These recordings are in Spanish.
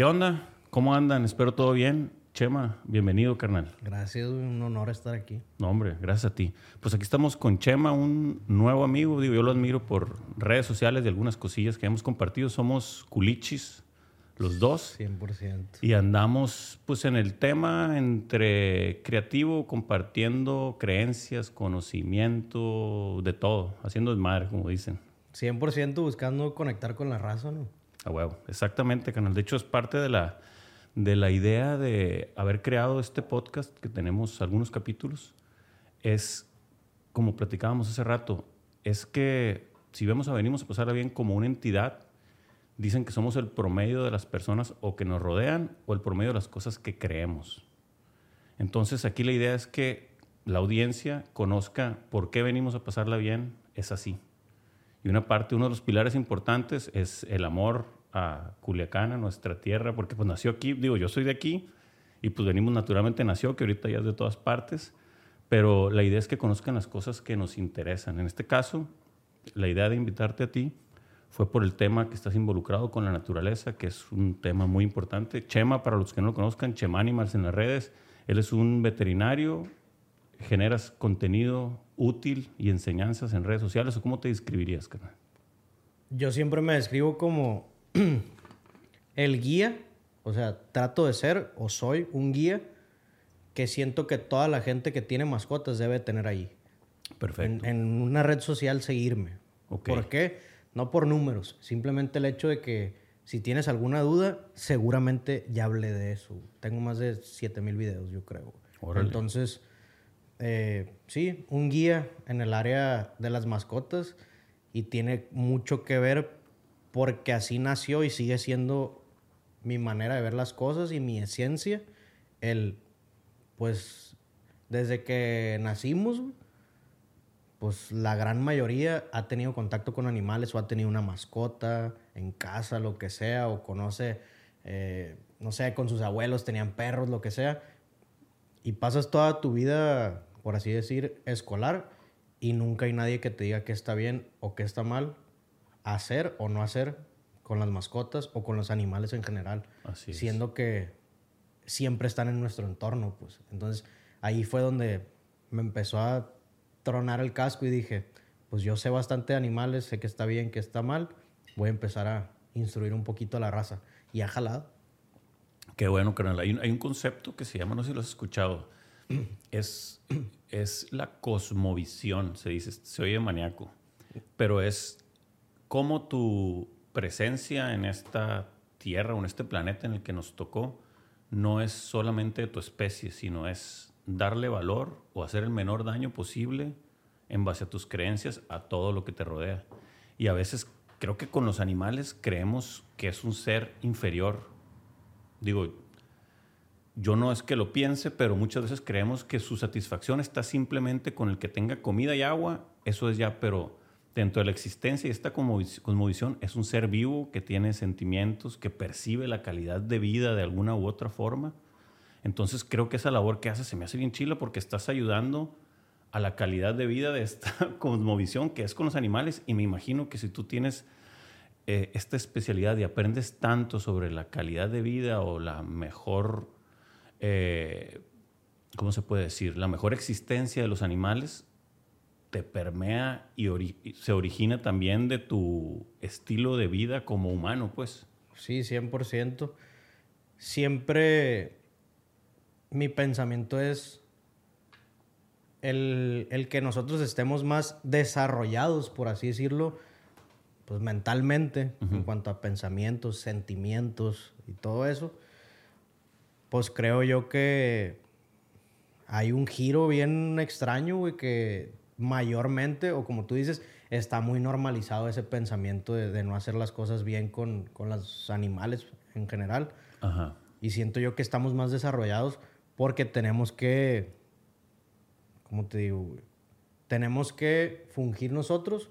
¿Qué onda? ¿Cómo andan? Espero todo bien. Chema, bienvenido, carnal. Gracias, un honor estar aquí. No, hombre, gracias a ti. Pues aquí estamos con Chema, un nuevo amigo. Digo, yo lo admiro por redes sociales y algunas cosillas que hemos compartido. Somos culichis, los dos. 100%. Y andamos, pues, en el tema entre creativo, compartiendo creencias, conocimiento, de todo. Haciendo desmadre, como dicen. 100% buscando conectar con la raza, ¿no? A huevo, exactamente, canal. De hecho, es parte de la, de la idea de haber creado este podcast, que tenemos algunos capítulos, es, como platicábamos hace rato, es que si vemos a venimos a pasarla bien como una entidad, dicen que somos el promedio de las personas o que nos rodean o el promedio de las cosas que creemos. Entonces aquí la idea es que la audiencia conozca por qué venimos a pasarla bien, es así. Y una parte, uno de los pilares importantes es el amor a Culiacán, a nuestra tierra, porque pues nació aquí, digo, yo soy de aquí y pues venimos naturalmente, nació, que ahorita ya es de todas partes, pero la idea es que conozcan las cosas que nos interesan. En este caso, la idea de invitarte a ti fue por el tema que estás involucrado con la naturaleza, que es un tema muy importante. Chema, para los que no lo conozcan, Chema Animals en las redes, él es un veterinario, generas contenido útil y enseñanzas en redes sociales, o cómo te describirías, carnal? Yo siempre me describo como el guía, o sea, trato de ser o soy un guía que siento que toda la gente que tiene mascotas debe tener ahí. Perfecto. En, una red social seguirme. ¿Por qué? No por números, simplemente el hecho de que si tienes alguna duda, seguramente ya hablé de eso. Tengo más de 7000 videos, yo creo. Entonces, eh, sí, un guía en el área de las mascotas y tiene mucho que ver porque así nació y sigue siendo mi manera de ver las cosas y mi esencia. El, pues, desde que nacimos, pues la gran mayoría ha tenido contacto con animales o ha tenido una mascota en casa, lo que sea, o conoce, eh, no sé, con sus abuelos tenían perros, lo que sea. Y pasas toda tu vida por así decir, escolar y nunca hay nadie que te diga qué está bien o qué está mal hacer o no hacer con las mascotas o con los animales en general. Así siendo que siempre están en nuestro entorno, pues. Entonces, ahí fue donde me empezó a tronar el casco y dije, pues yo sé bastante de animales, sé que está bien, que está mal, voy a empezar a instruir un poquito a la raza. Y ha jalado. Qué bueno, carnal. Hay un, hay un concepto que se llama, no sé si lo has escuchado, es, es la cosmovisión, se dice, se oye maníaco, pero es como tu presencia en esta tierra o en este planeta en el que nos tocó no es solamente de tu especie, sino es darle valor o hacer el menor daño posible en base a tus creencias a todo lo que te rodea. Y a veces creo que con los animales creemos que es un ser inferior. Digo, yo no es que lo piense, pero muchas veces creemos que su satisfacción está simplemente con el que tenga comida y agua. Eso es ya, pero dentro de la existencia y esta cosmovisión es un ser vivo que tiene sentimientos, que percibe la calidad de vida de alguna u otra forma. Entonces creo que esa labor que hace se me hace bien chila porque estás ayudando a la calidad de vida de esta cosmovisión que es con los animales y me imagino que si tú tienes eh, esta especialidad y aprendes tanto sobre la calidad de vida o la mejor eh, ¿cómo se puede decir? La mejor existencia de los animales te permea y se origina también de tu estilo de vida como humano, pues. Sí, 100%. Siempre mi pensamiento es el, el, que nosotros estemos más desarrollados, por así decirlo, pues mentalmente, en cuanto a pensamientos, sentimientos y todo eso pues creo yo que hay un giro bien extraño, güey, que mayormente, o como tú dices, está muy normalizado ese pensamiento de, no hacer las cosas bien con, con, los animales en general. Ajá. Y siento yo que estamos más desarrollados porque tenemos que, ¿cómo te digo? Tenemos que fungir nosotros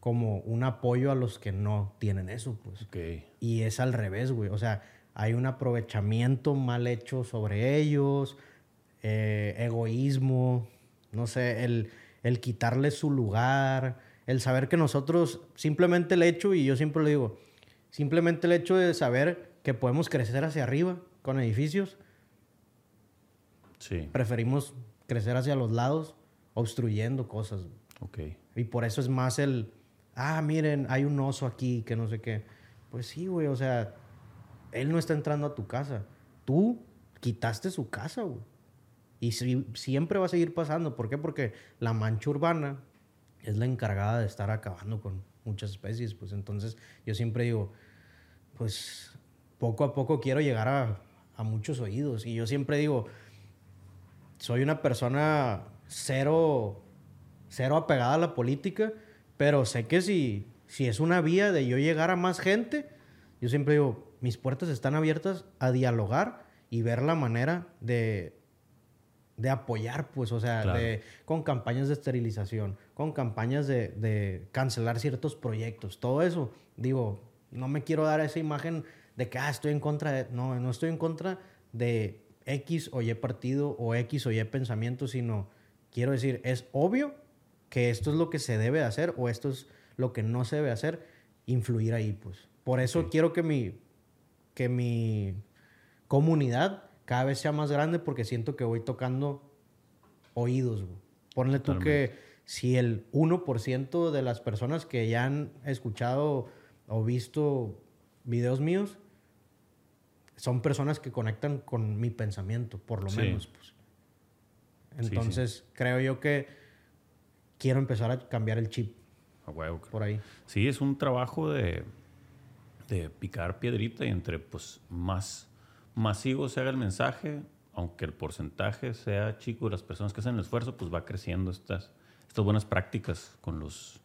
como un apoyo a los que no tienen eso, pues. Okay. Y es al revés, güey. O sea, hay un aprovechamiento mal hecho sobre ellos, eh, egoísmo, no sé, el, el quitarle su lugar, el saber que nosotros, simplemente el hecho, y yo siempre lo digo, simplemente el hecho de saber que podemos crecer hacia arriba con edificios, sí. preferimos crecer hacia los lados, obstruyendo cosas. Ok. Y por eso es más el, ah, miren, hay un oso aquí, que no sé qué. Pues sí, güey, o sea, él no está entrando a tu casa. Tú quitaste su casa, güey. Y siempre va a seguir pasando. ¿Por qué? Porque la mancha urbana es la encargada de estar acabando con muchas especies. Pues entonces yo siempre digo, pues poco a poco quiero llegar a, a muchos oídos. Y yo siempre digo, soy una persona cero, cero apegada a la política, pero sé que si, si es una vía de yo llegar a más gente, yo siempre digo, mis puertas están abiertas a dialogar y ver la manera de, de apoyar, pues, o sea, de, con campañas de esterilización, con campañas de, de, cancelar ciertos proyectos, todo eso. Digo, no me quiero dar esa imagen de que, ah, estoy en contra de... No, no estoy en contra de X o Y partido o X o Y pensamiento, sino quiero decir, es obvio que esto es lo que se debe hacer o esto es lo que no se debe hacer, influir ahí, pues. Por eso quiero que mi, que mi comunidad cada vez sea más grande porque siento que voy tocando oídos. Ponle tú que si el 1% de las personas que ya han escuchado o visto videos míos son personas que conectan con mi pensamiento, por lo menos. Pues. Entonces, creo yo que quiero empezar a cambiar el chip. Por ahí. Sí, es un trabajo de, de picar piedrita y entre pues más masivo se haga el mensaje, aunque el porcentaje sea chico de las personas que hacen el esfuerzo, pues va creciendo estas, estas buenas prácticas con los,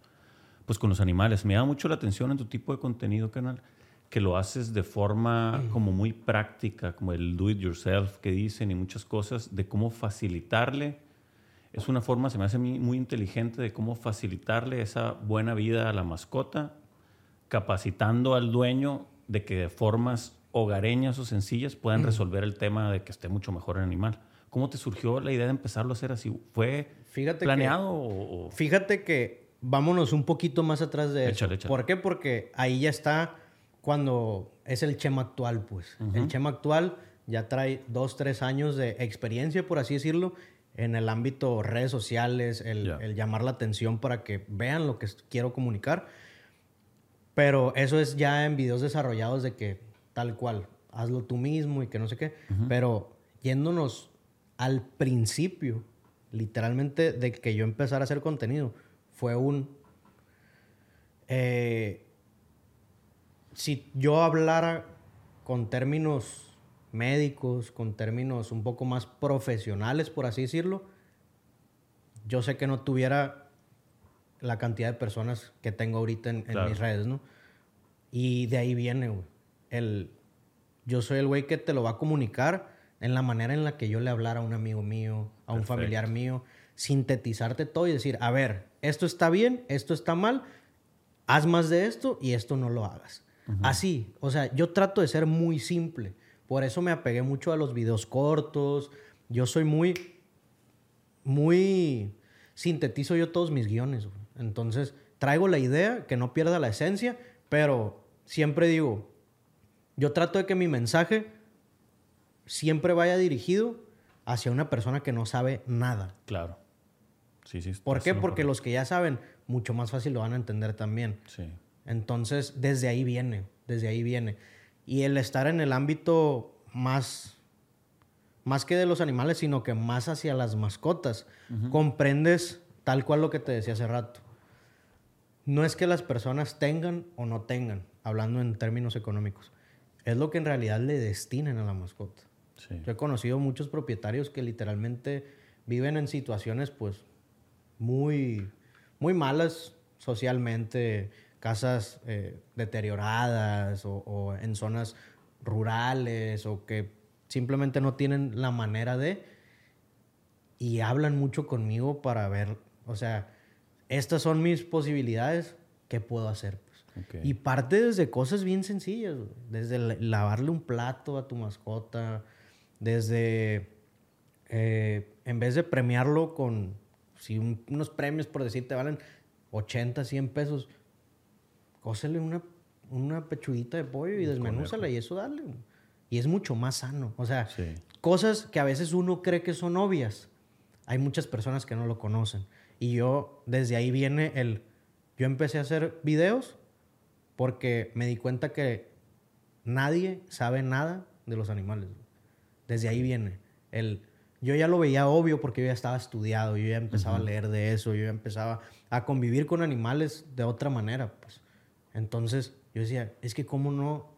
pues con los animales. Me da mucho la atención en tu tipo de contenido, canal, que lo haces de forma como muy práctica, como el do it yourself que dicen y muchas cosas, de cómo facilitarle. Es una forma, se me hace muy inteligente de cómo facilitarle esa buena vida a la mascota, capacitando al dueño de que de formas hogareñas o sencillas puedan resolver el tema de que esté mucho mejor el animal. ¿Cómo te surgió la idea de empezarlo a hacer así? ¿Fue planeado o, Fíjate que vámonos un poquito más atrás de eso. ¿Por qué? Porque ahí ya está cuando es el Chema actual, pues. El Chema actual ya trae dos, tres años de experiencia, por así decirlo, en el ámbito redes sociales, el, el llamar la atención para que vean lo que quiero comunicar. Pero eso es ya en videos desarrollados de que tal cual, hazlo tú mismo y que no sé qué. Pero yéndonos al principio, literalmente de que yo empezara a hacer contenido, fue un... Eh, si yo hablara con términos médicos, con términos un poco más profesionales, por así decirlo, yo sé que no tuviera la cantidad de personas que tengo ahorita en, mis redes, ¿no? Y de ahí viene, güey el, yo soy el güey que te lo va a comunicar en la manera en la que yo le hablara a un amigo mío, a un familiar mío, sintetizarte todo y decir, a ver, esto está bien, esto está mal, haz más de esto y esto no lo hagas. Así, o sea, yo trato de ser muy simple. Por eso me apegué mucho a los videos cortos. Yo soy muy, muy, sintetizo yo todos mis guiones. Entonces, traigo la idea, que no pierda la esencia, pero siempre digo, yo trato de que mi mensaje siempre vaya dirigido hacia una persona que no sabe nada. Claro. Sí, sí. ¿Por qué? Porque los que ya saben, mucho más fácil lo van a entender también. Sí. Entonces, desde ahí viene, desde ahí viene. Y el estar en el ámbito más, más que de los animales, sino que más hacia las mascotas, comprendes tal cual lo que te decía hace rato. No es que las personas tengan o no tengan, hablando en términos económicos es lo que en realidad le destinan a la mascota. Yo he conocido muchos propietarios que literalmente viven en situaciones pues muy, muy malas socialmente, casas eh, deterioradas o, en zonas rurales o que simplemente no tienen la manera de y hablan mucho conmigo para ver, o sea, estas son mis posibilidades, ¿qué puedo hacer? Y parte desde cosas bien sencillas, desde lavarle un plato a tu mascota, desde, eh, en vez de premiarlo con, si unos premios, por decir, te valen 80, 100 pesos, cósele una, una pechuguita de pollo y desmenúzala y eso dale. Y es mucho más sano. O sea, cosas que a veces uno cree que son obvias. Hay muchas personas que no lo conocen. Y yo, desde ahí viene el... Yo empecé a hacer videos porque me di cuenta que nadie sabe nada de los animales. Desde ahí viene el yo ya lo veía obvio porque yo ya estaba estudiado, yo ya empezaba a leer de eso, yo ya empezaba a convivir con animales de otra manera, pues. Entonces, yo decía, es que cómo no,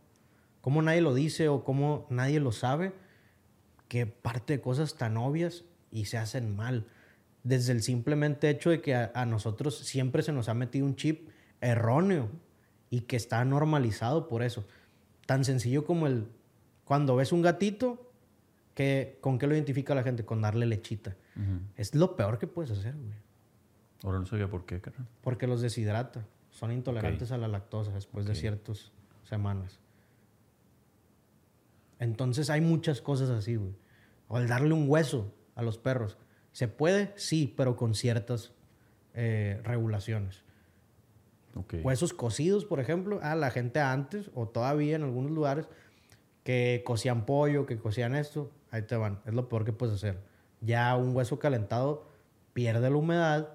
cómo nadie lo dice o cómo nadie lo sabe, que parte de cosas tan obvias y se hacen mal. Desde el simplemente hecho de que a, a nosotros siempre se nos ha metido un chip erróneo y que está normalizado por eso. Tan sencillo como el, cuando ves un gatito, ¿Con qué lo identifica la gente? Con darle lechita. Es lo peor que puedes hacer, güey. Ahora no sabía por qué, carnal. Porque los deshidrata. Son intolerantes a la lactosa después de ciertas semanas. Entonces hay muchas cosas así, güey. O el darle un hueso a los perros. ¿Se puede? Sí, pero con ciertas eh, regulaciones. Huesos cocidos, por ejemplo. a la gente antes, o todavía en algunos lugares, que cocían pollo, que cocían esto, ahí te van. Es lo peor que puedes hacer. Ya un hueso calentado pierde la humedad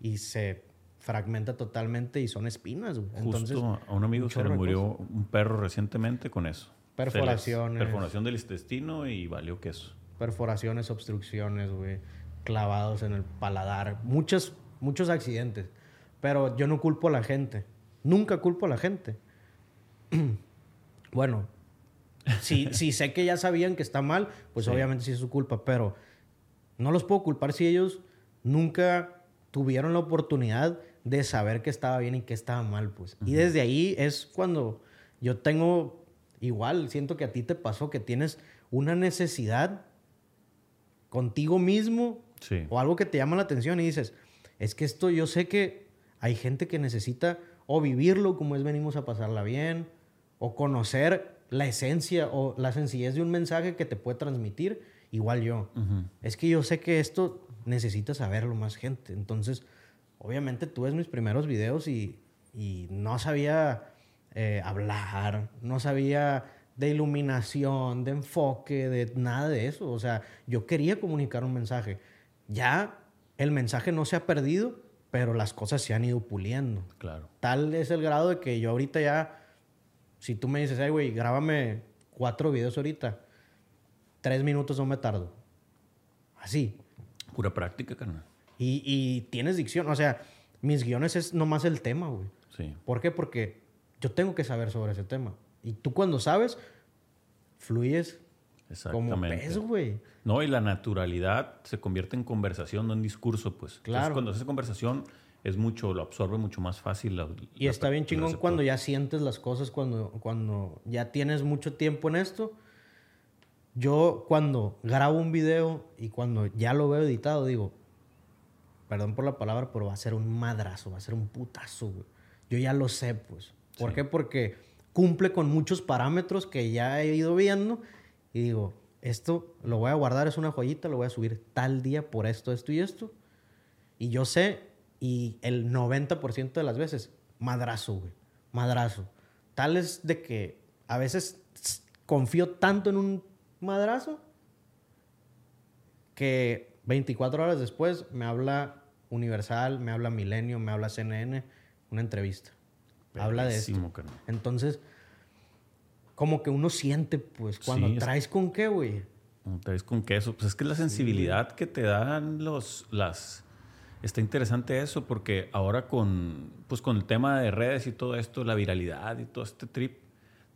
y se fragmenta totalmente y son espinas. Justo a un amigo se le murió un perro recientemente con eso. Perforaciones. Perforación del intestino y valió queso. Perforaciones, obstrucciones, güey. Clavados en el paladar. Muchos, muchos accidentes. Pero yo no culpo a la gente. Nunca culpo a la gente. bueno, si, si sé que ya sabían que está mal, pues obviamente sí es su culpa, pero no los puedo culpar si ellos nunca tuvieron la oportunidad de saber que estaba bien y que estaba mal, pues. Y desde ahí es cuando yo tengo, igual, siento que a ti te pasó que tienes una necesidad contigo mismo o algo que te llama la atención y dices, es que esto yo sé que hay gente que necesita o vivirlo como es venimos a pasarla bien, o conocer la esencia o la sencillez de un mensaje que te puede transmitir, igual yo. Es que yo sé que esto necesita saberlo más gente. Entonces, obviamente tú ves mis primeros videos y, no sabía eh, hablar, no sabía de iluminación, de enfoque, de nada de eso. O sea, yo quería comunicar un mensaje. Ya el mensaje no se ha perdido, pero las cosas se han ido puliendo. Claro. Tal es el grado de que yo ahorita ya si tú me dices, ay, güey, grábame cuatro videos ahorita, tres minutos no me tardo. Así. Pura práctica, carnal. Y, y tienes dicción. O sea, mis guiones es nomás el tema, güey. Sí. ¿Por qué? Porque yo tengo que saber sobre ese tema. Y tú cuando sabes, fluyes como pez, güey. No, y la naturalidad se convierte en conversación, no en discurso, pues. Claro. Entonces, cuando haces conversación, es mucho, lo absorbe mucho más fácil. y está bien chingón cuando ya sientes las cosas, cuando, cuando ya tienes mucho tiempo en esto. Yo cuando grabo un video y cuando ya lo veo editado, digo, perdón por la palabra, pero va a ser un madrazo, va a ser un putazo, güey. Yo ya lo sé, pues. ¿Por qué? Porque cumple con muchos parámetros que ya he ido viendo y digo, esto lo voy a guardar, es una joyita, lo voy a subir tal día por esto, esto y esto. Y yo sé y el 90% de las veces, madrazo, güey. Madrazo. Tal es de que a veces confío tanto en un madrazo que 24 horas después me habla Universal, me habla Milenio, me habla CNN, una entrevista. habla de esto. Entonces, como que uno siente, pues, cuando traes con qué, güey. Traes con queso. Pues es que la sensibilidad que te dan los, las, Está interesante eso porque ahora con, pues con el tema de redes y todo esto, la viralidad y todo este trip,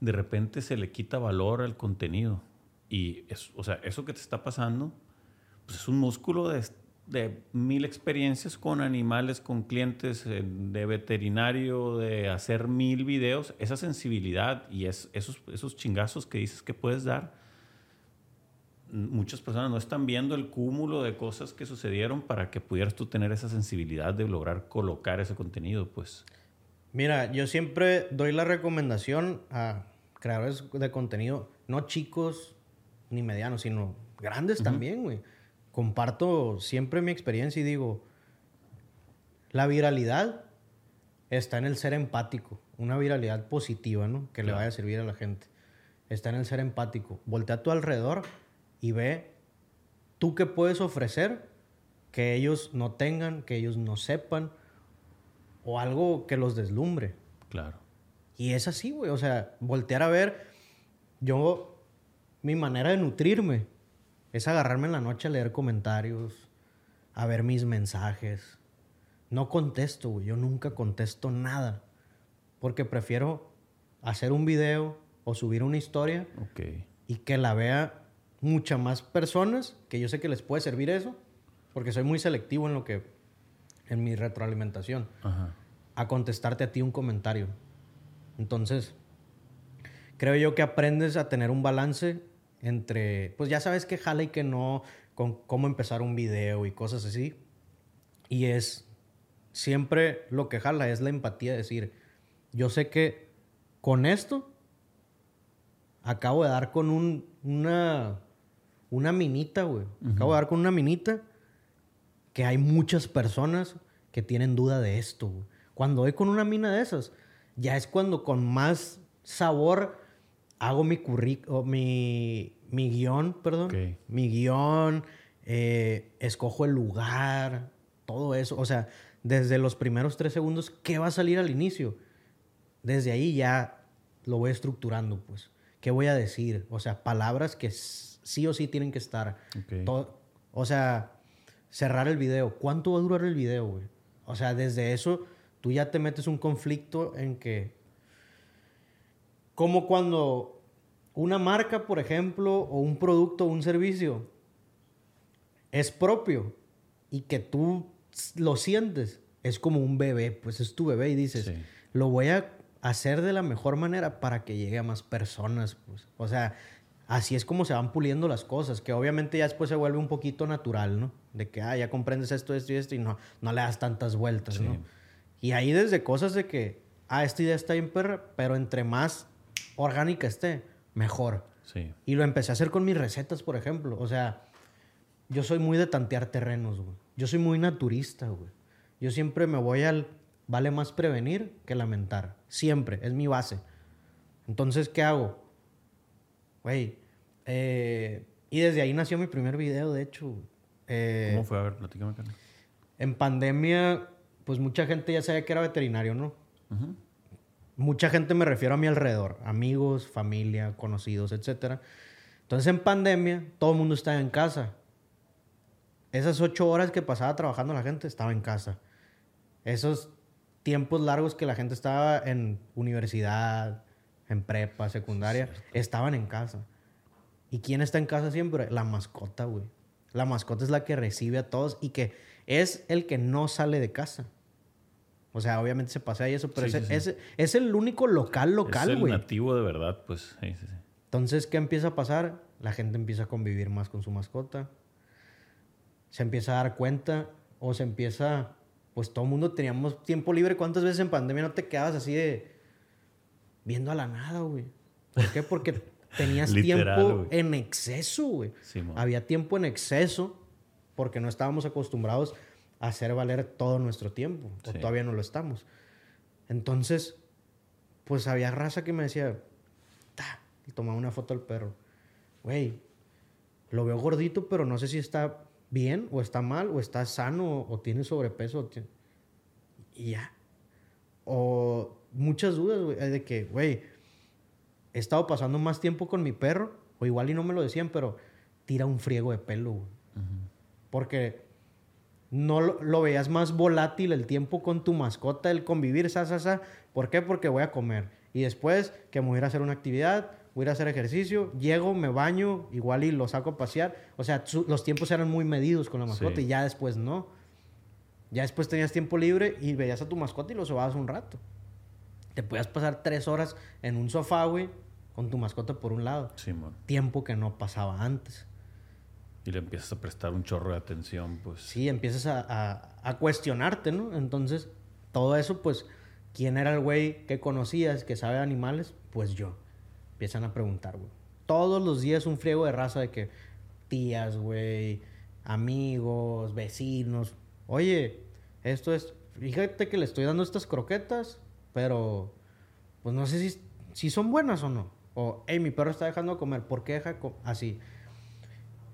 de repente se le quita valor al contenido. Y o sea, eso que te está pasando, pues es un músculo de, de mil experiencias con animales, con clientes, eh, de veterinario, de hacer mil videos. Esa sensibilidad y es, esos, esos chingazos que dices que puedes dar muchas personas no están viendo el cúmulo de cosas que sucedieron para que pudieras tú tener esa sensibilidad de lograr colocar ese contenido, pues. Mira, yo siempre doy la recomendación a creadores de contenido, no chicos ni medianos, sino grandes también, güey. Comparto siempre mi experiencia y digo, la viralidad está en el ser empático, una viralidad positiva, ¿no? Que le vaya a servir a la gente. Está en el ser empático. Voltea a tu alrededor y ve tú qué puedes ofrecer que ellos no tengan, que ellos no sepan, o algo que los deslumbre. Claro. Y es así, güey. O sea, voltear a ver, yo, mi manera de nutrirme es agarrarme en la noche a leer comentarios, a ver mis mensajes. No contesto, güey. Yo nunca contesto nada. Porque prefiero hacer un video o subir una historia y que la vea muchas más personas, que yo sé que les puede servir eso, porque soy muy selectivo en lo que, en mi retroalimentación, a contestarte a ti un comentario. Entonces, creo yo que aprendes a tener un balance entre, pues ya sabes que jala y que no, con cómo empezar un video y cosas así. Y es siempre lo que jala, es la empatía, decir, yo sé que con esto acabo de dar con un, una, una minita, güey. Acabo de dar con una minita que hay muchas personas que tienen duda de esto, güey. Cuando doy con una mina de esas, ya es cuando con más sabor hago mi currículum, mi, mi guion, perdón. Mi guion, eh, escojo el lugar, todo eso. O sea, desde los primeros tres segundos, ¿qué va a salir al inicio? Desde ahí ya lo voy estructurando, pues. ¿Qué voy a decir? O sea, palabras que sí o sí tienen que estar. o sea, cerrar el video. ¿Cuánto va a durar el video, güey? O sea, desde eso tú ya te metes un conflicto en que, como cuando una marca, por ejemplo, o un producto o un servicio es propio y que tú lo sientes, es como un bebé, pues es tu bebé y dices, lo voy a hacer de la mejor manera para que llegue a más personas, pues. O sea, así es como se van puliendo las cosas, que obviamente ya después se vuelve un poquito natural, ¿no? De que, ah, ya comprendes esto, esto y esto y no, no le das tantas vueltas, ¿no? Y ahí desde cosas de que, ah, esta idea está bien perra, pero entre más orgánica esté, mejor. Sí. Y lo empecé a hacer con mis recetas, por ejemplo. O sea, yo soy muy de tantear terrenos, güey. Yo soy muy naturista, güey. Yo siempre me voy al, vale más prevenir que lamentar. Siempre, es mi base. Entonces, ¿qué hago? Güey, eh, y desde ahí nació mi primer video, de hecho. Eh, ¿Cómo fue? A ver, platícame, En pandemia pues mucha gente ya sabía que era veterinario, ¿no? Mucha gente me refiero a mi alrededor, amigos, familia, conocidos, etc. Entonces en pandemia todo el mundo estaba en casa. Esas ocho horas que pasaba trabajando la gente estaba en casa. Esos tiempos largos que la gente estaba en universidad, en prepa, secundaria, estaban en casa. ¿Y quién está en casa siempre? La mascota, güey. La mascota es la que recibe a todos y que es el que no sale de casa. O sea, obviamente se pasea y eso, pero es, el único local local, güey. Es el nativo de verdad, pues. Sí, sí, sí. Entonces, ¿qué empieza a pasar? La gente empieza a convivir más con su mascota. Se empieza a dar cuenta o se empieza... Pues todo el mundo teníamos tiempo libre. ¿Cuántas veces en pandemia no te quedabas así de... Viendo a la nada, güey? ¿Por qué? Porque tenías tiempo en exceso, güey. Había tiempo en exceso porque no estábamos acostumbrados hacer valer todo nuestro tiempo, o todavía no lo estamos. Entonces, pues había raza que me decía, ta, y tomaba una foto del perro. Güey, lo veo gordito, pero no sé si está bien o está mal, o está sano, o tiene sobrepeso. Y ya. O muchas dudas, güey, de que, güey, he estado pasando más tiempo con mi perro, o igual y no me lo decían, pero tira un friego de pelo, güey. Porque no lo, veías más volátil el tiempo con tu mascota, el convivir, sa, sa, sa. ¿Por qué? Porque voy a comer. Y después que me voy a ir a hacer una actividad, voy a ir a hacer ejercicio, llego, me baño, igual y lo saco a pasear. O sea, los tiempos eran muy medidos con la mascota y ya después no. Ya después tenías tiempo libre y veías a tu mascota y lo sobabas un rato. Te podías pasar tres horas en un sofá, güey, con tu mascota por un lado. Sí, Tiempo que no pasaba antes. Y le empiezas a prestar un chorro de atención, pues. Sí, empiezas a, a, cuestionarte, ¿no? Entonces, todo eso, pues, ¿quién era el güey que conocías, que sabe de animales? Pues yo. Empiezan a preguntar, güey. Todos los días un friego de raza de que tías, güey, amigos, vecinos. Oye, esto es, fíjate que le estoy dando estas croquetas, pero pues no sé si, si son buenas o no. O, hey, mi perro está dejando de comer, ¿por qué deja así?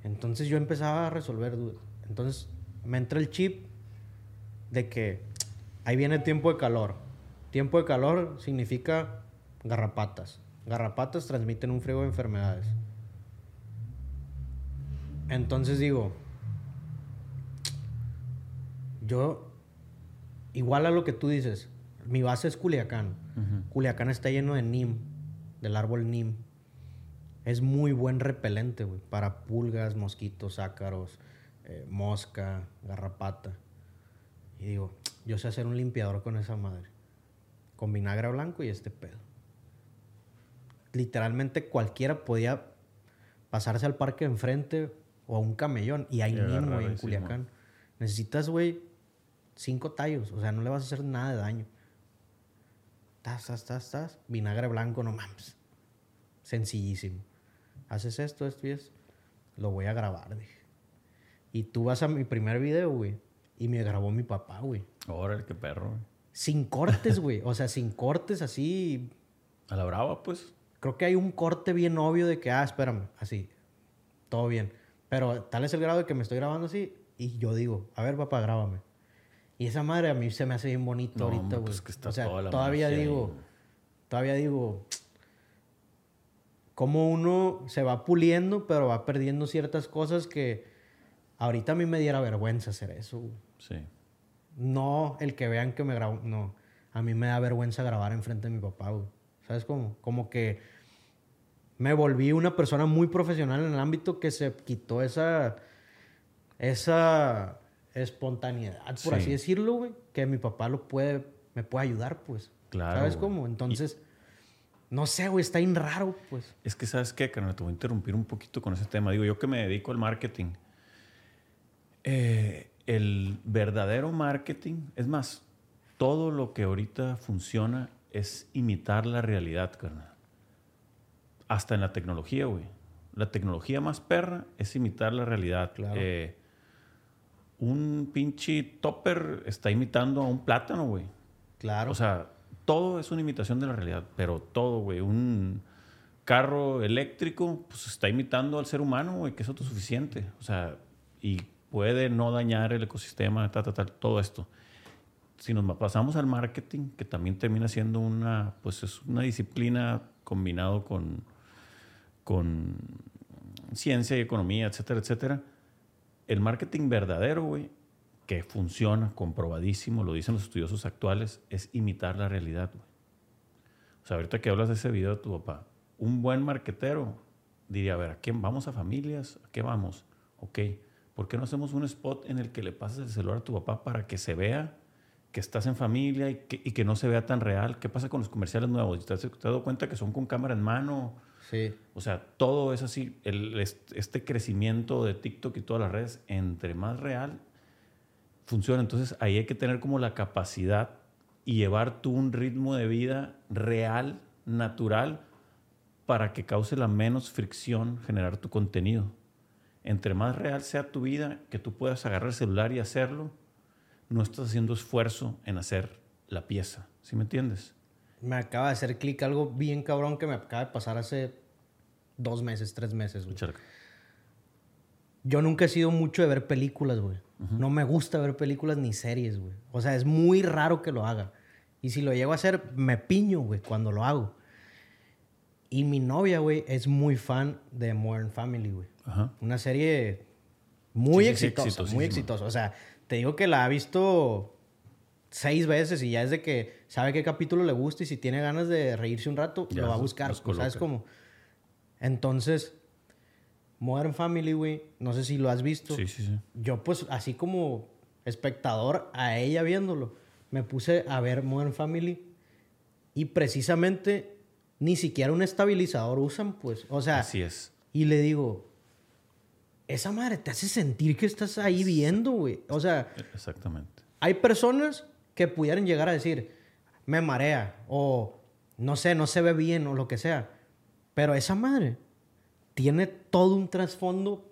Entonces yo empezaba a resolver dudas. Entonces me entra el chip de que ahí viene tiempo de calor. Tiempo de calor significa garrapatas. Garrapatas transmiten un frío de enfermedades. Entonces digo, yo, igual a lo que tú dices, mi base es Culiacán. Culiacán está lleno de NIM, del árbol NIM. Es muy buen repelente, güey, para pulgas, mosquitos, ácaros, eh, mosca, garrapata. Y digo, yo sé hacer un limpiador con esa madre. Con vinagre blanco y este pedo. Literalmente cualquiera podía pasarse al parque enfrente o a un camellón. Y hay güey, en Culiacán. Necesitas, güey, cinco tallos. O sea, no le vas a hacer nada de daño. Tas, tas, tas, tas. Vinagre blanco, no mames. Sencillísimo. Haces esto, esto y esto. Lo voy a grabar, dije. Y tú vas a mi primer video, güey. Y me grabó mi papá, güey. Órale, qué perro, güey. Sin cortes, güey. o sea, sin cortes así. A la brava, pues. Creo que hay un corte bien obvio de que, ah, espérame, así. Todo bien. Pero tal es el grado de que me estoy grabando así. Y yo digo, a ver, papá, grábame. Y esa madre a mí se me hace bien bonito ahorita, güey. Pues que está o sea, todavía digo, todavía digo, cómo uno se va puliendo, pero va perdiendo ciertas cosas que ahorita a mí me diera vergüenza hacer eso. Sí. No el que vean que me grabo, no. A mí me da vergüenza grabar enfrente de mi papá, güey. ¿Sabes cómo? Como que me volví una persona muy profesional en el ámbito que se quitó esa esa espontaneidad, por así decirlo, güey, que mi papá lo puede, me puede ayudar, pues. Claro. ¿Sabes cómo? Entonces, no sé, güey, está bien raro, pues. Es que, ¿sabes qué, carnal? Te voy a interrumpir un poquito con ese tema. Digo, yo que me dedico al marketing. Eh, el verdadero marketing, es más, todo lo que ahorita funciona es imitar la realidad, carnal. Hasta en la tecnología, güey. La tecnología más perra es imitar la realidad. Claro. Eh, un pinche topper está imitando a un plátano, güey. Claro. O sea, todo es una imitación de la realidad, pero todo, güey. Un carro eléctrico, pues está imitando al ser humano, güey, que es autosuficiente. O sea, y puede no dañar el ecosistema, tal, tal, tal, todo esto. Si nos pasamos al marketing, que también termina siendo una, pues es una disciplina combinado con, con ciencia y economía, etcétera, etcétera el marketing verdadero, güey, que funciona, comprobadísimo, lo dicen los estudiosos actuales, es imitar la realidad, güey. O sea, ahorita que hablas de ese video de tu papá, un buen marketero diría, a ver, ¿a qué vamos a familias? ¿A qué vamos? Ok, ¿por qué no hacemos un spot en el que le pases el celular a tu papá para que se vea que estás en familia y que, no se vea tan real? ¿Qué pasa con los comerciales nuevos? ¿Te has, te has dado cuenta que son con cámara en mano? Sí. O sea, todo es así. El, este crecimiento de TikTok y todas las redes, entre más real, funciona. Entonces ahí hay que tener como la capacidad y llevar tú un ritmo de vida real, natural, para que cause la menos fricción generar tu contenido. Entre más real sea tu vida, que tú puedas agarrar el celular y hacerlo, no estás haciendo esfuerzo en hacer la pieza. ¿Sí me entiendes? me acaba de hacer clic algo bien cabrón que me acaba de pasar hace dos meses, tres meses, güey. Yo nunca he sido mucho de ver películas, güey. No me gusta ver películas ni series, güey. O sea, es muy raro que lo haga. Y si lo llego a hacer, me piño, güey, cuando lo hago. Y mi novia, güey, es muy fan de Modern Family, güey. Una serie muy exitosa, muy exitosa. O sea, te digo que la ha visto seis veces y ya es de que sabe qué capítulo le gusta y si tiene ganas de reírse un rato, lo va a buscar. ¿Sabes cómo? Entonces, Modern Family, güey, no sé si lo has visto. Sí, sí, sí. Yo, pues, así como espectador a ella viéndolo, me puse a ver Modern Family y precisamente ni siquiera un estabilizador usan, pues. O sea, así es. Y le digo, esa madre te hace sentir que estás ahí viendo, güey. O sea, exactamente. Hay personas que pudieran llegar a decir, me marea, o no sé, no se ve bien, o lo que sea. Pero esa madre tiene todo un trasfondo,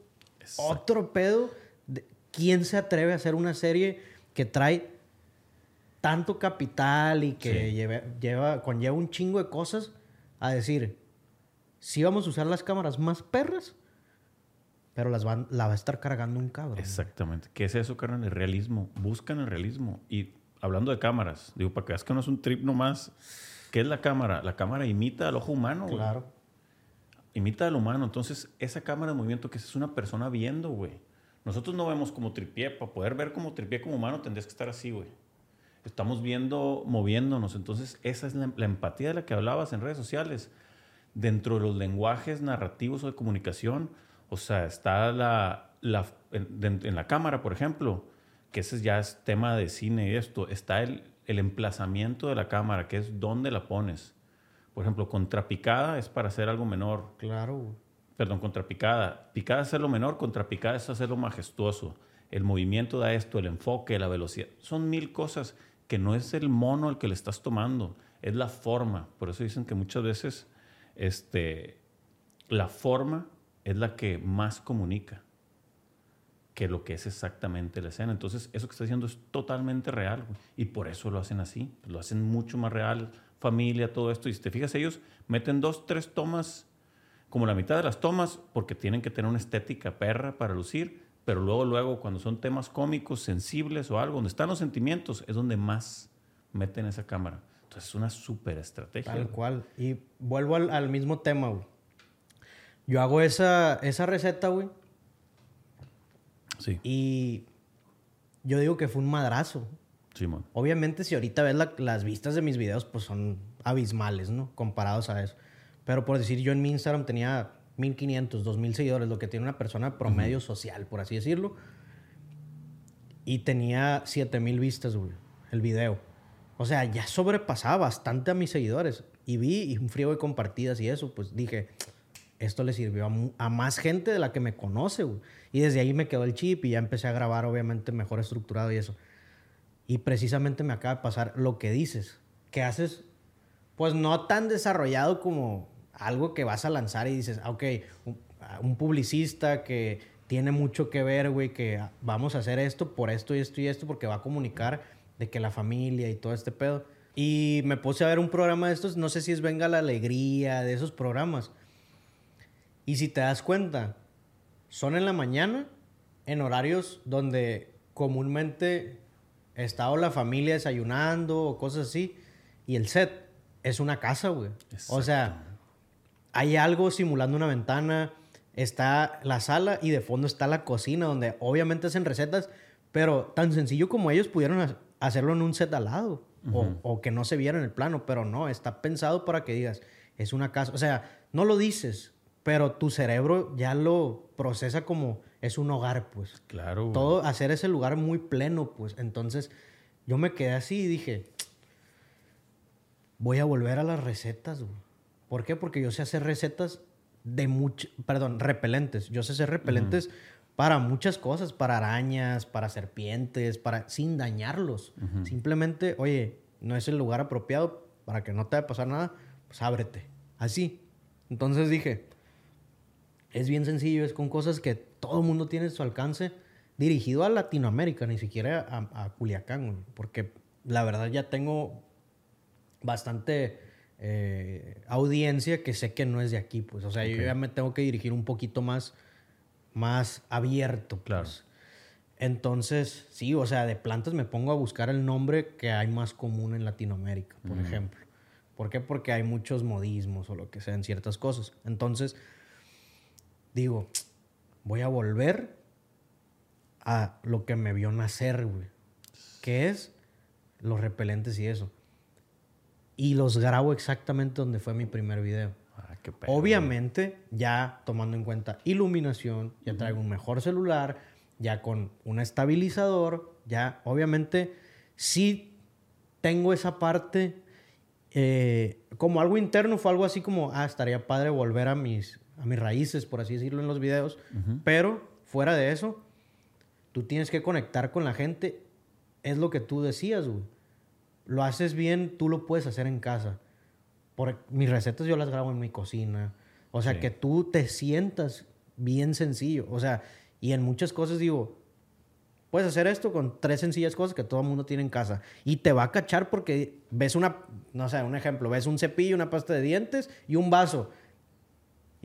otro pedo. De, ¿Quién se atreve a hacer una serie que trae tanto capital y que lleva, conlleva un chingo de cosas a decir, sí vamos a usar las cámaras más perras, pero las van, la va a estar cargando un cabrón. Exactamente. ¿Qué es eso, carnal? El realismo. Buscan el realismo. Y hablando de cámaras, digo, para que veas que no es un trip nomás. ¿Qué es la cámara? La cámara imita al ojo humano, güey. Imita al humano. Entonces, esa cámara de movimiento que es una persona viendo, güey. Nosotros no vemos como tripié. Para poder ver como tripié como humano tendrías que estar así, güey. Estamos viendo, moviéndonos. Entonces, esa es la, empatía de la que hablabas en redes sociales. Dentro de los lenguajes narrativos o de comunicación, o sea, está la, en, la cámara, por ejemplo, que ese ya es tema de cine y esto, está el, el emplazamiento de la cámara, que es dónde la pones. Por ejemplo, contrapicada es para hacer algo menor. Claro. Perdón, contrapicada. Picada es hacerlo menor, contrapicada es hacerlo majestuoso. El movimiento da esto, el enfoque, la velocidad. Son mil cosas que no es el mono el que le estás tomando, es la forma. Por eso dicen que muchas veces este, la forma es la que más comunica que lo que es exactamente la escena. Entonces, eso que está diciendo es totalmente real, y por eso lo hacen así, lo hacen mucho más real, familia, todo esto. Y si te fijas, ellos meten dos, tres tomas, como la mitad de las tomas, porque tienen que tener una estética perra para lucir, pero luego, luego, cuando son temas cómicos, sensibles o algo, donde están los sentimientos, es donde más meten esa cámara. Entonces, es una súper estrategia. Tal cual. Y vuelvo al, mismo tema, güey. Yo hago esa, esa receta, güey. Sí. Y yo digo que fue un madrazo. Simón. Obviamente, si ahorita ves las vistas de mis videos, pues son abismales, ¿no? Comparados a eso. Pero por decir, yo en mi Instagram tenía 1500, 2000 seguidores, lo que tiene una persona promedio social, por así decirlo. Y tenía 7000 vistas, güey, el video. O sea, ya sobrepasaba bastante a mis seguidores. Y vi un frío de compartidas y eso, pues dije, esto le sirvió a, más gente de la que me conoce, güey. Y desde ahí me quedó el chip y ya empecé a grabar, obviamente, mejor estructurado y eso. Y precisamente me acaba de pasar lo que dices, que haces, pues no tan desarrollado como algo que vas a lanzar y dices, ah, ok, un, publicista que tiene mucho que ver, güey, que vamos a hacer esto por esto y esto y esto, porque va a comunicar de que la familia y todo este pedo. Y me puse a ver un programa de estos, no sé si es Venga la Alegría, de esos programas. Y si te das cuenta, son en la mañana, en horarios donde comúnmente está o la familia desayunando o cosas así, y el set es una casa, güey. O sea, hay algo simulando una ventana, está la sala y de fondo está la cocina donde obviamente hacen recetas, pero tan sencillo como ellos pudieron hacerlo en un set al lado o, que no se viera en el plano, pero no, está pensado para que digas, es una casa, o sea, no lo dices, pero tu cerebro ya lo procesa como es un hogar, pues. Claro. Todo hacer ese lugar muy pleno, pues. Entonces, yo me quedé así y dije, voy a volver a las recetas, güey. ¿Por qué? Porque yo sé hacer recetas de mucho, perdón, repelentes. Yo sé hacer repelentes para muchas cosas, para arañas, para serpientes, para sin dañarlos. Simplemente, oye, no es el lugar apropiado para que no te vaya a pasar nada, pues ábrete. Así. Entonces dije, es bien sencillo, es con cosas que todo el mundo tiene su alcance, dirigido a Latinoamérica, ni siquiera a, a Culiacán, porque la verdad ya tengo bastante eh, audiencia que sé que no es de aquí, pues. O sea, yo ya me tengo que dirigir un poquito más, más abierto, pues. Claro. Entonces, sí, o sea, de plantas me pongo a buscar el nombre que hay más común en Latinoamérica, por ejemplo. ¿Por qué? Porque hay muchos modismos o lo que sea en ciertas cosas. Entonces, digo, voy a volver a lo que me vio nacer, güey. Que es los repelentes y eso y los grabo exactamente donde fue mi primer video. Ah, qué Obviamente, ya tomando en cuenta iluminación, ya traigo un mejor celular, ya con un estabilizador, ya obviamente sí tengo esa parte eh, como algo interno, fue algo así como, ah, estaría padre volver a mis, a mis raíces, por así decirlo, en los videos, pero fuera de eso, tú tienes que conectar con la gente, es lo que tú decías, güey lo haces bien, tú lo puedes hacer en casa. Por, mis recetas yo las grabo en mi cocina. O sea, que tú te sientas bien sencillo. O sea, y en muchas cosas digo, puedes hacer esto con tres sencillas cosas que todo el mundo tiene en casa. Y te va a cachar porque ves una, no sé, un ejemplo, ves un cepillo, una pasta de dientes y un vaso.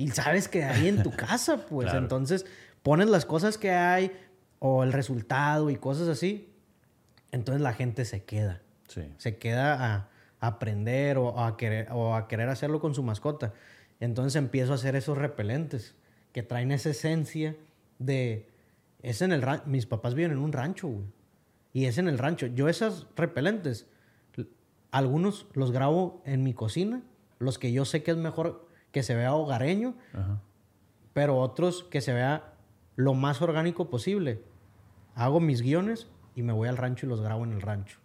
Y sabes que hay en tu casa, pues. Entonces, pones las cosas que hay o el resultado y cosas así. Entonces la gente se queda. Se queda a, aprender o a, querer, o a querer hacerlo con su mascota. Entonces empiezo a hacer esos repelentes que traen esa esencia de... Es en el Mis papás viven en un rancho, güey. Y es en el rancho. Yo esos repelentes, algunos los grabo en mi cocina, los que yo sé que es mejor que se vea hogareño, pero otros que se vea lo más orgánico posible. Hago mis guiones y me voy al rancho y los grabo en el rancho.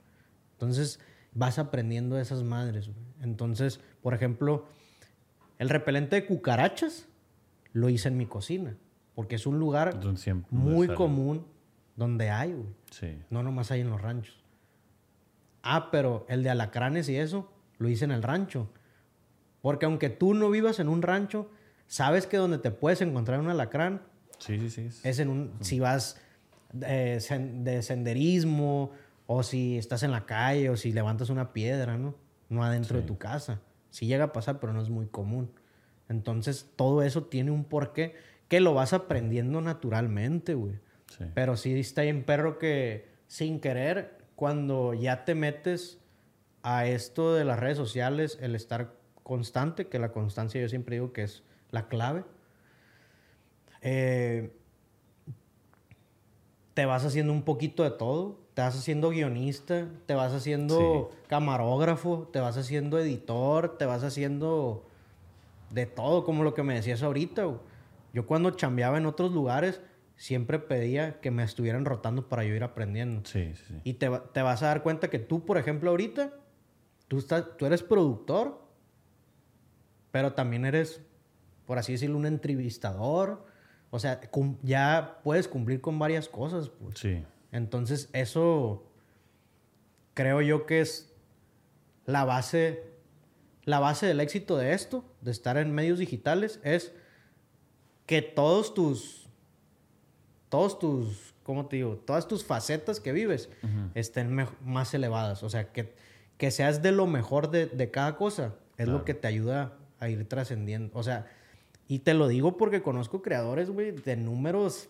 Entonces vas aprendiendo de esas madres. Entonces, por ejemplo, el repelente de cucarachas lo hice en mi cocina, porque es un lugar muy común donde hay, güey. Sí. No nomás hay en los ranchos. Ah, pero el de alacranes y eso lo hice en el rancho. Porque aunque tú no vivas en un rancho, sabes que donde te puedes encontrar un alacrán sí, sí, sí. es en un... Si vas de senderismo o si estás en la calle o si levantas una piedra, ¿no? No adentro de tu casa. Sí llega a pasar, pero no es muy común. Entonces, todo eso tiene un porqué que lo vas aprendiendo naturalmente, güey. Pero sí está en perro que sin querer, cuando ya te metes a esto de las redes sociales, el estar constante, que la constancia yo siempre digo que es la clave, eh, te vas haciendo un poquito de todo. Te vas haciendo guionista, te vas haciendo camarógrafo, te vas haciendo editor, te vas haciendo de todo, como lo que me decías ahorita. Yo cuando chambeaba en otros lugares, siempre pedía que me estuvieran rotando para yo ir aprendiendo. Sí, sí, Y te, te, vas a dar cuenta que tú, por ejemplo, ahorita, tú, estás, tú eres productor, pero también eres, por así decirlo, un entrevistador. O sea, ya puedes cumplir con varias cosas. Pues. Sí. Entonces, eso creo yo que es la base, la base del éxito de esto, de estar en medios digitales, es que todos tus, todos tus, ¿cómo te digo? Todas tus facetas que vives estén más elevadas. O sea, que, que seas de lo mejor de, cada cosa. Es lo que te ayuda a ir trascendiendo. O sea, y te lo digo porque conozco creadores, güey, de números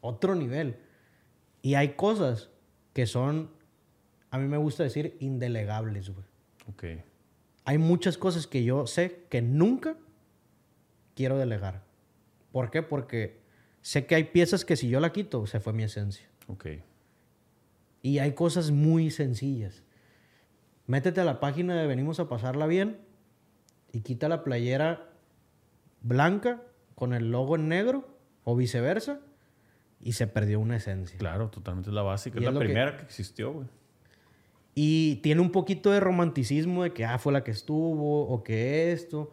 otro nivel. Y hay cosas que son, a mí me gusta decir, indelegables, güey. Ok. Hay muchas cosas que yo sé que nunca quiero delegar. ¿Por qué? Porque sé que hay piezas que si yo la quito, se fue mi esencia. Ok. Y hay cosas muy sencillas. Métete a la página de Venimos a pasarla bien y quita la playera blanca con el logo en negro o viceversa y se perdió una esencia. Claro, totalmente es la básica. Es la primera que, existió, güey. Y tiene un poquito de romanticismo de que, ah, fue la que estuvo o que esto.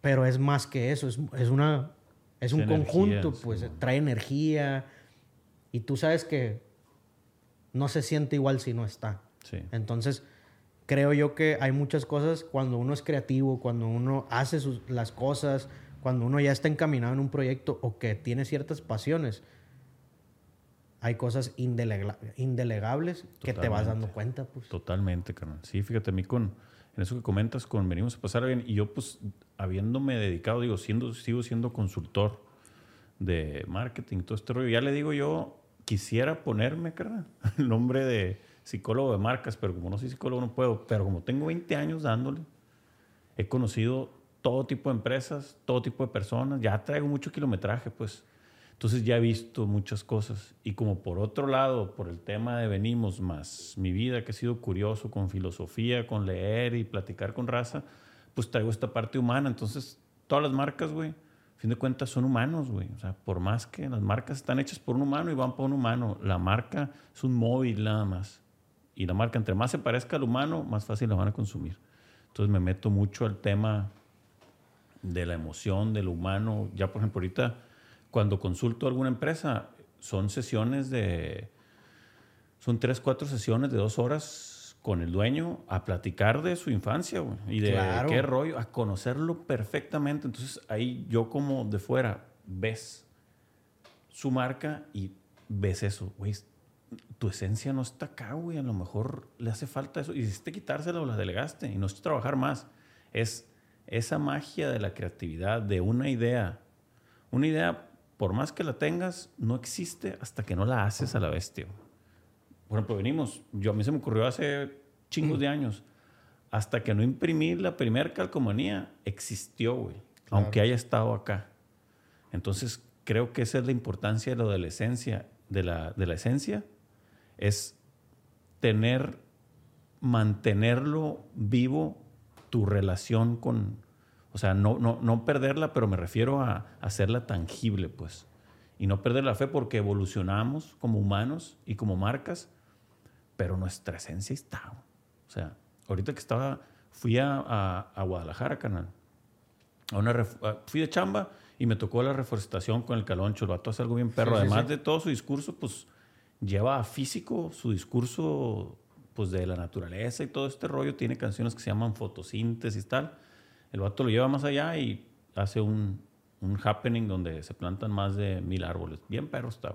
Pero es más que eso. Es, es una... Es un conjunto, pues. trae energía. Y tú sabes que no se siente igual si no está. Sí. Entonces, creo yo que hay muchas cosas cuando uno es creativo, cuando uno hace sus, las cosas, cuando uno ya está encaminado en un proyecto o que tiene ciertas pasiones hay cosas indelegables que te vas dando cuenta. Pues. Totalmente, carnal. Sí, fíjate, a mí con en eso que comentas, con venimos a pasar bien, y yo pues habiéndome dedicado, digo, siendo, sigo siendo consultor de marketing, todo este rollo, ya le digo yo, quisiera ponerme, carnal, el nombre de psicólogo de marcas, pero como no soy psicólogo no puedo, pero como tengo 20 años dándole, he conocido todo tipo de empresas, todo tipo de personas, ya traigo mucho kilometraje, pues entonces ya he visto muchas cosas. Y como por otro lado, por el tema de venimos más mi vida, que ha sido curioso con filosofía, con leer y platicar con raza, pues traigo esta parte humana. Entonces, todas las marcas, güey, a fin de cuentas son humanos, güey. O sea, por más que las marcas están hechas por un humano y van por un humano, la marca es un móvil nada más. Y la marca, entre más se parezca al humano, más fácil la van a consumir. Entonces me meto mucho al tema de la emoción, del humano. Ya, por ejemplo, ahorita cuando consulto a alguna empresa, son sesiones de, son tres, cuatro sesiones de dos horas con el dueño a platicar de su infancia y de qué rollo, a conocerlo perfectamente. Entonces ahí yo como de fuera ves su marca y ves eso, güey, tu esencia no está acá, güey, a lo mejor le hace falta eso. Y hiciste quitársela o la delegaste y no es trabajar más. Es esa magia de la creatividad, de una idea. Una idea, por más que la tengas, no existe hasta que no la haces a la bestia. Por ejemplo, venimos, yo a mí se me ocurrió hace chingos de años, hasta que no imprimí la primera calcomanía, existió, güey, aunque haya estado acá. Entonces, creo que esa es la importancia de lo de la esencia, de la, de la esencia, es tener, mantenerlo vivo tu relación con, o sea, no, no, no perderla, pero me refiero a, hacerla tangible, pues. Y no perder la fe porque evolucionamos como humanos y como marcas, pero nuestra esencia está. O sea, ahorita que estaba, fui a, a, Guadalajara, canal. A una fui de chamba y me tocó la reforestación con el caloncho. El vato hace algo bien perro. Además de todo su discurso, pues lleva a físico su discurso pues de la naturaleza y todo este rollo. Tiene canciones que se llaman fotosíntesis y tal. El vato lo lleva más allá y hace un, un happening donde se plantan más de mil árboles. Bien perro está.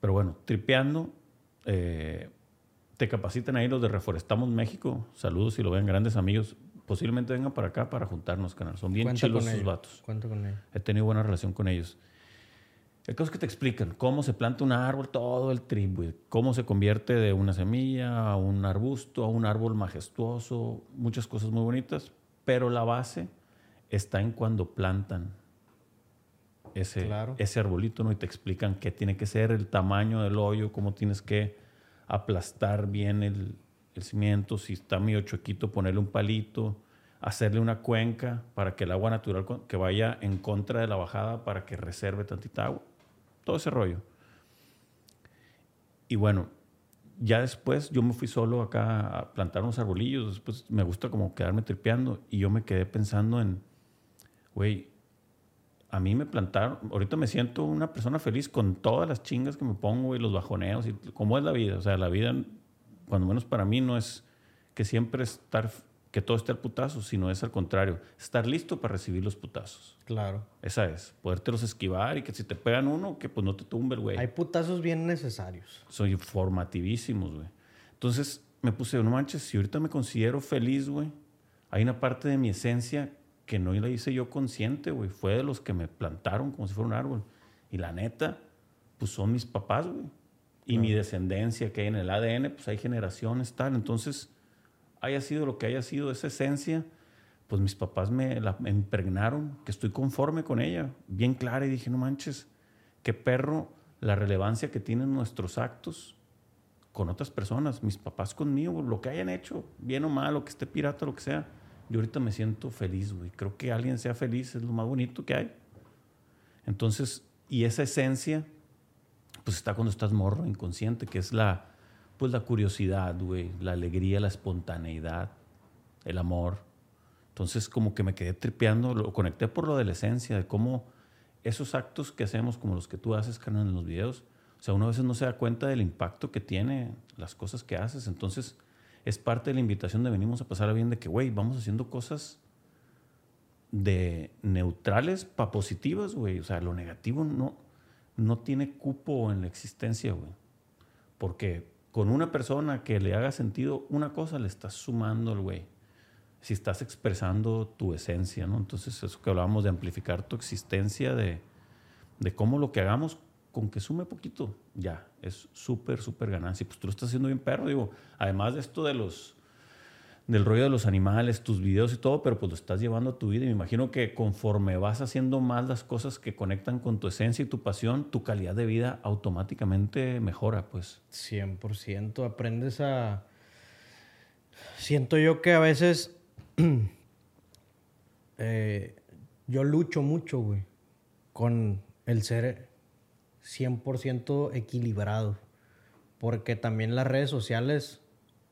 Pero bueno, tripeando, eh, te capacitan ahí los de Reforestamos México. Saludos si lo ven, grandes amigos. Posiblemente vengan para acá para juntarnos, canal. Son bien chilos sus vatos. Cuento con ellos. He tenido buena relación con ellos. El caso es que te explican cómo se planta un árbol, todo el trip, Cómo se convierte de una semilla a un arbusto, a un árbol majestuoso, muchas cosas muy bonitas. Pero la base está en cuando plantan ese, ese arbolito, ¿no? Y te explican qué tiene que ser, el tamaño del hoyo, cómo tienes que aplastar bien el, el cimiento, si está medio chuequito, ponerle un palito, hacerle una cuenca para que el agua natural que vaya en contra de la bajada para que reserve tantita agua todo ese rollo. Y bueno, ya después yo me fui solo acá a plantar unos arbolillos, después me gusta como quedarme tripeando y yo me quedé pensando en, güey, a mí me plantaron, ahorita me siento una persona feliz con todas las chingas que me pongo y los bajoneos y cómo es la vida, o sea, la vida, cuando menos para mí, no es que siempre estar que todo esté al putazo, sino es al contrario, estar listo para recibir los putazos. Claro. Esa es, podértelos esquivar y que si te pegan uno, que pues no te tumbe el güey. Hay putazos bien necesarios. Soy formativísimos, güey. Entonces me puse, no manches, si ahorita me considero feliz, güey, hay una parte de mi esencia que no la hice yo consciente, güey. Fue de los que me plantaron como si fuera un árbol. Y la neta, pues son mis papás, güey. Y mi descendencia que hay en el ADN, pues hay generaciones, tal. Entonces haya sido lo que haya sido esa esencia, pues mis papás me la impregnaron, que estoy conforme con ella, bien clara, y dije, no manches, qué perro la relevancia que tienen nuestros actos con otras personas, mis papás conmigo, lo que hayan hecho, bien o mal, o que esté pirata, lo que sea. Yo ahorita me siento feliz, güey. Creo que alguien sea feliz es lo más bonito que hay. Entonces, y esa esencia, pues está cuando estás morro, inconsciente, que es la, pues la curiosidad, güey, la alegría, la espontaneidad, el amor. Entonces como que me quedé tripeando, lo conecté por lo de la esencia, de cómo esos actos que hacemos, como los que tú haces, carnal, en los videos, o sea, uno a veces no se da cuenta del impacto que tiene las cosas que haces. Entonces es parte de la invitación de venimos a pasar a bien de que, güey, vamos haciendo cosas de neutrales para positivas, güey. O sea, lo negativo no, no tiene cupo en la existencia, güey. Porque con una persona que le haga sentido una cosa, le estás sumando el güey. Si estás expresando tu esencia, ¿no? Entonces, eso que hablábamos de amplificar tu existencia, de, de cómo lo que hagamos, con que sume poquito, ya, es súper, súper ganancia. Pues tú lo estás haciendo bien perro, digo. Además de esto de los del rollo de los animales, tus videos y todo, pero pues lo estás llevando a tu vida. Y me imagino que conforme vas haciendo más las cosas que conectan con tu esencia y tu pasión, tu calidad de vida automáticamente mejora, pues. 100%. Aprendes a... Siento yo que a veces... Eh, yo lucho mucho, güey, con el ser 100% equilibrado. Porque también las redes sociales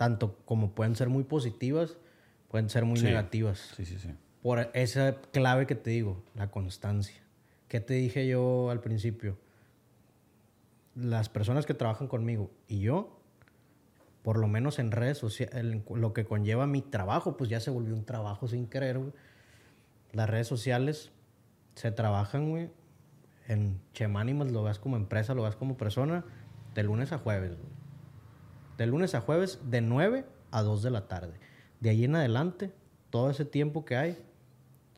tanto como pueden ser muy positivas, pueden ser muy negativas. Sí, sí, sí. Por esa clave que te digo, la constancia. ¿Qué te dije yo al principio? Las personas que trabajan conmigo y yo, por lo menos en redes sociales, lo que conlleva mi trabajo, pues ya se volvió un trabajo sin querer, Las redes sociales se trabajan, güey, en Chemánimos lo ves como empresa, lo ves como persona, de lunes a jueves, De lunes a jueves, de 9 a 2 de la tarde. De ahí en adelante, todo ese tiempo que hay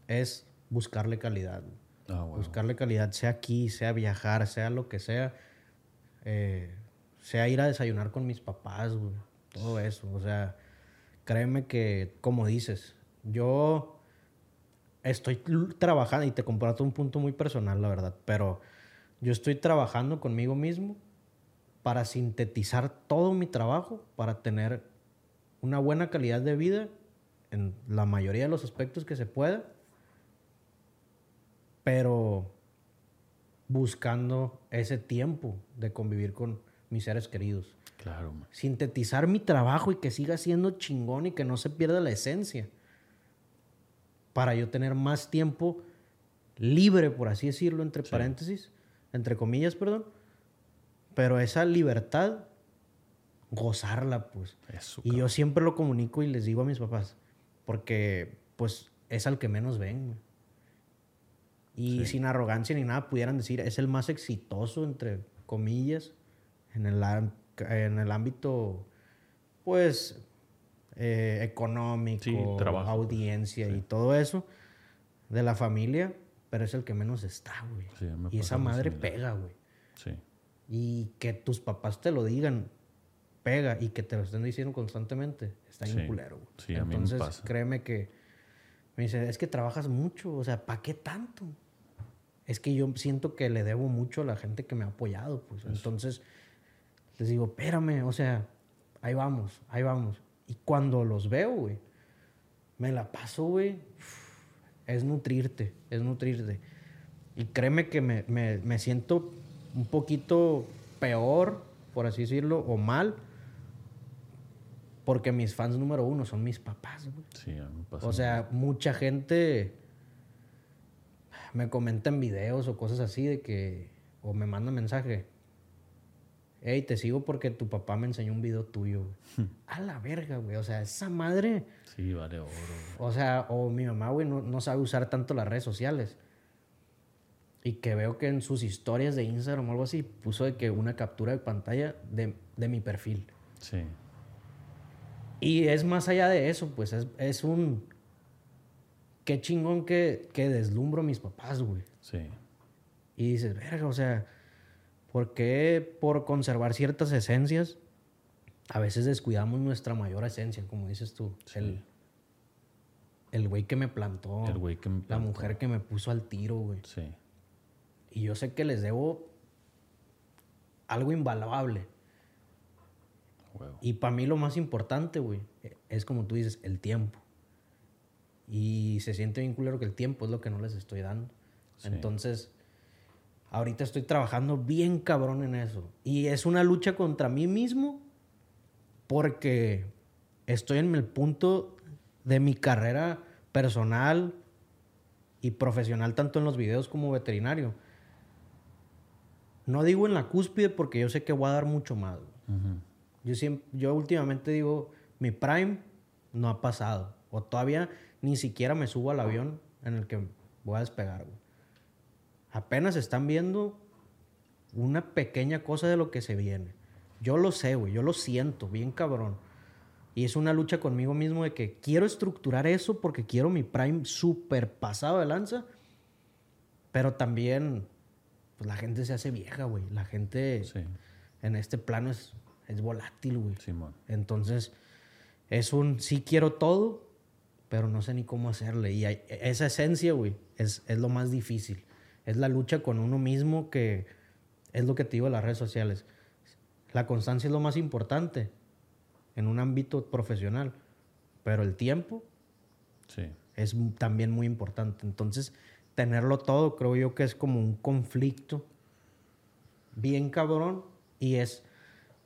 es buscarle calidad. Ah, buscarle calidad, sea aquí, sea viajar, sea lo que sea. Eh, sea ir a desayunar con mis papás, Todo eso. O sea, créeme que, como dices, yo estoy trabajando, y te comparto un punto muy personal, la verdad, pero yo estoy trabajando conmigo mismo para sintetizar todo mi trabajo, para tener una buena calidad de vida en la mayoría de los aspectos que se pueda, pero buscando ese tiempo de convivir con mis seres queridos. Claro. Sintetizar mi trabajo y que siga siendo chingón y que no se pierda la esencia para yo tener más tiempo libre, por así decirlo, entre paréntesis, entre comillas, perdón. Pero esa libertad, gozarla, pues. y yo siempre lo comunico y les digo a mis papás, porque pues es al que menos ven. Y sin arrogancia ni nada pudieran decir, es el más exitoso, entre comillas, en el, en el ámbito, pues, eh, económico, audiencia y todo eso de la familia, pero es el que menos está, güey. y esa madre pega, güey. Sí. Y que tus papás te lo digan, pega, y que te lo estén diciendo constantemente, está bien culero, güey. Entonces, créeme que me dice, es que trabajas mucho, o sea, ¿para qué tanto? Es que yo siento que le debo mucho a la gente que me ha apoyado, pues. Entonces, les digo, espérame, o sea, ahí vamos, ahí vamos. Y cuando los veo, güey, me la paso, güey. Es nutrirte, es nutrirte. Y créeme que me, me, me, siento un poquito peor, por así decirlo, o mal, porque mis fans número uno son mis papás, güey. Sí, me pasa. O sea, mucha gente me comenta en videos o cosas así de que, o me manda mensaje, Ey, te sigo porque tu papá me enseñó un video tuyo. a la verga, güey. O sea, esa madre. Sí, vale oro. O sea, o mi mamá, güey, no, sabe usar tanto las redes sociales. Y que veo que en sus historias de Instagram o algo así puso de que una captura de pantalla de, mi perfil. Sí. Y es más allá de eso, pues es, es un. Qué chingón que, que deslumbro a mis papás, güey. Sí. Y dices, verga, o sea ¿Por qué por conservar ciertas esencias a veces descuidamos nuestra mayor esencia, como dices tú? El, el güey que me plantó. El güey que me plantó. La mujer que me puso al tiro, güey. Sí. Y yo sé que les debo algo invaluable. Y para mí lo más importante, güey, es como tú dices, el tiempo. Y se siente bien culero que el tiempo es lo que no les estoy dando. Entonces, Ahorita estoy trabajando bien cabrón en eso. Y es una lucha contra mí mismo porque estoy en el punto de mi carrera personal y profesional, tanto en los videos como veterinario. No digo en la cúspide porque yo sé que voy a dar mucho más. yo, siempre, yo últimamente digo, mi prime no ha pasado. O todavía ni siquiera me subo al avión en el que voy a despegar apenas están viendo una pequeña cosa de lo que se viene. Yo lo sé, güey, yo lo siento, bien cabrón. Y es una lucha conmigo mismo de que quiero estructurar eso porque quiero mi prime súper pasado de lanza. Pero también, pues la gente se hace vieja, güey. La gente en este plano es, es volátil, güey. Entonces, es un sí quiero todo, pero no sé ni cómo hacerle. Y esa esencia, güey, es, es lo más difícil es la lucha con uno mismo que es lo que te digo en las redes sociales. La constancia es lo más importante en un ámbito profesional, pero el tiempo es también muy importante. Entonces, tenerlo todo creo yo que es como un conflicto bien cabrón y es,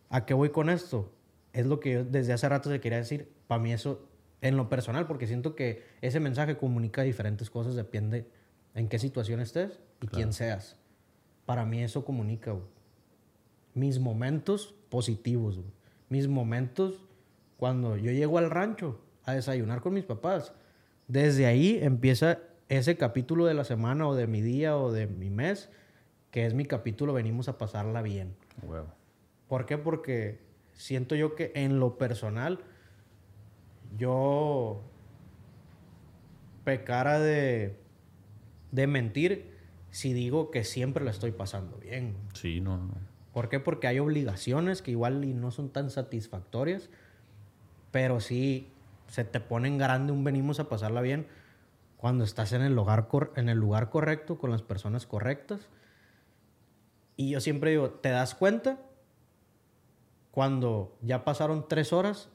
¿a qué voy con esto? Es lo que yo desde hace rato se quería decir. Para mí eso, en lo personal, porque siento que ese mensaje comunica diferentes cosas, depende en qué situación estés y quién seas. Para mí eso comunica, Mis momentos positivos, Mis momentos cuando yo llego al rancho a desayunar con mis papás. Desde ahí empieza ese capítulo de la semana o de mi día o de mi mes que es mi capítulo Venimos a pasarla bien. ¿Por qué? Porque siento yo que en lo personal yo pecara de, de mentir si digo que siempre la estoy pasando bien. Sí, no, no. ¿Por qué? Porque hay obligaciones que igual y no son tan satisfactorias, pero sí se te pone en grande un venimos a pasarla bien cuando estás en el, lugar en el lugar correcto, con las personas correctas. Y yo siempre digo, ¿te das cuenta? Cuando ya pasaron tres horas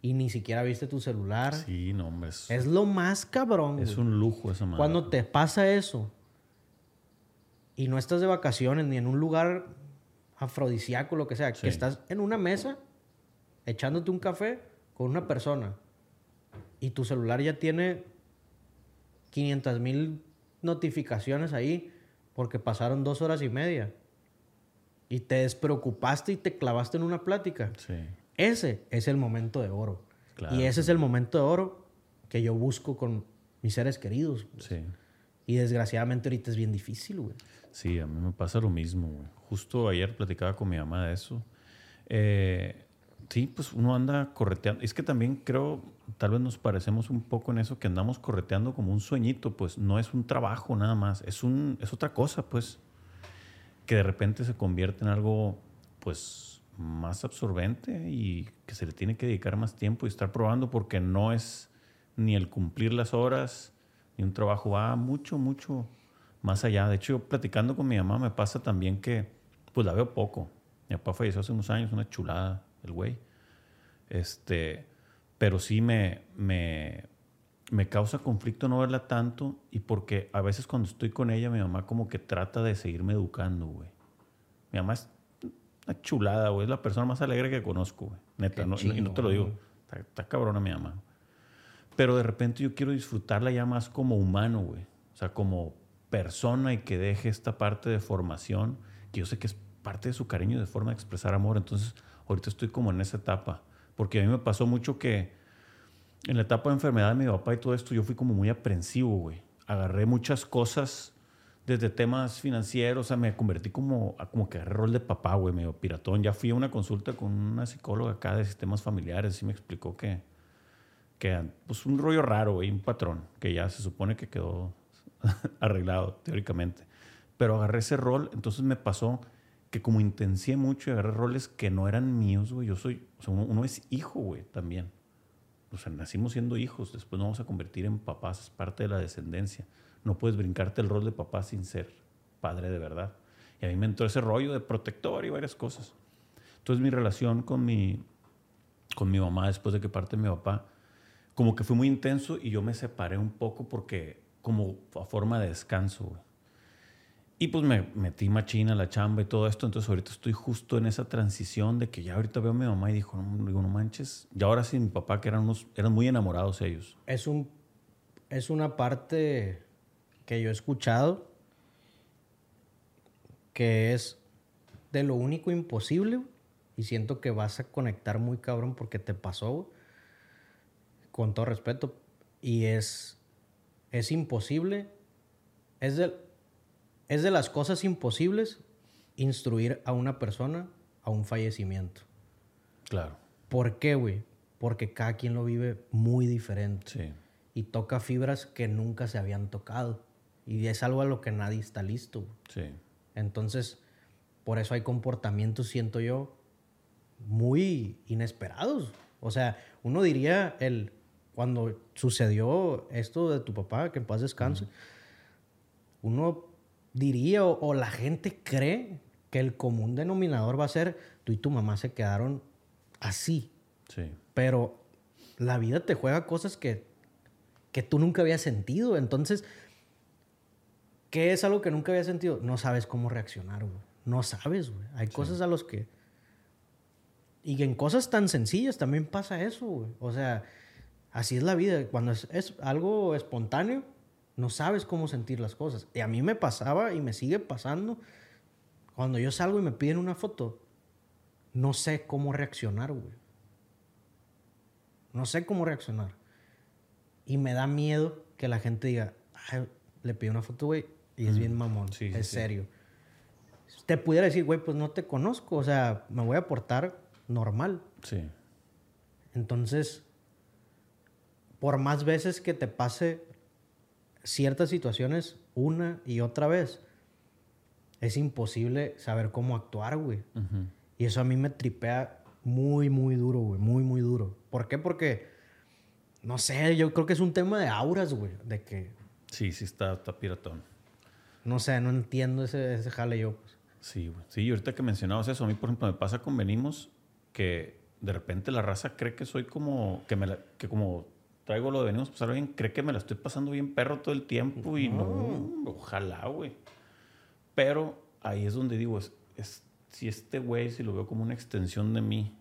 y ni siquiera viste tu celular. Sí, no, hombre. Es, lo más cabrón. Es un lujo esa madre. Cuando te pasa eso y no estás de vacaciones ni en un lugar afrodisíaco, lo que sea, que estás en una mesa echándote un café con una persona y tu celular ya tiene 500 mil notificaciones ahí porque pasaron dos horas y media y te despreocupaste y te clavaste en una plática. Sí. Ese es el momento de oro. y ese es el momento de oro que yo busco con mis seres queridos. Pues. Sí. Y desgraciadamente ahorita es bien difícil, güey. Sí, a mí me pasa lo mismo, güey. Justo ayer platicaba con mi mamá de eso. Eh, sí, pues uno anda correteando. Es que también creo, tal vez nos parecemos un poco en eso, que andamos correteando como un sueñito, pues no es un trabajo nada más, es, un, es otra cosa, pues, que de repente se convierte en algo, pues, más absorbente y que se le tiene que dedicar más tiempo y estar probando porque no es ni el cumplir las horas ni un trabajo, va mucho, mucho más allá. De hecho, platicando con mi mamá me pasa también que pues la veo poco. Mi papá falleció hace unos años, una chulada el güey. Este, pero sí me, me, me causa conflicto no verla tanto y porque a veces cuando estoy con ella mi mamá como que trata de seguirme educando, güey. Mi mamá es una chulada, güey. Es la persona más alegre que conozco, güey. Neta, no, y no te lo digo. Está, cabrona mi mamá. Pero de repente yo quiero disfrutarla ya más como humano, güey. O sea, como persona y que deje esta parte de formación, que yo sé que es parte de su cariño de forma de expresar amor. Entonces, ahorita estoy como en esa etapa. Porque a mí me pasó mucho que en la etapa de enfermedad de mi papá y todo esto, yo fui como muy aprensivo, güey. Agarré muchas cosas desde temas financieros, o sea, me convertí como, como que agarré rol de papá, güey, medio piratón. Ya fui a una consulta con una psicóloga acá de sistemas familiares y me explicó que, que pues un rollo raro, güey, un patrón, que ya se supone que quedó arreglado teóricamente. Pero agarré ese rol, entonces me pasó que como intencié mucho y agarré roles que no eran míos, güey, yo soy, o sea, uno, es hijo, güey, también. O sea, nacimos siendo hijos, después nos vamos a convertir en papás, es parte de la descendencia no puedes brincarte el rol de papá sin ser padre de verdad. Y a mí me entró ese rollo de protector y varias cosas. Entonces mi relación con mi, con mi mamá después de que parte mi papá, como que fue muy intenso y yo me separé un poco porque como a forma de descanso. Y pues me metí machina la chamba y todo esto. Entonces ahorita estoy justo en esa transición de que ya ahorita veo a mi mamá y dijo, no, digo, no manches. Y ahora sí mi papá, que eran, unos, eran muy enamorados ellos. Es, un, es una parte que yo he escuchado que es de lo único imposible y siento que vas a conectar muy cabrón porque te pasó con todo respeto y es es imposible es de, es de las cosas imposibles instruir a una persona a un fallecimiento. Claro. ¿Por qué, güey? Porque cada quien lo vive muy diferente. Sí. Y toca fibras que nunca se habían tocado. Y es algo a lo que nadie está listo. Sí. Entonces, por eso hay comportamientos, siento yo, muy inesperados. O sea, uno diría, el, cuando sucedió esto de tu papá, que en paz descanse, uno diría o, la gente cree que el común denominador va a ser tú y tu mamá se quedaron así. Sí. Pero la vida te juega cosas que, que tú nunca habías sentido. Entonces, ¿Qué es algo que nunca había sentido? No sabes cómo reaccionar, güey. No sabes, güey. Hay cosas a los que... Y en cosas tan sencillas también pasa eso, güey. O sea, así es la vida. Cuando es, es, algo espontáneo, no sabes cómo sentir las cosas. Y a mí me pasaba y me sigue pasando. Cuando yo salgo y me piden una foto, no sé cómo reaccionar, güey. No sé cómo reaccionar. Y me da miedo que la gente diga, le pido una foto, güey, Y es bien mamón. es serio. Te pudiera decir, güey, pues no te conozco. O sea, me voy a portar normal. Sí. Entonces, por más veces que te pase ciertas situaciones una y otra vez, es imposible saber cómo actuar, güey. Y eso a mí me tripea muy, muy duro, güey. Muy, muy duro. ¿Por qué? Porque, no sé, yo creo que es un tema de auras, güey. De que... Sí, sí está, está piratón. No sé, no entiendo ese, ese jale yo. Pues. Sí, güey. Sí, ahorita que mencionabas eso, a mí, por ejemplo, me pasa con Venimos que de repente la raza cree que soy como... Que, me que como traigo lo de Venimos pasar bien, cree que me la estoy pasando bien perro todo el tiempo y no, ojalá, güey. Pero ahí es donde digo, es, si este güey, si lo veo como una extensión de mí,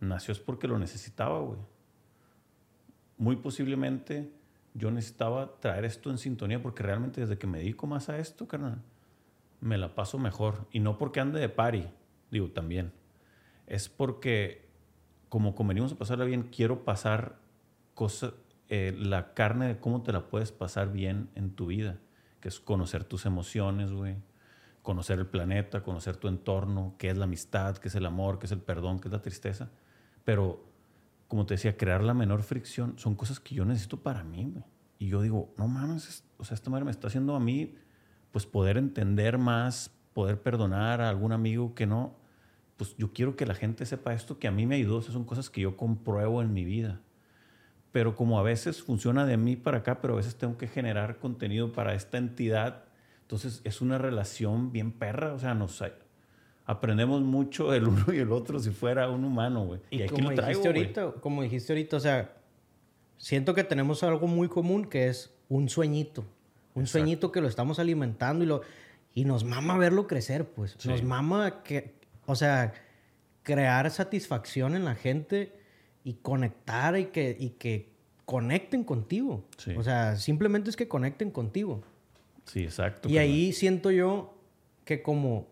nació es porque lo necesitaba, güey. Muy posiblemente yo necesitaba traer esto en sintonía porque realmente desde que me dedico más a esto, carnal, me la paso mejor. Y no porque ande de pari, digo también. Es porque como convenimos a pasarla bien, quiero pasar eh, la carne de cómo te la puedes pasar bien en tu vida, que es conocer tus emociones, güey conocer el planeta, conocer tu entorno, qué es la amistad, qué es el amor, qué es el perdón, qué es la tristeza. Pero, como te decía, crear la menor fricción son cosas que yo necesito para mí, güey. Y yo digo, no mames, o sea, esta madre me está haciendo a mí, pues poder entender más, poder perdonar a algún amigo que no. Pues yo quiero que la gente sepa esto, que a mí me ayudó. Esas son cosas que yo compruebo en mi vida. Pero como a veces funciona de mí para acá, pero a veces tengo que generar contenido para esta entidad entonces es una relación bien perra, o sea, nos aprendemos mucho el uno y el otro si fuera un humano, güey. Y, aquí como lo traigo, dijiste ahorita, como dijiste ahorita, o sea, siento que tenemos algo muy común que es un sueñito, un sueñito que lo estamos alimentando y lo y nos mama verlo crecer, pues. Nos mama que, o sea, crear satisfacción en la gente y conectar y que, y que conecten contigo. O sea, simplemente es que conecten contigo. Sí, exacto. Y ahí siento yo que como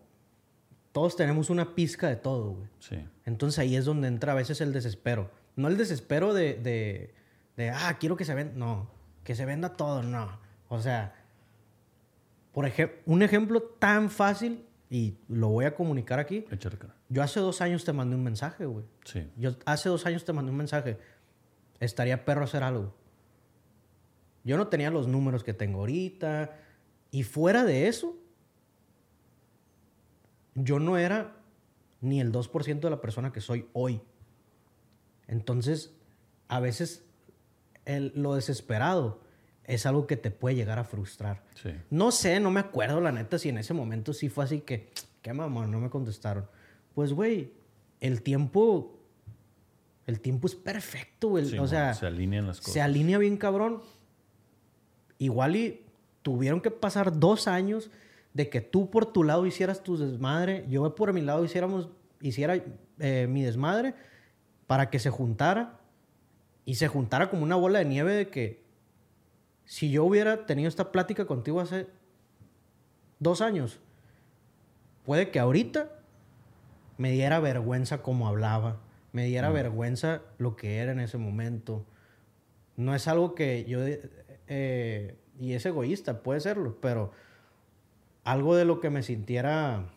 todos tenemos una pizca de todo, güey. Sí. Entonces ahí es donde entra a veces el desespero. No el desespero de, de, de ah, quiero que se venda. No, que se venda todo, no. O sea, por ejemplo, un ejemplo tan fácil y lo voy a comunicar aquí. Yo hace dos años te mandé un mensaje, güey. Sí. Yo hace dos años te mandé un mensaje. Estaría perro hacer algo. Yo no tenía los números que tengo ahorita. Y fuera de eso, yo no era ni el 2% de la persona que soy hoy. Entonces, a veces lo desesperado es algo que te puede llegar a frustrar. No sé, no me acuerdo la neta si en ese momento sí fue así que, qué mamá, no me contestaron. Pues, güey, el tiempo, el tiempo es perfecto, güey. o sea, se alinean las cosas. Se alinea bien cabrón. Igual y tuvieron que pasar dos años de que tú por tu lado hicieras tu desmadre, yo por mi lado hiciéramos, hiciera eh, mi desmadre, para que se juntara y se juntara como una bola de nieve de que si yo hubiera tenido esta plática contigo hace dos años, puede que ahorita me diera vergüenza como hablaba, me diera vergüenza lo que era en ese momento. No es algo que yo eh, y es egoísta, puede serlo, pero algo de lo que me sintiera,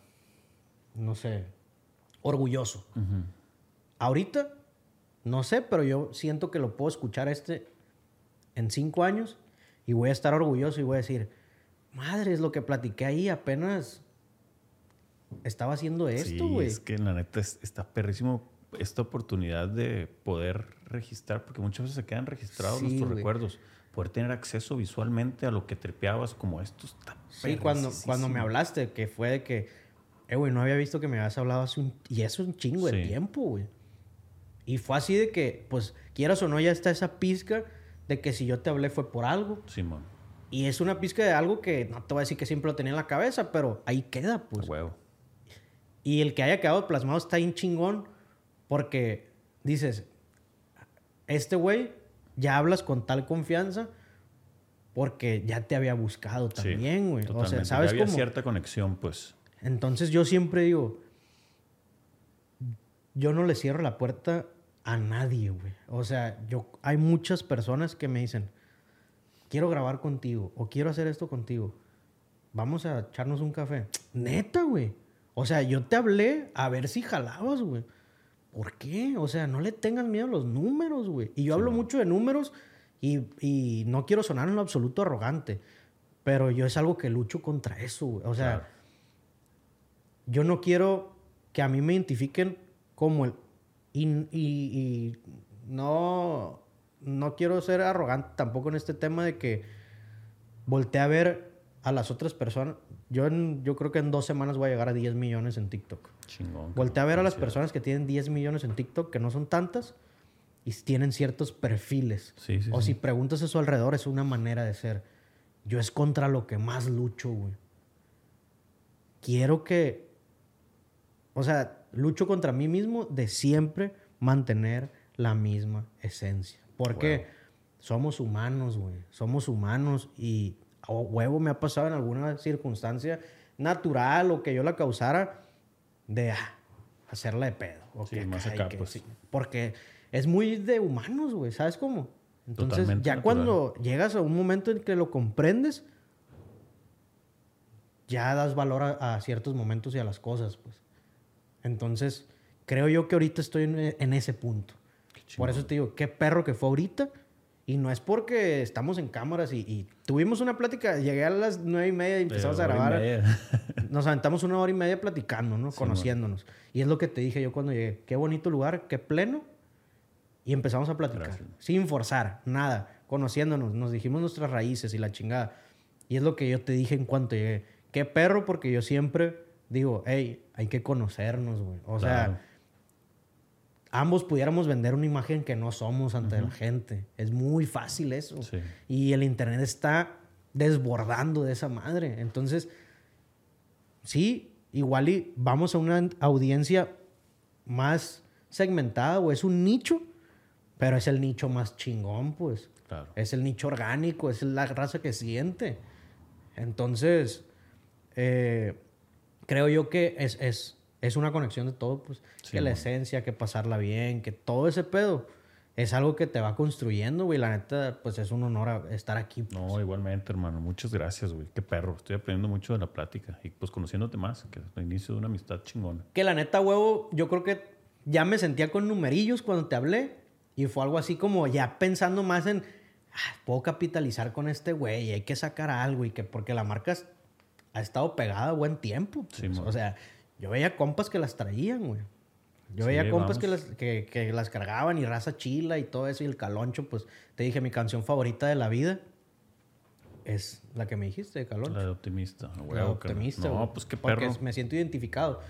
no sé, orgulloso. Ahorita, no sé, pero yo siento que lo puedo escuchar este en cinco años y voy a estar orgulloso y voy a decir, madre, es lo que platiqué ahí, apenas estaba haciendo esto, güey. es que la neta está perrísimo esta oportunidad de poder registrar, porque muchas veces se quedan registrados nuestros recuerdos poder tener acceso visualmente a lo que trepeabas como esto está Sí, cuando, cuando me hablaste, que fue de que, eh, güey, no había visto que me habías hablado hace un... Y eso es un chingo de tiempo, güey. Y fue así de que, pues, quieras o no, ya está esa pizca de que si yo te hablé fue por algo. Simón. y es una pizca de algo que no te voy a decir que siempre lo tenía en la cabeza, pero ahí queda, pues. Huevo. Y el que haya quedado plasmado está bien chingón porque dices, este güey ya hablas con tal confianza porque ya te había buscado también, güey. o sea, ¿sabes había cierta conexión, pues. Entonces yo siempre digo, yo no le cierro la puerta a nadie, güey. O sea, yo hay muchas personas que me dicen, quiero grabar contigo o quiero hacer esto contigo. vamos a echarnos un café. Neta, güey. O sea, yo te hablé a ver si jalabas, güey. ¿Por qué? O sea, no le tengas miedo a los números, güey. Y yo hablo mucho de números y, no quiero sonar en lo absoluto arrogante, pero yo es algo que lucho contra eso, güey. O sea, yo no quiero que a mí me identifiquen como el... Y, no, no quiero ser arrogante tampoco en este tema de que volteé a ver a las otras personas. Yo, yo creo que en dos semanas voy a llegar a 10 millones en TikTok. Chingón. Volteé a ver a las personas que tienen 10 millones en TikTok, que no son tantas, y tienen ciertos perfiles. o si preguntas a su alrededor, es una manera de ser. Yo es contra lo que más lucho, güey. Quiero que. O sea, lucho contra mí mismo de siempre mantener la misma esencia. Porque somos humanos, güey. Somos humanos y a huevo me ha pasado en alguna circunstancia natural o que yo la causara de ah, hacerla de pedo. sí, más acá, pues. Porque es muy de humanos, güey, ¿sabes cómo? Entonces, ya cuando llegas a un momento en que lo comprendes, ya das valor a, ciertos momentos y a las cosas, pues. Entonces, creo yo que ahorita estoy en, ese punto. Por eso te digo, qué perro que fue ahorita. Y no es porque estamos en cámaras y, tuvimos una plática. Llegué a las nueve y media y empezamos a grabar. Nos aventamos una hora y media platicando, ¿no? Conociéndonos. Y es lo que te dije yo cuando llegué. Qué bonito lugar, qué pleno. Y empezamos a platicar. Sin forzar, nada. Conociéndonos. Nos dijimos nuestras raíces y la chingada. Y es lo que yo te dije en cuanto llegué. Qué perro, porque yo siempre digo, hey, hay que conocernos, güey. O sea ambos pudiéramos vender una imagen que no somos ante la gente. Es muy fácil eso. Y el Internet está desbordando de esa madre. Entonces, sí, igual y vamos a una audiencia más segmentada o es un nicho, pero es el nicho más chingón, pues. Es el nicho orgánico, es la raza que siente. Entonces, eh, creo yo que es, es es una conexión de todo, pues. que la esencia, que pasarla bien, que todo ese pedo es algo que te va construyendo, güey. La neta, pues es un honor estar aquí. Pues. No, igualmente, hermano. Muchas gracias, güey. Qué perro. Estoy aprendiendo mucho de la plática y pues conociéndote más, que es el inicio de una amistad chingona. Que la neta, huevo, yo creo que ya me sentía con numerillos cuando te hablé y fue algo así como ya pensando más en, ah, puedo capitalizar con este güey, hay que sacar algo y que porque la marca ha estado pegada buen tiempo. Pues. o sea, yo veía compas que las traían, güey. Yo veía compas que las, que, las cargaban y raza chila y todo eso y el caloncho, pues te dije, mi canción favorita de la vida es la que me dijiste, de caloncho. La de optimista. la de optimista. No, pues qué perro. Porque me siento identificado.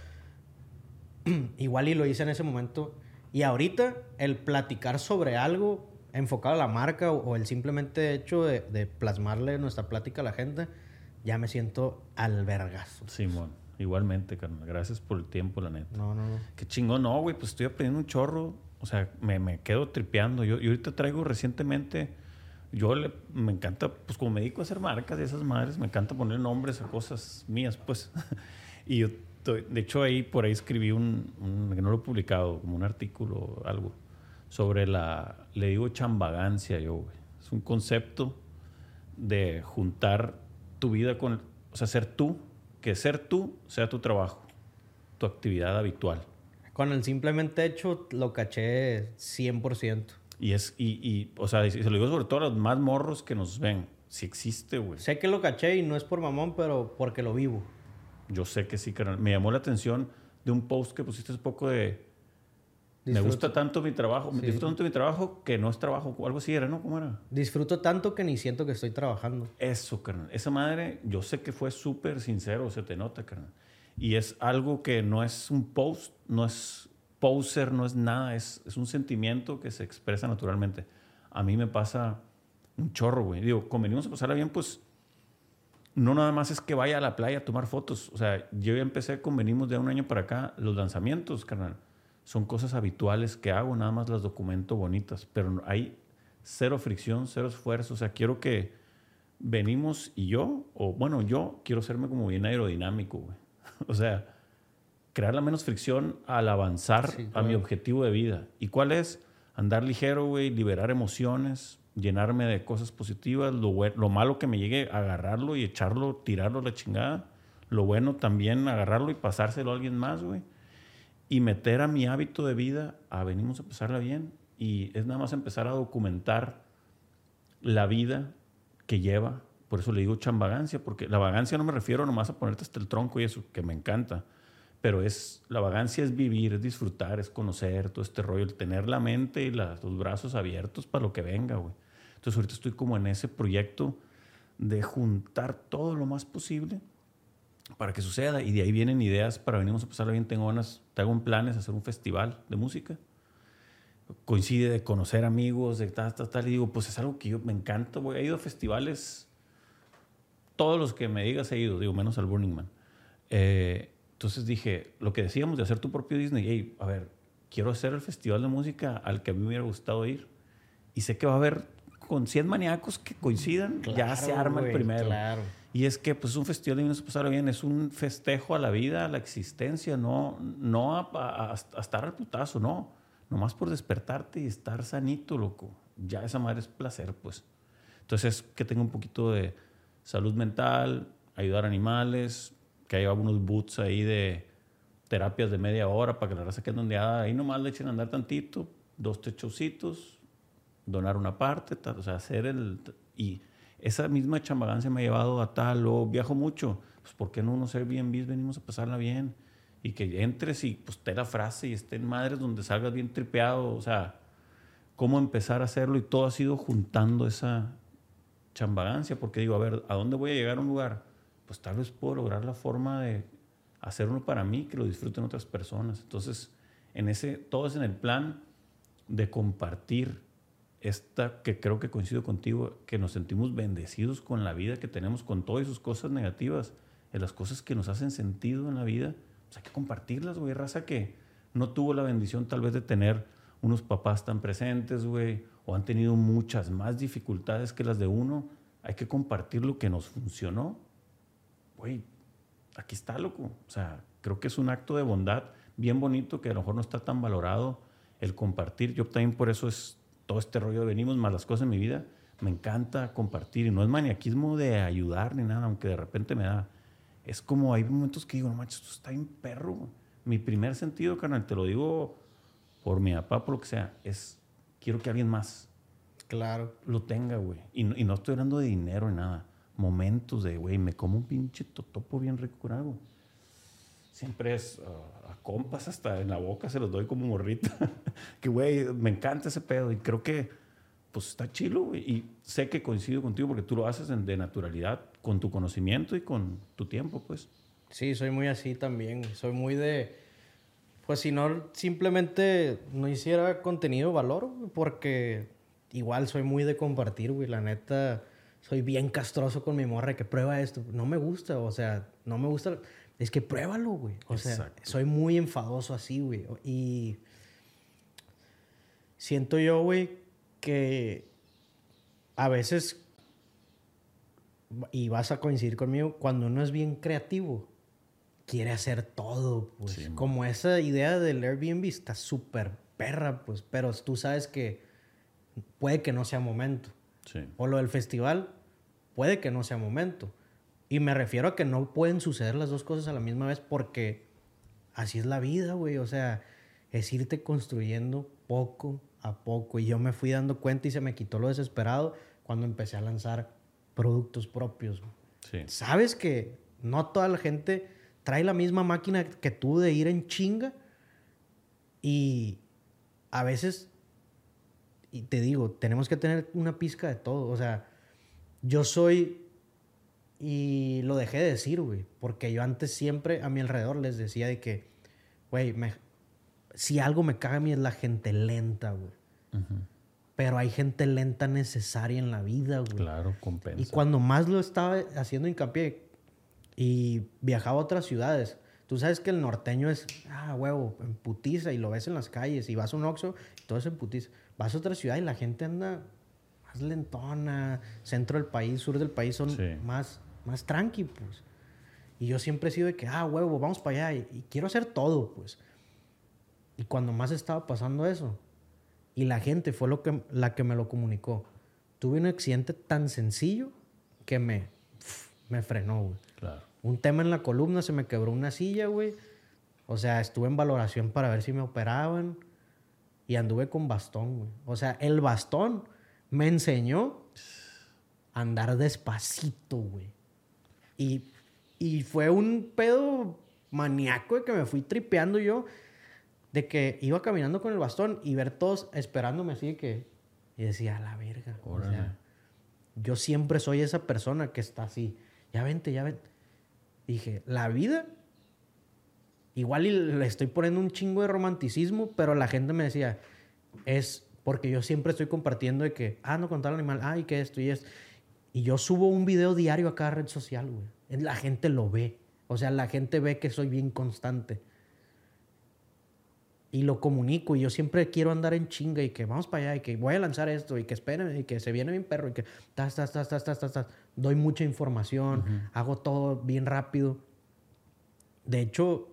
Igual y lo hice en ese momento. Y ahorita el platicar sobre algo enfocado a la marca o, el simplemente hecho de, de, plasmarle nuestra plática a la gente, ya me siento albergazo. Simón. Igualmente, carnal. Gracias por el tiempo, la neta. No, no, no. Qué chingón, no, güey. Pues estoy aprendiendo un chorro. O sea, me, me quedo tripeando. Yo, yo ahorita traigo recientemente. Yo le, me encanta, pues como me dedico a hacer marcas de esas madres, me encanta poner nombres a cosas mías, pues. y yo, de hecho, ahí por ahí escribí un, un, que no lo he publicado, como un artículo algo, sobre la, le digo chambagancia yo, güey. Es un concepto de juntar tu vida con, o sea, ser tú que ser tú sea tu trabajo, tu actividad habitual. Con el simplemente hecho lo caché 100%. Y es, y, y o sea, se lo digo sobre todo a los más morros que nos ven. Si existe, güey. Sé que lo caché y no es por mamón, pero porque lo vivo. Yo sé que sí, carnal. Me llamó la atención de un post que pusiste hace poco de me gusta tanto mi trabajo, me disfruto tanto mi trabajo que no es trabajo, algo así era, ¿no? ¿Cómo era? Disfruto tanto que ni siento que estoy trabajando. Eso, carnal. Esa madre, yo sé que fue súper sincero, se te nota, carnal. Y es algo que no es un post, no es poser, no es nada, es, es un sentimiento que se expresa naturalmente. A mí me pasa un chorro, güey. Digo, convenimos a pasarla bien, pues no nada más es que vaya a la playa a tomar fotos. O sea, yo ya empecé, convenimos de un año para acá, los lanzamientos, carnal son cosas habituales que hago, nada más las documento bonitas, pero hay cero fricción, cero esfuerzo, o sea, quiero que venimos y yo, o bueno, yo quiero serme como bien aerodinámico, güey. O sea, crear la menos fricción al avanzar a mi objetivo de vida. ¿Y cuál es? Andar ligero, güey, liberar emociones, llenarme de cosas positivas, lo, lo malo que me llegue, agarrarlo y echarlo, tirarlo a la chingada. Lo bueno también agarrarlo y pasárselo a alguien más, güey. Y meter a mi hábito de vida a venimos a pasarla bien. Y es nada más empezar a documentar la vida que lleva. Por eso le digo chambagancia, porque la vagancia no me refiero nomás a ponerte hasta el tronco y eso, que me encanta. Pero es, la vagancia es vivir, es disfrutar, es conocer todo este rollo, el tener la mente y los brazos abiertos para lo que venga, güey. Entonces ahorita estoy como en ese proyecto de juntar todo lo más posible para que suceda. Y de ahí vienen ideas para venimos a pasarlo bien. Tengo ganas, tengo planes de hacer un festival de música. Coincide de conocer amigos, de tal, tal, tal. Y digo, pues es algo que yo me encanta. Voy, he ido a festivales, todos los que me digas he ido, digo, menos al Burning Man. Eh, entonces dije, lo que decíamos de hacer tu propio Disney, hey, a ver, quiero hacer el festival de música al que a mí me hubiera gustado ir. Y sé que va a haber con 100 maníacos que coincidan, ya se arma el primero. Claro. Y es que pues un festival de se pasar bien, es un festejo a la vida, a la existencia, no, no a, estar al putazo, no. Nomás por despertarte y estar sanito, loco. Ya esa madre es placer, pues. Entonces, que tenga un poquito de salud mental, ayudar a animales, que haya algunos boots ahí de terapias de media hora para que la raza quede ondeada. Ahí nomás le echen a andar tantito, dos, tres donar una parte, o sea, hacer el... Y, esa misma chambagancia me ha llevado a tal, o viajo mucho, pues ¿por qué no uno ser bien bis? Venimos a pasarla bien. Y que entres y pues te la frase y estén madres donde salgas bien tripeado, o sea, cómo empezar a hacerlo y todo ha sido juntando esa chambagancia, porque digo, a ver, ¿a dónde voy a llegar a un lugar? Pues tal vez puedo lograr la forma de hacerlo para mí, que lo disfruten otras personas. Entonces, en ese, todo es en el plan de compartir esta que creo que coincido contigo, que nos sentimos bendecidos con la vida que tenemos, con todas sus cosas negativas, en las cosas que nos hacen sentido en la vida, pues hay que compartirlas, güey, raza que no tuvo la bendición tal vez de tener unos papás tan presentes, güey, o han tenido muchas más dificultades que las de uno, hay que compartir lo que nos funcionó. Güey, aquí está, loco. O sea, creo que es un acto de bondad bien bonito que a lo mejor no está tan valorado el compartir. Yo también por eso es todo este rollo de venimos más las cosas en mi vida, me encanta compartir. Y no es maniaquismo de ayudar ni nada, aunque de repente me da. Es como hay momentos que digo, no manches, esto está bien perro. Mi primer sentido, carnal, te lo digo por mi papá, por lo que sea, es quiero que alguien más claro. lo tenga, güey. Y, no estoy hablando de dinero ni nada. Momentos de, güey, me como un pinche totopo bien rico con algo siempre es uh, a compas hasta en la boca se los doy como morrita. que, güey, me encanta ese pedo y creo que, pues está chilo, güey. Y sé que coincido contigo porque tú lo haces de naturalidad, con tu conocimiento y con tu tiempo, pues. Sí, soy muy así también. Soy muy de. Pues si no, simplemente no hiciera contenido valor, porque igual soy muy de compartir, güey. La neta, soy bien castroso con mi morra que prueba esto. No me gusta, o sea, no me gusta es que pruébalo, güey. O sea, soy muy enfadoso así, güey. Y siento yo, güey, que a veces, y vas a coincidir conmigo, cuando uno es bien creativo, quiere hacer todo, pues. Como esa idea del Airbnb está súper perra, pues. Pero tú sabes que puede que no sea momento. Sí. O lo del festival, puede que no sea momento. Y me refiero a que no pueden suceder las dos cosas a la misma vez porque así es la vida, güey. O sea, es irte construyendo poco a poco. Y yo me fui dando cuenta y se me quitó lo desesperado cuando empecé a lanzar productos propios. Sí. Sabes que no toda la gente trae la misma máquina que tú de ir en chinga. Y a veces, y te digo, tenemos que tener una pizca de todo. O sea, yo soy y lo dejé de decir, güey. Porque yo antes siempre a mi alrededor les decía de que, güey, si algo me caga a mí es la gente lenta, güey. Pero hay gente lenta necesaria en la vida, güey. Claro, compensa. Y cuando más lo estaba haciendo hincapié y viajaba a otras ciudades, tú sabes que el norteño es, ah, huevo, en putiza y lo ves en las calles y vas a un Oxxo y todo es en putiza. Vas a otra ciudad y la gente anda más lentona, centro del país, sur del país son más más tranqui, pues. Y yo siempre he sido de que, ah, huevo, vamos para allá y, quiero hacer todo, pues. Y cuando más estaba pasando eso, y la gente fue lo que, la que me lo comunicó, tuve un accidente tan sencillo que me, me frenó, güey. Claro. Un tema en la columna, se me quebró una silla, güey. O sea, estuve en valoración para ver si me operaban y anduve con bastón, güey. O sea, el bastón me enseñó a andar despacito, güey. Y, y fue un pedo maníaco de que me fui tripeando yo de que iba caminando con el bastón y ver todos esperándome así que y decía, a la verga. O sea, yo siempre soy esa persona que está así. Ya vente, ya vente. Dije, la vida, igual le estoy poniendo un chingo de romanticismo, pero la gente me decía, es porque yo siempre estoy compartiendo de que, ah, no contar al animal, ay, ah, que esto y esto. Y yo subo un video diario a cada red social, güey. La gente lo ve. O sea, la gente ve que soy bien constante. Y lo comunico. Y yo siempre quiero andar en chinga y que vamos para allá y que voy a lanzar esto y que esperen y que se viene bien perro y que tas, tas, tas, tas, tas, tas, Doy mucha información, hago todo bien rápido. De hecho,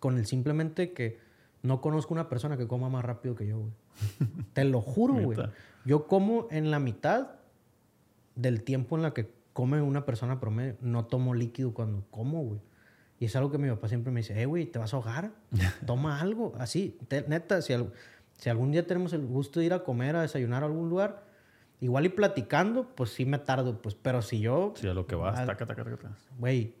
con el simplemente que no conozco una persona que coma más rápido que yo, güey. Te lo juro, güey. Yo como en la mitad del tiempo en la que come una persona promedio. No tomo líquido cuando como, güey. Y es algo que mi papá siempre me dice, eh, güey, ¿te vas a ahogar? Toma algo. Así, neta, si, si algún día tenemos el gusto de ir a comer, a desayunar a algún lugar, igual y platicando, pues sí me tardo, pues. Pero si yo... Sí, a lo que vas, taca, taca, taca. Güey,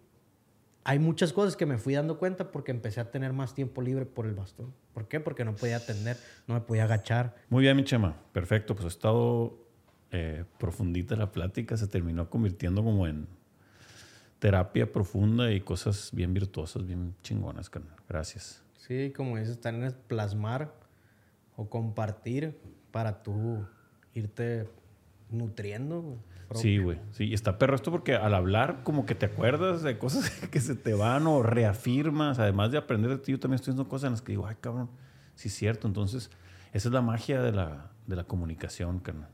hay muchas cosas que me fui dando cuenta porque empecé a tener más tiempo libre por el bastón. ¿Por qué? Porque no podía atender, no me podía agachar. Muy bien, mi chema. Perfecto. Pues he estado eh, profundita la plática, se terminó convirtiendo como en terapia profunda y cosas bien virtuosas, bien chingonas, Gracias. Sí, como dices, también es plasmar o compartir para tú irte nutriendo. Sí, güey. Sí, y está perro esto porque al hablar como que te acuerdas de cosas que se te van o reafirmas, además de aprender de ti, yo también estoy haciendo cosas en las que digo, ay, cabrón, sí es cierto. Entonces, esa es la magia de la, de la comunicación, carnal.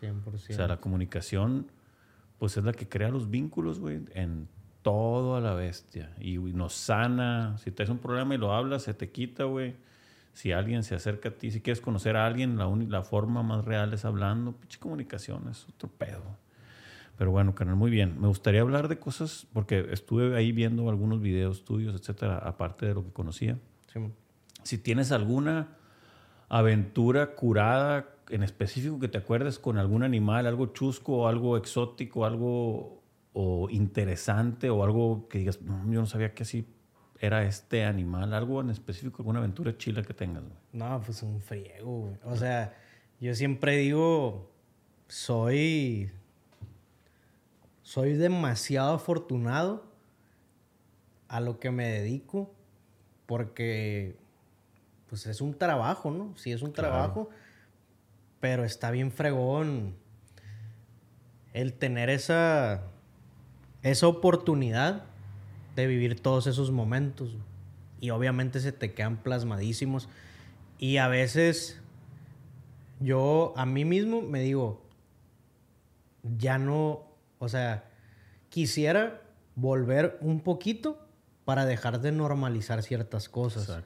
100%. O sea, la comunicación, pues es la que crea los vínculos, güey, en todo a la bestia. Y, nos sana. Si te tienes un problema y lo hablas, se te quita, güey. Si alguien se acerca a ti, si quieres conocer a alguien, la, la forma más real es hablando. Pinche comunicación es otro pedo. Pero bueno, canal, muy bien. Me gustaría hablar de cosas, porque estuve ahí viendo algunos videos tuyos, etcétera, aparte de lo que conocía. Si tienes alguna aventura curada en específico que te acuerdes con algún animal, algo chusco, algo exótico, algo o interesante o algo que digas, yo no sabía que así era este animal, algo en específico, alguna aventura chila que tengas. No, pues un friego. O sea, yo siempre digo, soy, soy demasiado afortunado a lo que me dedico porque pues es un trabajo, ¿no? Sí es un trabajo pero está bien fregón el tener esa, esa oportunidad de vivir todos esos momentos. Y obviamente se te quedan plasmadísimos. Y a veces yo a mí mismo me digo, ya no, o sea, quisiera volver un poquito para dejar de normalizar ciertas cosas.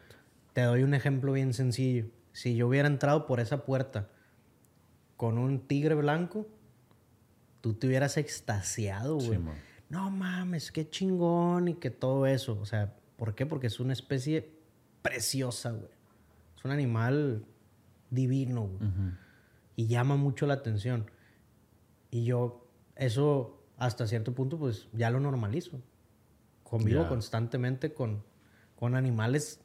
Te doy un ejemplo bien sencillo. Si yo hubiera entrado por esa puerta con un tigre blanco, tú te hubieras extasiado, güey. no mames, qué chingón y que todo eso. O sea, ¿por qué? Porque es una especie preciosa, güey. Es un animal divino, güey. Y llama mucho la atención. Y yo, eso hasta cierto punto, pues ya lo normalizo. Convivo constantemente con, con animales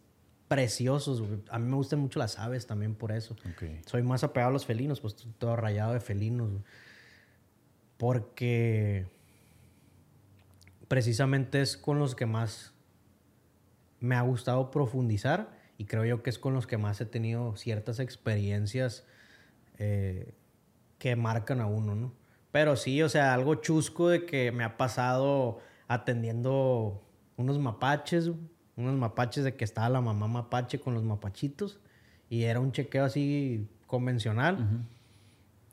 preciosos. A mí me gustan mucho las aves también por eso. Soy más apegado a los felinos, pues todo rayado de felinos. Porque precisamente es con los que más me ha gustado profundizar y creo yo que es con los que más he tenido ciertas experiencias eh, que marcan a uno, ¿no? Pero sí, o sea, algo chusco de que me ha pasado atendiendo unos mapaches, unos mapaches de que estaba la mamá mapache con los mapachitos y era un chequeo así convencional.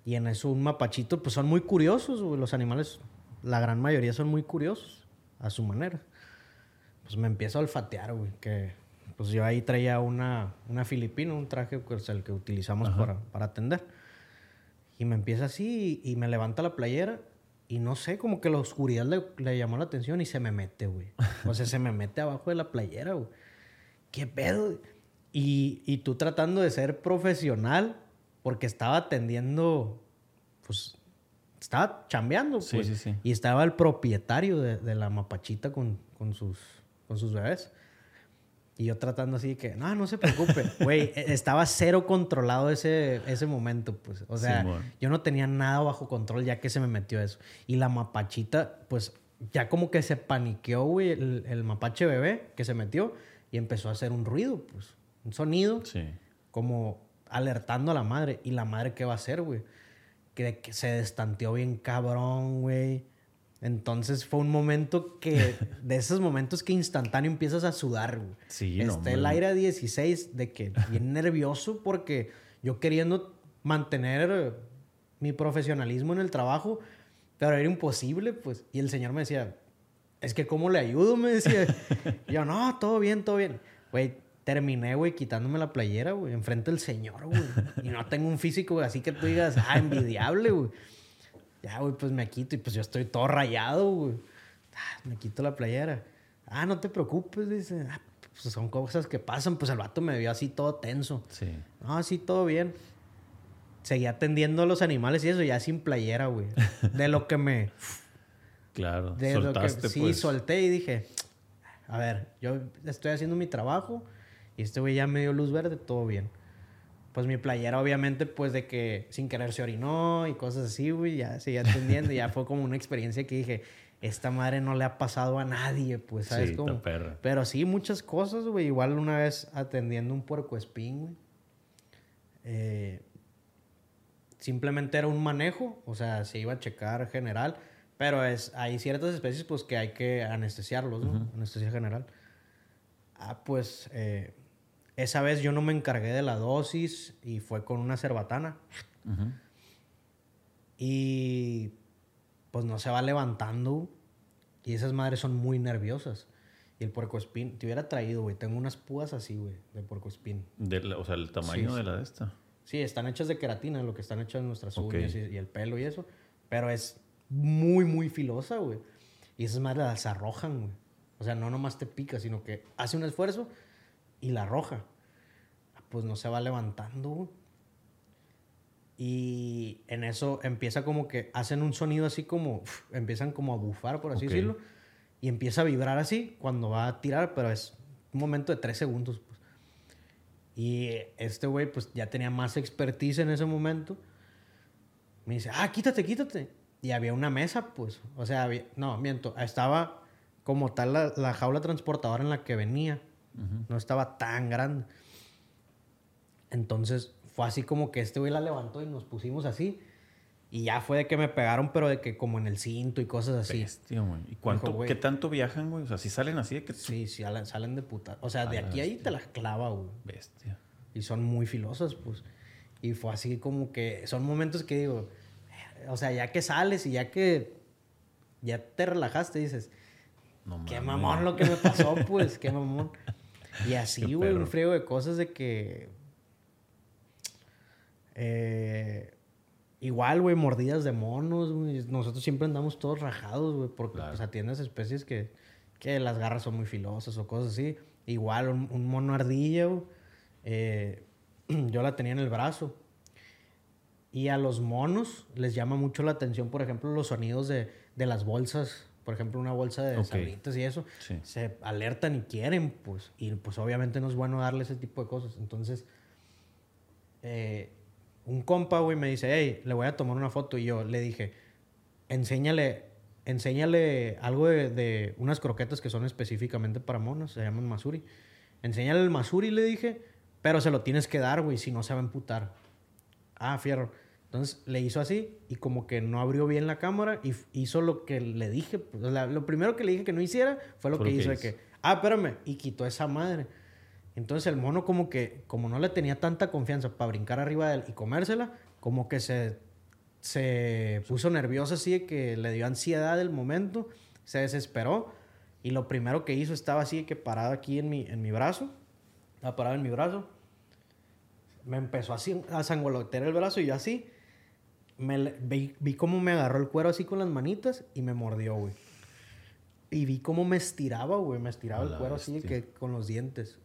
Y en eso un mapachito, pues son muy curiosos, los animales, la gran mayoría son muy curiosos a su manera. Pues me empiezo a olfatear, güey, que pues yo ahí traía una, una filipina, un traje, pues el que utilizamos para, para atender. Y me empieza así y, me levanta la playera. Y no sé, como que la oscuridad le, le llamó la atención y se me mete, güey. O sea, se me mete abajo de la playera, güey. ¿Qué pedo? Y, y tú tratando de ser profesional, porque estaba atendiendo, pues, estaba chambeando, pues. Sí, sí, sí. Y estaba el propietario de, de la mapachita con, con, sus, con sus bebés. Y yo tratando así de que, no, no se preocupe. Güey, e, estaba cero controlado ese, ese momento, pues. O sea, yo no tenía nada bajo control ya que se me metió eso. Y la mapachita, pues, ya como que se paniqueó, güey, el, el mapache bebé que se metió y empezó a hacer un ruido, pues. Un sonido. Sí. Como alertando a la madre. ¿Y la madre qué va a hacer, güey? Que, que se destanteó bien cabrón, güey entonces fue un momento que, de esos momentos que instantáneo empiezas a sudar, güey. Sí, no. Este, el aire a 16 de que bien nervioso porque yo queriendo mantener mi profesionalismo en el trabajo, pero era imposible, pues. Y el señor me decía, es que ¿cómo le ayudo? Me decía. yo, no, todo bien, todo bien. Güey, terminé, güey, quitándome la playera, güey, enfrente del señor, güey. Y no tengo un físico así que tú digas, ah, envidiable, güey. Ya, güey, pues me quito y pues yo estoy todo rayado, güey. Ah, me quito la playera. Ah, no te preocupes, dice. Ah, pues son cosas que pasan. Pues el vato me vio así todo tenso. Sí. No, así todo bien. Seguía atendiendo a los animales y eso, ya sin playera, güey. De lo que me. Claro, de soltaste, lo que, Sí, pues. solté y dije, a ver, yo estoy haciendo mi trabajo y este güey ya me dio luz verde, todo bien pues mi playera obviamente pues de que sin querer se orinó y cosas así, güey, ya seguía atendiendo y ya fue como una experiencia que dije, esta madre no le ha pasado a nadie, pues, ¿sabes sí, cómo? Perra. Pero sí, muchas cosas, güey, igual una vez atendiendo un puerco espín, güey. Eh, simplemente era un manejo, o sea, se iba a checar general, pero es, hay ciertas especies pues que hay que anestesiarlos, ¿no? Anestesia general. Ah, pues... Eh, esa vez yo no me encargué de la dosis y fue con una cerbatana. Y pues no se va levantando. Y esas madres son muy nerviosas. Y el puercoespín, te hubiera traído, güey. Tengo unas púas así, güey, de puercoespín. o sea, el tamaño de la de esta. Sí, están hechas de queratina, lo que están hechas nuestras uñas y, y, el pelo y eso. Pero es muy, muy filosa, güey. Y esas madres las arrojan, güey. O sea, no nomás te pica, sino que hace un esfuerzo y la roja, pues no se va levantando. Y en eso empieza como que hacen un sonido así como, empiezan como a bufar, por así decirlo, y empieza a vibrar así cuando va a tirar, pero es un momento de tres segundos. Pues. Y este güey pues ya tenía más expertise en ese momento. Me dice, ah, quítate, quítate. Y había una mesa, pues, o sea, no, miento, estaba como tal la, la jaula transportadora en la que venía no estaba tan grande. Entonces fue así como que este güey la levantó y nos pusimos así. Y ya fue de que me pegaron, pero de que como en el cinto y cosas así. Bestia. ¿Y cuánto, qué tanto viajan, güey? O sea, si salen así de que... Sí, sí, salen de puta. O sea, de aquí a ahí te las clava, güey. Bestia. Y son muy filosas, pues. Y fue así como que... Son momentos que digo... O sea, ya que sales y ya que... Ya te relajaste, dices... No, qué mamón lo que me pasó, pues. qué mamón. Y así, güey, un frío de cosas de que. Eh, igual, güey, mordidas de monos, güey. Nosotros siempre andamos todos rajados, güey, porque pues, atiendes especies que, que las garras son muy filosas o cosas así. Igual, un, mono ardilla, eh, yo la tenía en el brazo. Y a los monos les llama mucho la atención, por ejemplo, los sonidos de, de las bolsas por ejemplo, una bolsa de okay. y eso, se alertan y quieren, pues. Y pues obviamente no es bueno darle ese tipo de cosas. Entonces, eh, un compa, güey, me dice, hey, le voy a tomar una foto. Y yo le dije, enséñale, enséñale algo de, unas croquetas que son específicamente para monos, se llaman masuri. Enséñale el masuri, le dije, pero se lo tienes que dar, güey, si no se va a emputar. Ah, fierro. Entonces le hizo así y como que no abrió bien la cámara y hizo lo que le dije. Pues, lo primero que le dije que no hiciera fue lo que hizo de que, ah, espérame, y quitó esa madre. Entonces el mono como que, como no le tenía tanta confianza para brincar arriba de él y comérsela, como que se, se puso nervioso así de que le dio ansiedad el momento, se desesperó y lo primero que hizo estaba así de que parado aquí en mi, en mi brazo, estaba parado en mi brazo, me empezó así a sangolotear el brazo y yo así me, vi, vi cómo me agarró el cuero así con las manitas y me mordió, güey. Y vi cómo me estiraba, güey. Me estiraba el cuero así que con los dientes.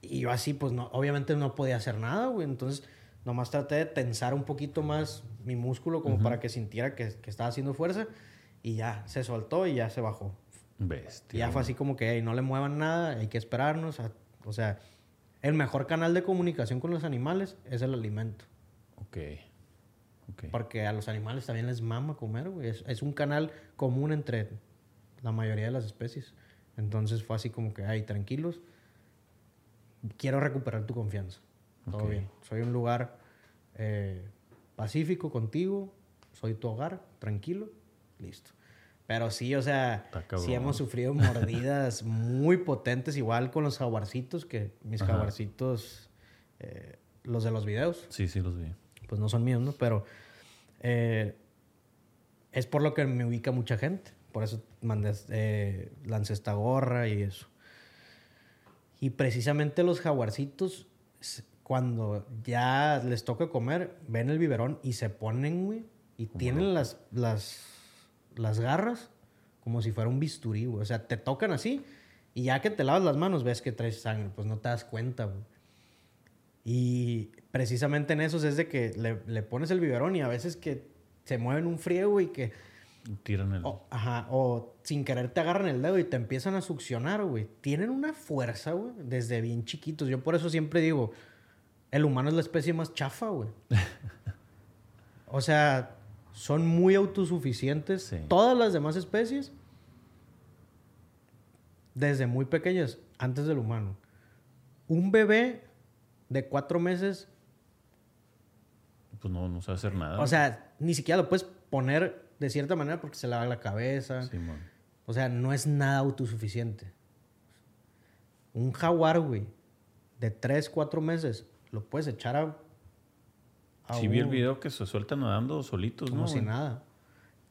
Y yo así, pues no, obviamente no podía hacer nada, güey. Entonces, nomás traté de tensar un poquito más mi músculo como para que sintiera que, que, estaba haciendo fuerza. Y ya, se soltó y ya se bajó. Bestia. ya fue así como que no le muevan nada, hay que esperarnos. o sea, el mejor canal de comunicación con los animales es el alimento. Ok. Okay. Porque a los animales también les mama comer, güey. Es, es un canal común entre la mayoría de las especies. Entonces fue así como que, ay, tranquilos quiero recuperar tu confianza. Todo bien. Soy un lugar eh, pacífico contigo, soy tu hogar, tranquilo, listo. Pero sí, o sea, sí hemos sufrido mordidas muy potentes, igual con los jaguarcitos, que mis jaguarcitos, eh, los de los videos. Sí, sí, los vi. Pues no son míos, ¿no? Pero eh, es por lo que me ubica mucha gente. Por eso mandé, lancé esta gorra y eso. Y precisamente los jaguarcitos, cuando ya les toca comer, ven el biberón y se ponen, güey. Y tienen las, las, las garras como si fuera un bisturí, güey. O sea, te tocan así y ya que te lavas las manos ves que traes sangre. Pues no te das cuenta, güey. Y precisamente en esos es de que le, le pones el biberón y a veces que se mueven un friego y que Tiran el... O, ajá, o sin querer te agarran el dedo y te empiezan a succionar, güey. Tienen una fuerza, güey, desde bien chiquitos. Yo por eso siempre digo, el humano es la especie más chafa, güey. o sea, son muy autosuficientes. Todas las demás especies, desde muy pequeñas, antes del humano. Un bebé de cuatro meses... Pues no, no sabe hacer nada. O sea, ni siquiera lo puedes poner de cierta manera porque se lava la cabeza. o sea, no es nada autosuficiente. Un jaguar, güey, de 3, 4 meses, lo puedes echar a. a sí, vi el video que se sueltan nadando solitos, Como si nada.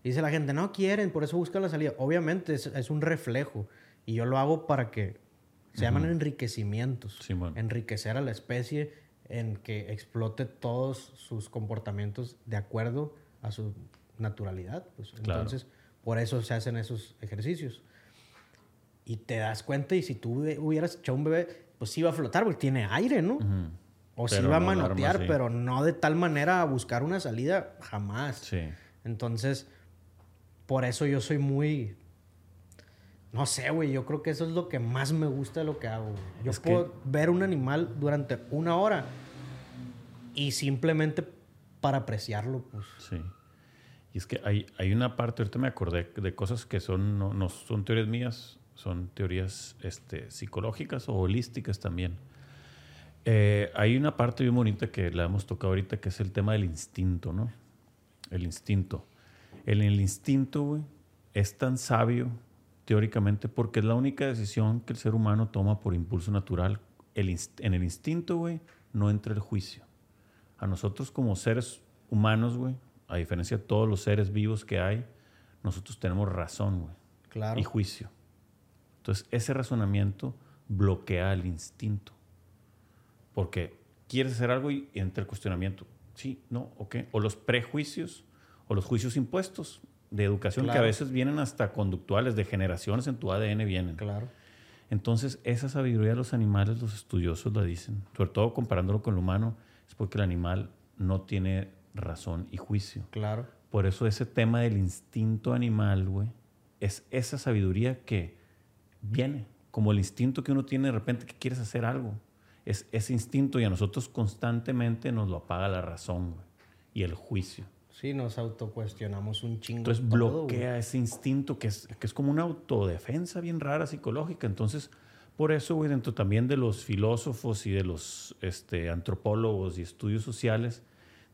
Dice la gente, no quieren, por eso buscan la salida. Obviamente es, un reflejo. Y yo lo hago para que. Se llaman enriquecimientos. Enriquecer a la especie en que explote todos sus comportamientos de acuerdo a su naturalidad. Pues. Entonces, por eso se hacen esos ejercicios. Y te das cuenta, y si tú hubieras echado un bebé, pues sí va a flotar porque tiene aire, ¿no? O sí va a manotear, pero no de tal manera a buscar una salida, jamás. Sí. Entonces, por eso yo soy muy. No sé, güey. Yo creo que eso es lo que más me gusta de lo que hago. Yo puedo ver un animal durante una hora y simplemente para apreciarlo, pues. Sí. Y es que hay, hay una parte, ahorita me acordé de cosas que son, no, no son teorías mías, son teorías este, psicológicas o holísticas también. Eh, hay una parte bien bonita que la hemos tocado ahorita, que es el tema del instinto, ¿no? El instinto. El, el instinto, güey, es tan sabio teóricamente porque es la única decisión que el ser humano toma por impulso natural. El en el instinto, güey, no entra el juicio. A nosotros como seres humanos, güey, a diferencia de todos los seres vivos que hay, nosotros tenemos razón, güey. Claro. Y juicio. Entonces, ese razonamiento bloquea el instinto. Porque quieres hacer algo y entra el cuestionamiento. Sí, no, ok. O los prejuicios o los juicios impuestos de educación que a veces vienen hasta conductuales, de generaciones en tu ADN vienen. Claro. Entonces, esa sabiduría de los animales, los estudiosos la dicen, sobre todo comparándolo con el humano, es porque el animal no tiene razón y juicio. Claro. Por eso ese tema del instinto animal, güey, es esa sabiduría que viene, como el instinto que uno tiene de repente que quieres hacer algo. Es ese instinto y a nosotros constantemente nos lo apaga la razón güey, y el juicio. Sí, nos autocuestionamos un chingo. Entonces bloquea ese instinto que es, que es como una autodefensa bien rara psicológica. Entonces, por eso, güey, dentro también de los filósofos y de los este, antropólogos y estudios sociales,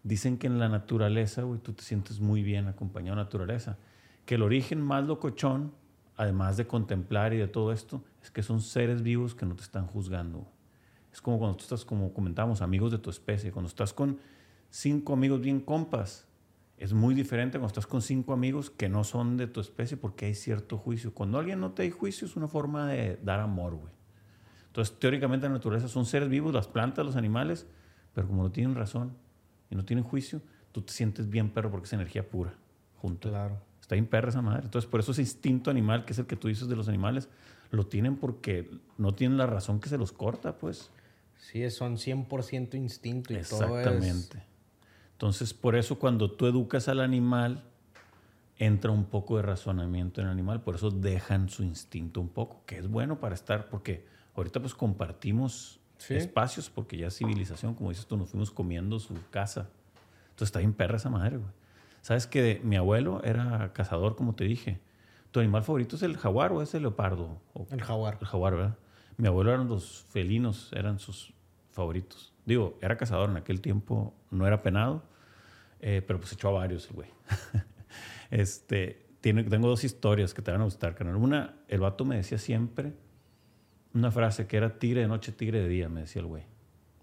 Dicen que en la naturaleza, güey, tú te sientes muy bien acompañado de naturaleza. Que el origen más locochón, además de contemplar y de todo esto, es que son seres vivos que no te están juzgando. Es como cuando tú estás, como comentábamos, amigos de tu especie. Cuando estás con cinco amigos bien compas, es muy diferente cuando estás con cinco amigos que no son de tu especie porque hay cierto juicio. Cuando alguien no te da juicio es una forma de dar amor, güey. Entonces, teóricamente la naturaleza son seres vivos, las plantas, los animales, pero como no tienen razón, y no tienen juicio, tú te sientes bien perro porque es energía pura, junto. Claro. Está bien perra esa madre. Entonces, por eso ese instinto animal, que es el que tú dices de los animales, lo tienen porque no tienen la razón que se los corta, pues. Sí, son 100% instinto y todo Exactamente. Entonces, por eso cuando tú educas al animal, entra un poco de razonamiento en el animal, por eso dejan su instinto un poco, que es bueno para estar, porque ahorita pues compartimos espacios, porque ya civilización, como dices tú, nos fuimos comiendo su casa. Entonces está bien perra esa madre, güey. Sabes que mi abuelo era cazador, como te dije. ¿Tu animal favorito es el jaguar o es el leopardo? el jaguar. El jaguar, ¿verdad? Mi abuelo eran los felinos, eran sus favoritos. Digo, era cazador en aquel tiempo, no era penado, eh, pero pues echó a varios el güey. este, tiene, tengo dos historias que te van a gustar, canal. Una, el vato me decía siempre una frase que era tigre de noche, tigre de día, me decía el güey.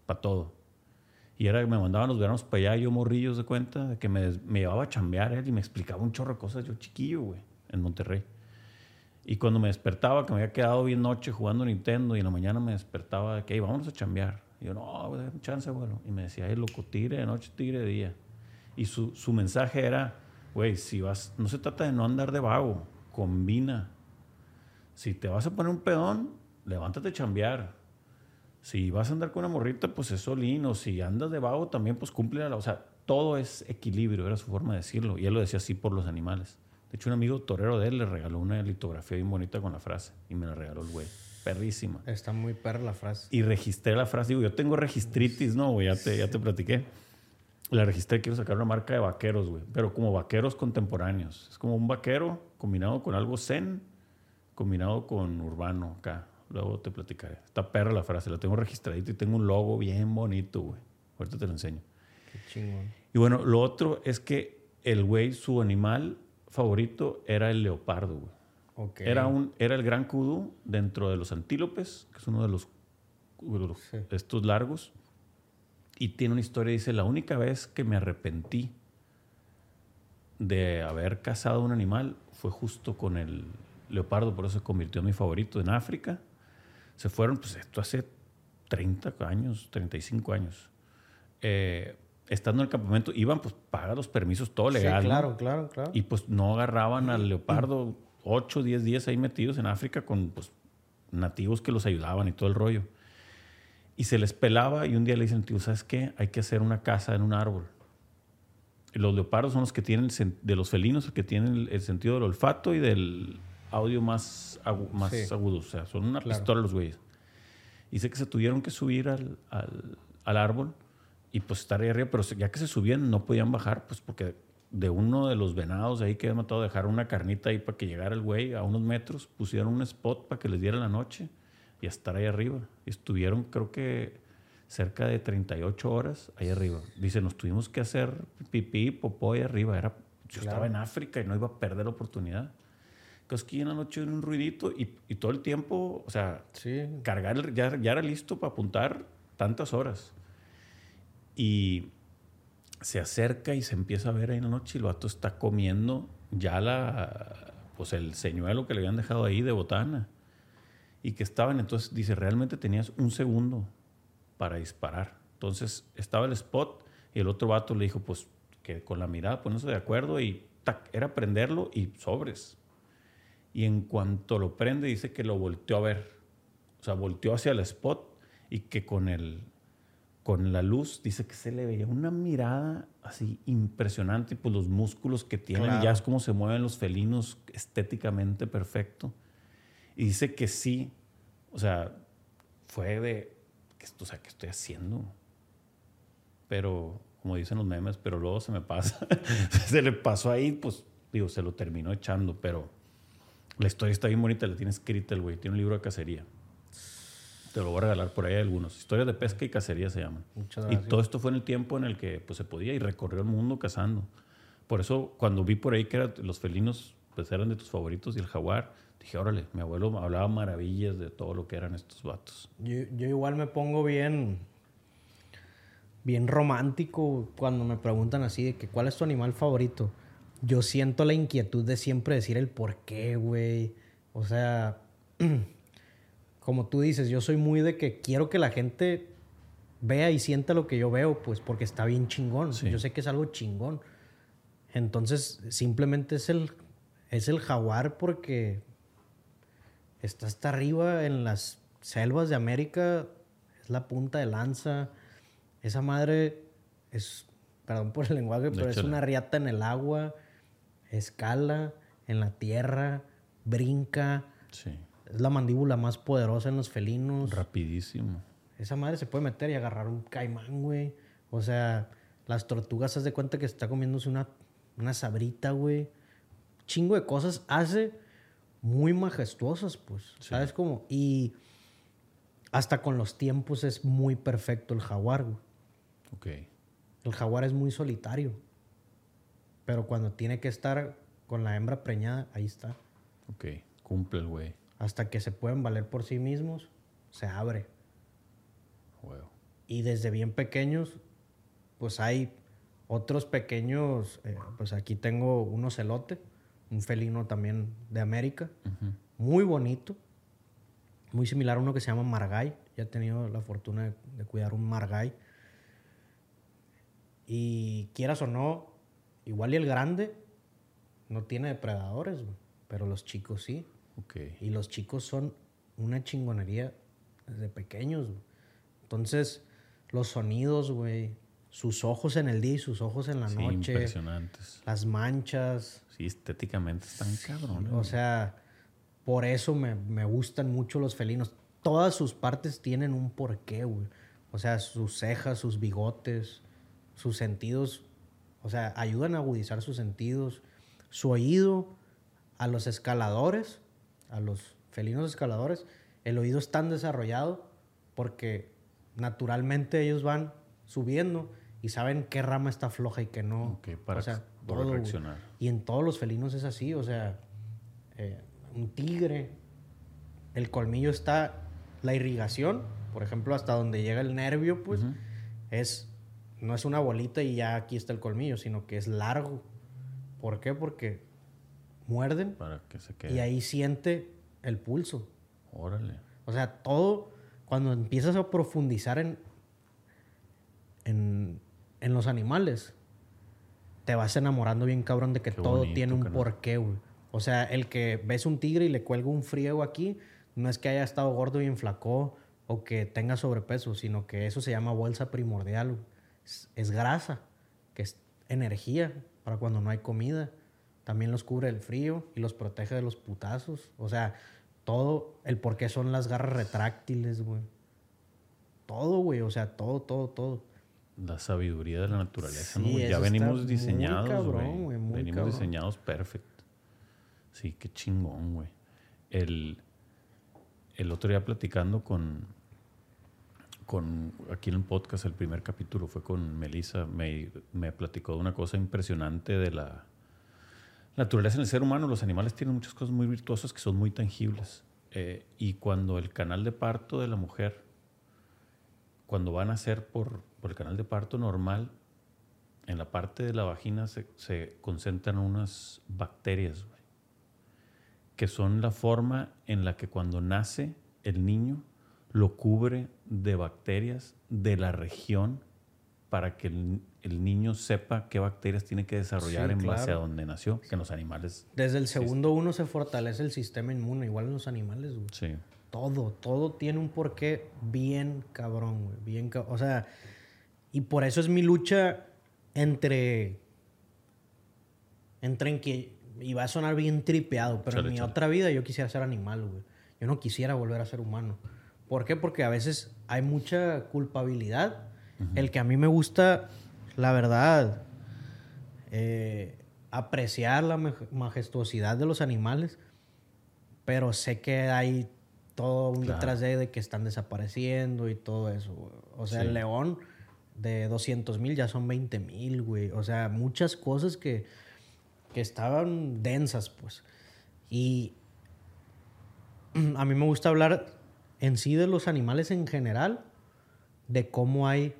Para todo. Y era que me mandaban los veranos para allá, yo morrillos de cuenta, de que me, me llevaba a chambear él y me explicaba un chorro de cosas, yo chiquillo, güey, en Monterrey. Y cuando me despertaba, que me había quedado bien noche jugando Nintendo, y en la mañana me despertaba de que, hey, vámonos a chambear. Y yo, no, chance, bueno. Y me decía, hey, loco, tigre de noche, tigre de día. Y su, su mensaje era, güey, si vas, no se trata de no andar de vago, combina. Si te vas a poner un pedón, levántate a chambear si vas a andar con una morrita, pues es solino. Si andas de vago, también pues cumple la... O sea, todo es equilibrio, era su forma de decirlo. Y él lo decía así por los animales. De hecho, un amigo torero de él le regaló una litografía bien bonita con la frase. Y me la regaló el güey. Perrísima. Está muy perra la frase. Y registré la frase. Digo, yo tengo registritis, ¿no? Ya te, ya te platiqué. La registré, quiero sacar una marca de vaqueros, güey. Pero como vaqueros contemporáneos. Es como un vaquero combinado con algo zen, combinado con urbano acá. Luego te platicaré. Está perra la frase, la tengo registradita y tengo un logo bien bonito, güey. Ahorita te lo enseño. Qué chingón. Y bueno, lo otro es que el güey, su animal favorito era el leopardo, güey. Okay. Era, un, era el gran kudu dentro de los antílopes, que es uno de los, estos largos. Y tiene una historia, dice, la única vez que me arrepentí de haber cazado un animal fue justo con el leopardo, por eso se convirtió en mi favorito en África se fueron, pues esto hace 30 años, 35 años. Eh, estando en el campamento, iban, pues paga los permisos, todo legal. Sí, claro, claro, claro. Y pues no agarraban al leopardo 8, 10 días ahí metidos en África con pues, nativos que los ayudaban y todo el rollo. Y se les pelaba y un día le dicen, tío, ¿sabes qué? Hay que hacer una casa en un árbol. Y los leopardos son los que tienen, de los felinos, que tienen el sentido del olfato y del audio más, más agudo. O sea, son una pistola los güeyes. Y sé que se tuvieron que subir al, al, al, árbol y pues estar ahí arriba, pero ya que se subían no podían bajar, pues porque de uno de los venados ahí que había matado, dejar una carnita ahí para que llegara el güey a unos metros, pusieron un spot para que les diera la noche y estar ahí arriba. Y estuvieron, creo que cerca de 38 horas ahí arriba. Dice, nos tuvimos que hacer pipí, popó ahí arriba. Era, yo estaba en África y no iba a perder la oportunidad que en la noche en un ruidito y, todo el tiempo, o sea, cargar, ya, ya era listo para apuntar tantas horas. Y se acerca y se empieza a ver ahí en la noche y el vato está comiendo ya la, pues el señuelo que le habían dejado ahí de botana. Y que estaban, entonces dice, realmente tenías un segundo para disparar. Entonces estaba el spot y el otro vato le dijo, pues que con la mirada ponerse de acuerdo y era prenderlo y sobres y en cuanto lo prende dice que lo volteó a ver. O sea, volteó hacia el spot y que con, el, con la luz dice que se le veía una mirada así impresionante y pues los músculos que tienen, ya es como se mueven los felinos estéticamente perfecto. Y dice que sí, o sea, fue de, o sea, ¿qué estoy haciendo? Pero, como dicen los memes, pero luego se me pasa. se le pasó ahí, pues, digo, se lo terminó echando, pero la historia está bien bonita, la tiene escrita el güey. Tiene un libro de cacería. Te lo voy a regalar por ahí algunos. Historias de pesca y cacería se llaman. Muchas gracias. Y todo esto fue en el tiempo en el que pues, se podía y recorrió el mundo cazando. Por eso, cuando vi por ahí que los felinos pues, eran de tus favoritos y el jaguar, dije, órale, mi abuelo hablaba maravillas de todo lo que eran estos vatos. Yo, yo igual me pongo bien, bien romántico cuando me preguntan así de que cuál es tu animal favorito yo siento la inquietud de siempre decir el por qué, güey. O sea, como tú dices, yo soy muy de que quiero que la gente vea y sienta lo que yo veo, pues porque está bien chingón. Yo sé que es algo chingón. Entonces, simplemente es el, es el jaguar porque está hasta arriba en las selvas de América, es la punta de lanza. Esa madre es, perdón por el lenguaje, pero es una riata en el agua, escala en la tierra, brinca. Sí. Es la mandíbula más poderosa en los felinos. Rapidísimo. Esa madre se puede meter y agarrar un caimán, güey. O sea, las tortugas, haz de cuenta que está comiéndose una, una sabrita, güey. Chingo de cosas hace muy majestuosas, pues. ¿Sabes cómo? Y hasta con los tiempos es muy perfecto el jaguar, güey. Ok. El jaguar es muy solitario. Pero cuando tiene que estar con la hembra preñada, ahí está. Ok, cumple el güey. Hasta que se pueden valer por sí mismos, se abre. Y desde bien pequeños, pues hay otros pequeños, eh, pues aquí tengo un ocelote, un felino también de América, muy bonito, muy similar a uno que se llama Margay. Ya he tenido la fortuna de, cuidar un Margay. Y quieras o no, igual y el grande no tiene depredadores, pero los chicos sí. Y los chicos son una chingonería desde pequeños. Entonces, los sonidos, güey. Sus ojos en el día y sus ojos en la sí, noche. Impresionantes. Las manchas. Sí, estéticamente están cabrones. O sea, por eso me, me, gustan mucho los felinos. Todas sus partes tienen un porqué, güey. O sea, sus cejas, sus bigotes, sus sentidos. O sea, ayudan a agudizar sus sentidos. Su oído, a los escaladores, a los felinos escaladores, el oído es tan desarrollado porque naturalmente ellos van subiendo y saben qué rama está floja y qué no. para, o reaccionar. Y en todos los felinos es así, o sea, eh, un tigre, el colmillo está, la irrigación, por ejemplo, hasta donde llega el nervio, pues, es, no es una bolita y ya aquí está el colmillo, sino que es largo. ¿Por qué? Porque muerden para que se quede. y ahí siente el pulso. Órale. O sea, todo cuando empiezas a profundizar en, en, los animales, te vas enamorando bien cabrón de que todo tiene un porqué, güey. O sea, el que ves un tigre y le cuelga un friego aquí, no es que haya estado gordo y enflacó o que tenga sobrepeso, sino que eso se llama bolsa primordial. Es, es, grasa, que es energía para cuando no hay comida. También los cubre el frío y los protege de los putazos. O sea, todo, el por qué son las garras retráctiles, güey. Todo, güey, o sea, todo, todo, todo. La sabiduría de la naturaleza, ¿no? Ya venimos diseñados, güey. Venimos diseñados perfecto. Sí, qué chingón, güey. El, el otro día platicando con, con, aquí en el podcast, el primer capítulo fue con Melissa, me, me platicó de una cosa impresionante de la naturaleza en el ser humano, los animales tienen muchas cosas muy virtuosas que son muy tangibles. Eh, y cuando el canal de parto de la mujer, cuando van a ser por, por el canal de parto normal, en la parte de la vagina se concentran unas bacterias, que son la forma en la que cuando nace el niño lo cubre de bacterias de la región para que el, niño sepa qué bacterias tiene que desarrollar en base a donde nació, que en los animales. Desde el segundo uno se fortalece el sistema inmune, igual en los animales, güey. Sí. Todo, todo tiene un porqué bien cabrón, güey. Bien O sea, y por eso es mi lucha entre. Entre en que. Y va a sonar bien tripeado, pero en mi otra vida yo quisiera ser animal, güey. Yo no quisiera volver a ser humano. ¿Por qué? Porque a veces hay mucha culpabilidad el que a mí me gusta, la verdad, eh, apreciar la majestuosidad de los animales, pero sé que hay todo un detrás de, de que están desapareciendo y todo eso. O sea, el león de 200 mil ya son 20 mil, güey. O sea, muchas cosas que, que estaban densas, pues. Y a mí me gusta hablar en sí de los animales en general, de cómo hay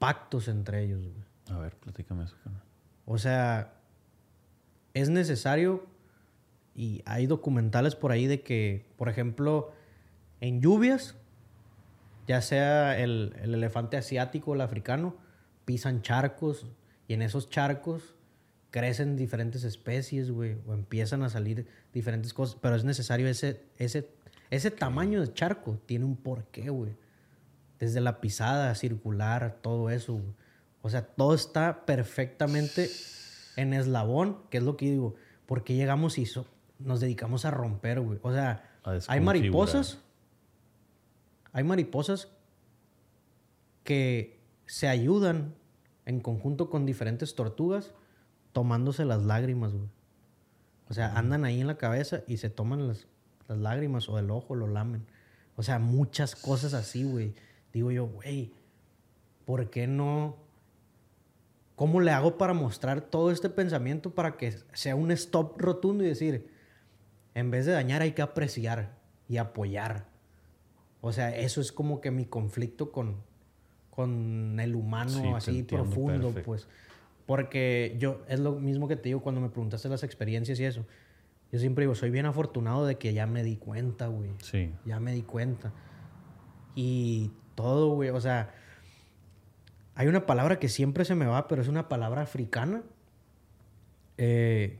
pactos entre ellos, güey. A ver, platícame eso. O sea, es necesario y hay documentales por ahí de que, por ejemplo, en lluvias ya sea el, el elefante asiático o el africano, pisan charcos y en esos charcos crecen diferentes especies, güey, o empiezan a salir diferentes cosas, pero es necesario ese, ese, ese tamaño de charco, tiene un porqué, güey. Desde la pisada circular, todo eso. O sea, todo está perfectamente en eslabón, que es lo que digo, porque llegamos y nos dedicamos a romper, güey. O sea, hay mariposas, hay mariposas que se ayudan en conjunto con diferentes tortugas tomándose las lágrimas, güey. O sea, andan ahí en la cabeza y se toman las, las lágrimas o el ojo, lo lamen. O sea, muchas cosas así, güey. Digo yo, güey, ¿por qué no? ¿Cómo le hago para mostrar todo este pensamiento para que sea un stop rotundo y decir, en vez de dañar hay que apreciar y apoyar? O sea, eso es como que mi conflicto con, con el humano así profundo, pues. Porque yo, es lo mismo que te digo cuando me preguntaste las experiencias y eso. Yo siempre digo, soy bien afortunado de que ya me di cuenta, güey. Sí. Ya me di cuenta. Y todo, güey, o sea, hay una palabra que siempre se me va, pero es una palabra africana. Eh,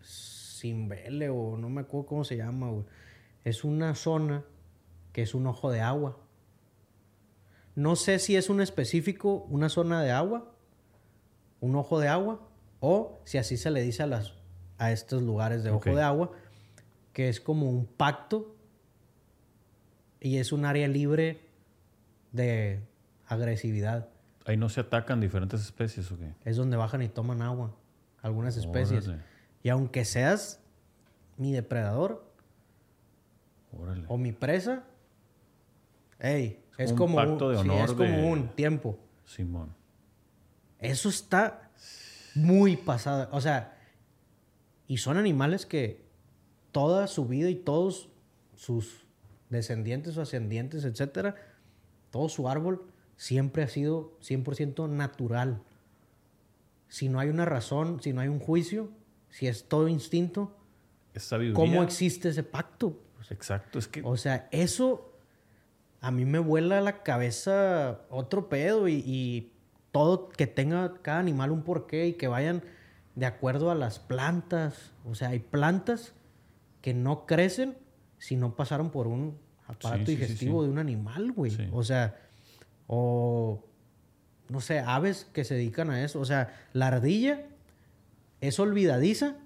Simbele o no me acuerdo cómo se llama, güey. Es una zona que es un ojo de agua. No sé si es un específico, una zona de agua, un ojo de agua, o si así se le dice a, las, a estos lugares de ojo de agua, que es como un pacto y es un área libre de agresividad. Ahí no se atacan diferentes especies o qué? Es donde bajan y toman agua, algunas especies. Y aunque seas mi depredador o mi presa, hey, es, como un, de honor es como un tiempo. Simón. Eso está muy pasado. O sea, y son animales que toda su vida y todos sus descendientes o ascendientes, etcétera, todo su árbol siempre ha sido 100% natural. Si no hay una razón, si no hay un juicio, si es todo instinto, ¿cómo existe ese pacto? Exacto, es que... O sea, eso a mí me vuela la cabeza otro pedo y, todo que tenga cada animal un porqué y que vayan de acuerdo a las plantas. O sea, hay plantas que no crecen si no pasaron por un aparato digestivo de un animal, güey. O sea, o no sé, aves que se dedican a eso. O sea, la ardilla es olvidadiza,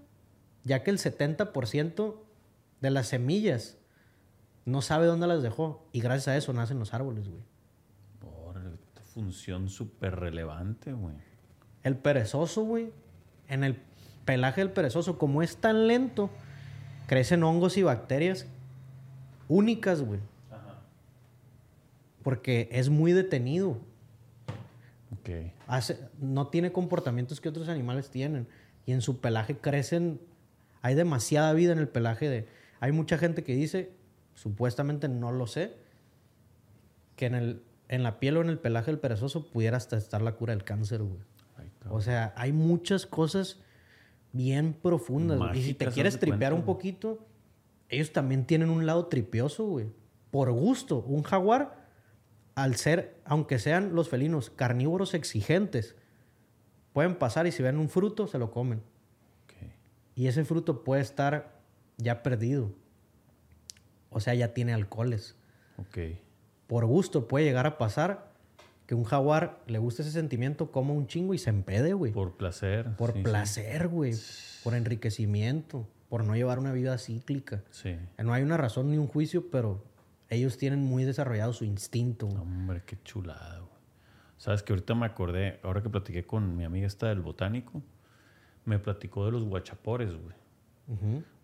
ya que el 70% de las semillas no sabe dónde las dejó. Y gracias a eso nacen los árboles, güey. Por función súper relevante, güey. El perezoso, güey. En el pelaje del perezoso, como es tan lento, crecen hongos y bacterias únicas, güey. Ajá. Porque es muy detenido. Ok. Hace, no tiene comportamientos que otros animales tienen. Y en su pelaje crecen. Hay demasiada vida en el pelaje de. Hay mucha gente que dice supuestamente no lo sé, que en, el, en la piel o en el pelaje del perezoso pudiera hasta estar la cura del cáncer, güey. O sea, hay muchas cosas bien profundas. y si te quieres tripear un poquito, ellos también tienen un lado tripioso, güey. Por gusto, un jaguar, al ser, aunque sean los felinos carnívoros exigentes, pueden pasar y si ven un fruto, se lo comen. Y ese fruto puede estar ya perdido. O sea, ya tiene alcoholes. Por gusto puede llegar a pasar que un jaguar le guste ese sentimiento, como un chingo y se empede, güey. Por placer. Por placer, güey. Por enriquecimiento. Por no llevar una vida cíclica. Sí. No hay una razón ni un juicio, pero ellos tienen muy desarrollado su instinto. Hombre, qué chulada, güey. Sabes que ahorita me acordé, ahora que platiqué con mi amiga esta del botánico, me platicó de los guachapores, güey.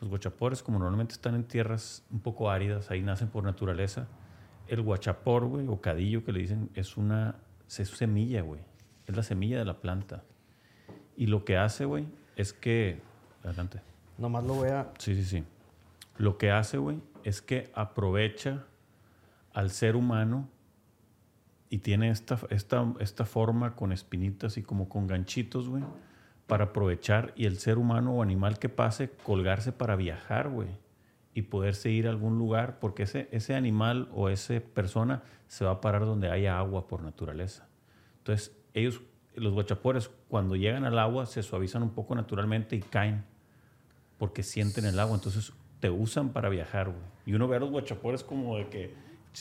Los guachapores, como normalmente están en tierras un poco áridas, ahí nacen por naturaleza. El guachapor, güey, o cadillo que le dicen, es una es semilla, güey. Es la semilla de la planta. Y lo que hace, güey, es que. Adelante. Nomás lo voy a. Sí, sí, sí. Lo que hace, güey, es que aprovecha al ser humano y tiene esta, esta, esta forma con espinitas y como con ganchitos, güey para aprovechar y el ser humano o animal que pase colgarse para viajar, güey. y poderse ir a algún lugar, porque ese, ese animal o esa persona se va a parar donde haya agua por naturaleza. Entonces, ellos, los guachapores, cuando llegan al agua, se suavizan un poco naturalmente y caen, porque sienten el agua. Entonces, te usan para viajar, güey. Y uno ve a los guachapores como de que,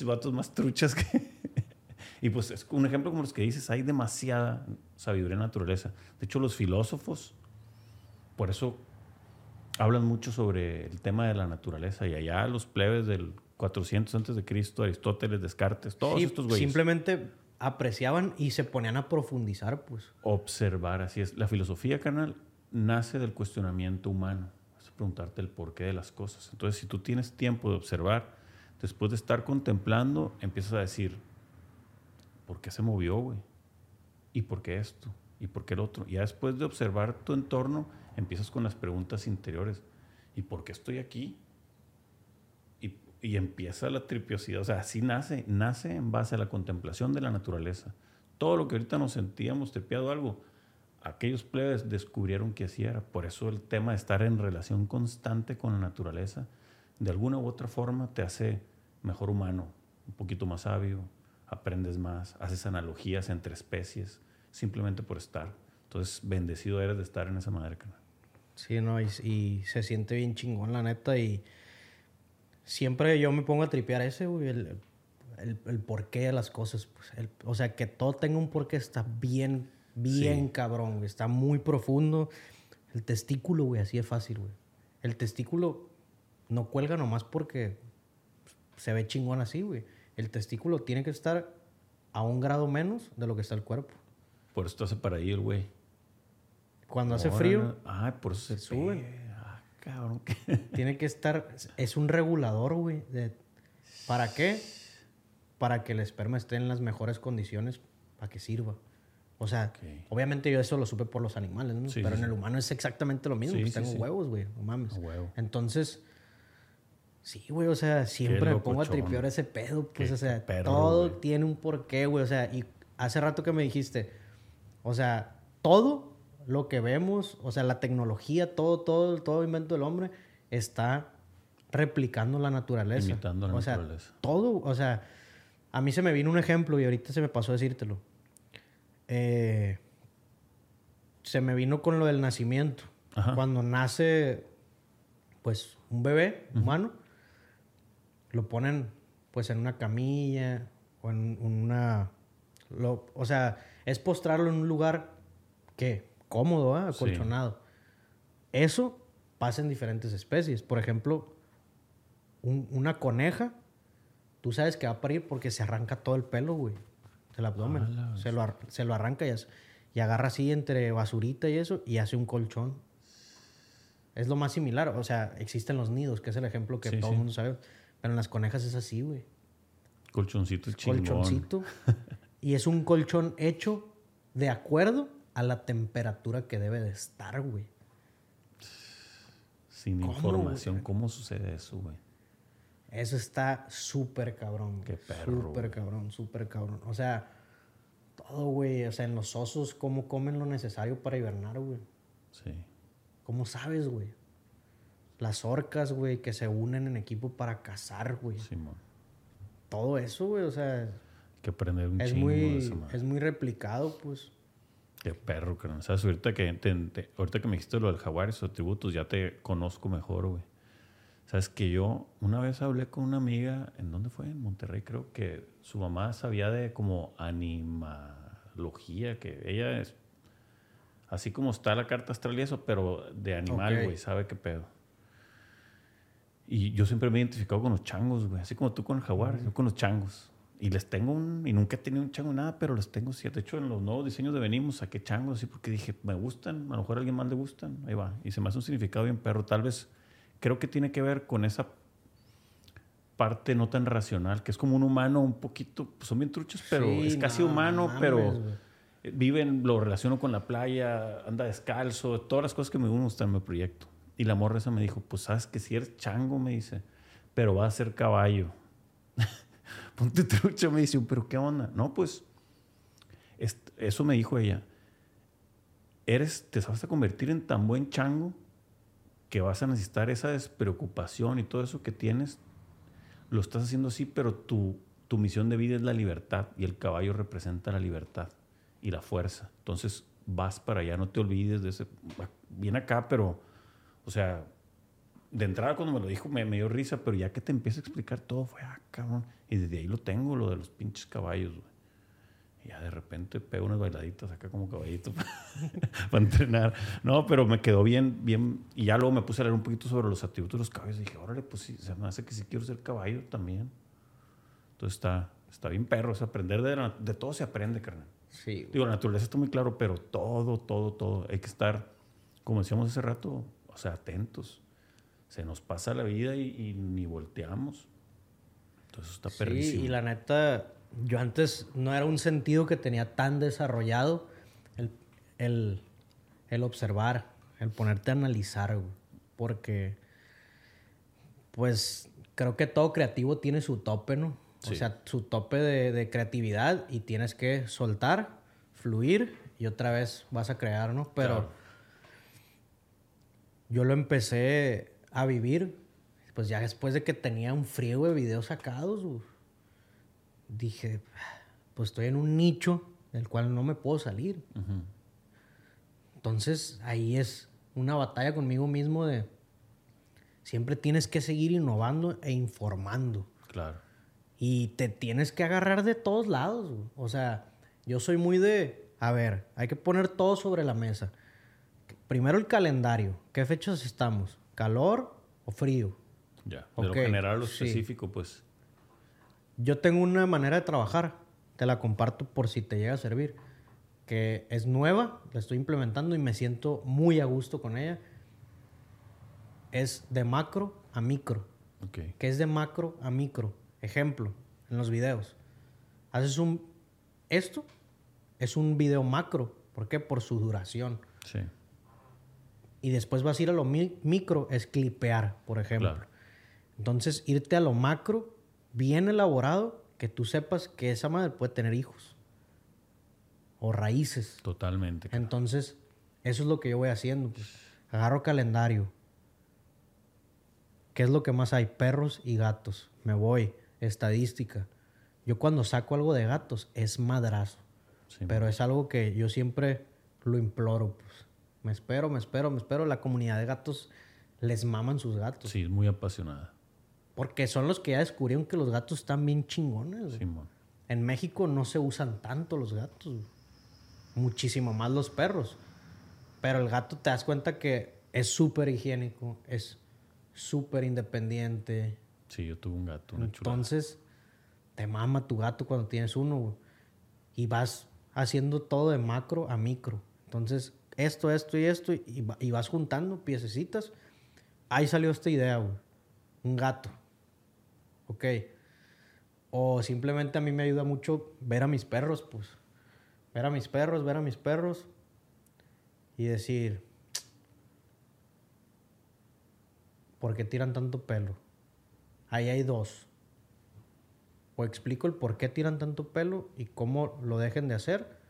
vatos más truchas que... y pues es un ejemplo como los que dices, hay demasiada sabiduría en la naturaleza. De hecho, los filósofos, por eso hablan mucho sobre el tema de la naturaleza y allá los plebes del 400 antes de Cristo, Aristóteles, Descartes, todos estos güeyes. Simplemente apreciaban y se ponían a profundizar, pues. Observar, así es. La filosofía, canal, nace del cuestionamiento humano. Preguntarte el porqué de las cosas. Entonces, si tú tienes tiempo de observar, después de estar contemplando, empiezas a decir, ¿por qué se movió, güey? ¿Y por qué esto? ¿Y por qué el otro? Y ya después de observar tu entorno, empiezas con las preguntas interiores. ¿Y por qué estoy aquí? Y, empieza la tripiosidad. O sea, así nace, nace en base a la contemplación de la naturaleza. Todo lo que ahorita nos sentíamos tripiado algo, aquellos plebes descubrieron que así era. Por eso el tema de estar en relación constante con la naturaleza, de alguna u otra forma te hace mejor humano, un poquito más sabio, aprendes más, haces analogías entre especies, simplemente por estar. Entonces, bendecido eres de estar en esa madre, canal. Sí, no, y, se siente bien chingón, la neta. Y siempre yo me pongo a tripear ese, güey, el, el, porqué de las cosas. Pues, o sea, que todo tenga un porqué está bien, bien cabrón, güey. Está muy profundo. El testículo, güey, así es fácil, güey. El testículo no cuelga nomás porque se ve chingón así, güey. El testículo tiene que estar a un grado menos de lo que está el cuerpo. Por eso hace para el güey. Cuando hace frío. Ah, por eso se, suben. Ah, cabrón. Tiene que estar. Es un regulador, güey. ¿Para qué? Para que el esperma esté en las mejores condiciones para que sirva. O sea, obviamente yo eso lo supe por los animales, ¿no? Pero en el humano es exactamente lo mismo. pues tengo huevos, güey. No mames. Entonces, sí, güey. O sea, siempre me pongo a tripear ese pedo. Pues, o sea, todo tiene un porqué, güey. O sea, y hace rato que me dijiste, o sea, todo lo que vemos, o sea, la tecnología, todo, todo, todo invento del hombre está replicando la naturaleza. Imitando la o naturaleza. Sea, todo, o sea, a mí se me vino un ejemplo y ahorita se me pasó a decírtelo. Eh, se me vino con lo del nacimiento. Cuando nace, pues, un bebé humano, lo ponen, pues, en una camilla o en una... o sea, es postrarlo en un lugar que cómodo, ¿eh? acolchonado. Eso pasa en diferentes especies. Por ejemplo, una coneja, tú sabes que va a parir porque se arranca todo el pelo, güey, del abdomen. se, lo, se lo arranca y, y agarra así entre basurita y eso y hace un colchón. Es lo más similar. O sea, existen los nidos, que es el ejemplo que todo el mundo sabe. Pero en las conejas es así, güey. Colchoncito chingón. Colchoncito. y es un colchón hecho de acuerdo a la temperatura que debe de estar, güey. Sin información, ¿cómo sucede eso, güey? Eso está súper cabrón. Qué perro. Súper cabrón, súper cabrón. O sea, todo, güey. O sea, en los osos, ¿cómo comen lo necesario para hibernar, güey? Sí. ¿Cómo sabes, güey? Las orcas, güey, que se unen en equipo para cazar, güey. Simón. Todo eso, güey, o sea... Hay que aprender un es muy, Es muy replicado, pues. Qué perro, carnal. ¿Sabes? Ahorita que, ahorita que me dijiste lo del jaguar y sus atributos, ya te conozco mejor, güey. Sabes que yo una vez hablé con una amiga, ¿en dónde fue? En Monterrey, creo que su mamá sabía de como animalogía, que ella es así como está la carta astral y eso, pero de animal, güey, sabe qué pedo. Y yo siempre me he identificado con los changos, güey, así como tú con el jaguar, yo con los changos. Y les tengo un, y nunca he tenido un chango nada, pero les tengo siete. De hecho, en los nuevos diseños de Venimos saqué changos así porque dije, me gustan, a lo mejor a alguien más le gustan, ahí va. Y se me hace un significado bien perro. Tal vez creo que tiene que ver con esa parte no tan racional, que es como un humano un poquito, pues son bien truchos, pero es casi humano, pero viven, lo relaciono con la playa, anda descalzo, todas las cosas que me gustan en mi proyecto. Y la morra esa me dijo, pues sabes que si eres chango, me dice, pero va a ser caballo. ponte trucha. Me dice, pero ¿qué onda? No, pues, eso me dijo ella. Eres, te vas a convertir en tan buen chango que vas a necesitar esa despreocupación y todo eso que tienes, lo estás haciendo así, pero tu, tu misión de vida es la libertad y el caballo representa la libertad y la fuerza. Entonces vas para allá, no te olvides de ese... Viene acá, pero, o sea, de entrada cuando me lo dijo me, dio risa, pero ya que te empieza a explicar todo fue, ah, cabrón. Y desde ahí lo tengo, lo de los pinches caballos, güey. Y ya de repente pego unas bailaditas acá como caballito para entrenar. No, pero me quedó bien, bien. Y ya luego me puse a leer un poquito sobre los atributos de los caballos. Y dije, órale, pues sí, se me hace que sí quiero ser caballo también. Entonces está, está bien perro. O aprender de, de todo se aprende, carnal. Sí. Digo, la naturaleza está muy claro, pero todo, todo, todo. Hay que estar, como decíamos hace rato, o sea, atentos se nos pasa la vida y, ni volteamos. Entonces está sí, y la neta, yo antes no era un sentido que tenía tan desarrollado el, observar, el ponerte a analizar, porque pues creo que todo creativo tiene su tope, ¿no? O sea, su tope de, creatividad y tienes que soltar, fluir y otra vez vas a crear, ¿no? Pero yo lo empecé a vivir, pues ya después de que tenía un friego de videos sacados, dije, pues estoy en un nicho del cual no me puedo salir. Entonces ahí es una batalla conmigo mismo de siempre tienes que seguir innovando e informando. Claro. Y te tienes que agarrar de todos lados. O sea, yo soy muy de, a ver, hay que poner todo sobre la mesa. Primero el calendario. ¿Qué fechas estamos? calor o frío. Ya, de lo general a lo específico, pues. Yo tengo una manera de trabajar, te la comparto por si te llega a servir, que es nueva, la estoy implementando y me siento muy a gusto con ella. Es de macro a micro. Okay. Que es de macro a micro. Ejemplo, en los videos. Haces un... Esto es un video macro. ¿Por qué? Por su duración. Sí y después vas a ir a lo micro, es clipear, por ejemplo. Entonces, irte a lo macro, bien elaborado, que tú sepas que esa madre puede tener hijos o raíces. Totalmente. Entonces, eso es lo que yo voy haciendo. Pues. Agarro calendario. ¿Qué es lo que más hay? Perros y gatos. Me voy. Estadística. Yo cuando saco algo de gatos es madrazo. pero es algo que yo siempre lo imploro. Pues. Me espero, me espero, me espero. La comunidad de gatos les maman sus gatos. Sí, es muy apasionada. Porque son los que ya descubrieron que los gatos están bien chingones. en México no se usan tanto los gatos. Muchísimo más los perros. Pero el gato te das cuenta que es súper higiénico, es súper independiente. Sí, yo tuve un gato, Entonces, te mama tu gato cuando tienes uno. Y vas haciendo todo de macro a micro. Entonces, esto, esto y esto, y, vas juntando piececitas. Ahí salió esta idea, güey. Un gato. Ok. O simplemente a mí me ayuda mucho ver a mis perros, pues. Ver a mis perros, ver a mis perros. Y decir, ¿por qué tiran tanto pelo? Ahí hay dos. O explico el por qué tiran tanto pelo y cómo lo dejen de hacer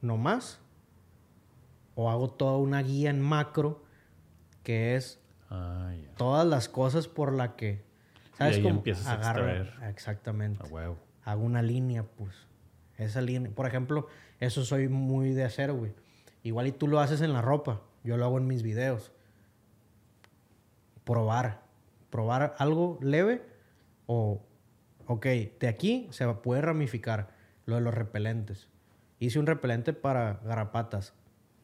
no más. O hago toda una guía en macro que es ah, todas las cosas por la que. ¿Sabes cómo? Empiezas a Exactamente. A huevo. Hago una línea, pues. Esa línea. Por ejemplo, eso soy muy de hacer, güey. Igual y tú lo haces en la ropa. Yo lo hago en mis videos. Probar. Probar algo leve o, ok, de aquí se puede ramificar lo de los repelentes. Hice un repelente para garrapatas.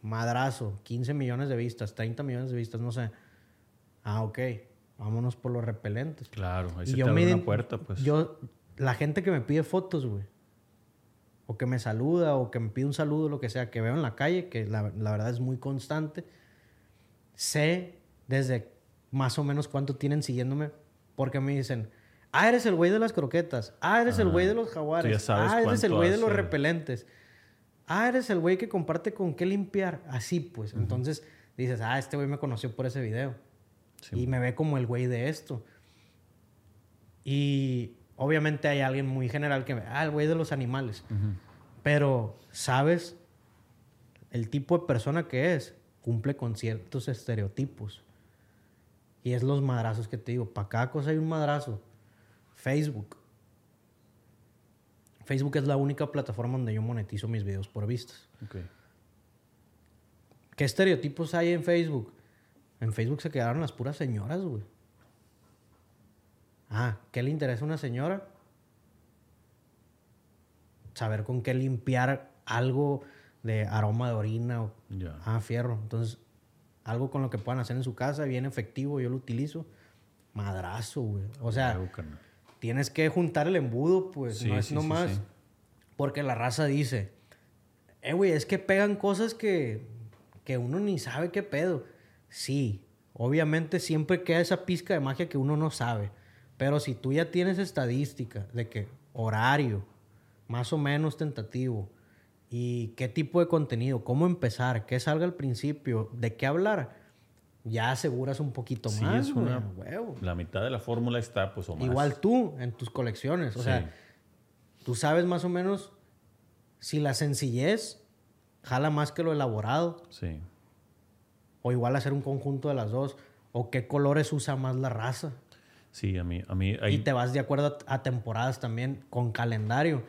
Madrazo, 15 millones de vistas, 30 millones de vistas, no sé. Ah, ok. Vámonos por los repelentes. Claro, ahí se te abre una puerta, pues. Yo, la gente que me pide fotos, güey. O que me saluda, o que me pide un saludo, lo que sea, que veo en la calle, que la, la verdad es muy constante. Sé desde más o menos cuánto tienen siguiéndome, porque me dicen, ah, eres el güey de las croquetas, ah, eres el güey de los jaguares, ah, eres el güey de los repelentes ah, eres el güey que comparte con qué limpiar. Así pues. Entonces dices, ah, este güey me conoció por ese video. Y me ve como el güey de esto. Y obviamente hay alguien muy general que ve, ah, el güey de los animales. Pero, ¿sabes el tipo de persona que es? cumple con ciertos estereotipos. Y es los madrazos que te digo. Para cada cosa hay un madrazo. Facebook. Facebook es la única plataforma donde yo monetizo mis videos por vistas. ¿Qué estereotipos hay en Facebook? En Facebook se quedaron las puras señoras, güey. Ah, ¿qué le interesa a una señora? Saber con qué limpiar algo de aroma de orina o ah, fierro. Entonces, algo con lo que puedan hacer en su casa, bien efectivo, yo lo utilizo. Madrazo, güey. O sea, tienes que juntar el embudo, pues, no es nomás. porque la raza dice, eh, güey, es que pegan cosas que, que uno ni sabe qué pedo. Sí, obviamente siempre queda esa pizca de magia que uno no sabe. Pero si tú ya tienes estadística de que horario, más o menos tentativo, y qué tipo de contenido, cómo empezar, qué salga al principio, de qué hablar, ya aseguras un poquito más. Es una, La mitad de la fórmula está, pues, o más. Igual tú, en tus colecciones. O sea, tú sabes más o menos si la sencillez jala más que lo elaborado. Sí. O igual hacer un conjunto de las dos. O qué colores usa más la raza. Sí, a mí... A mí Y te vas de acuerdo a temporadas también con calendario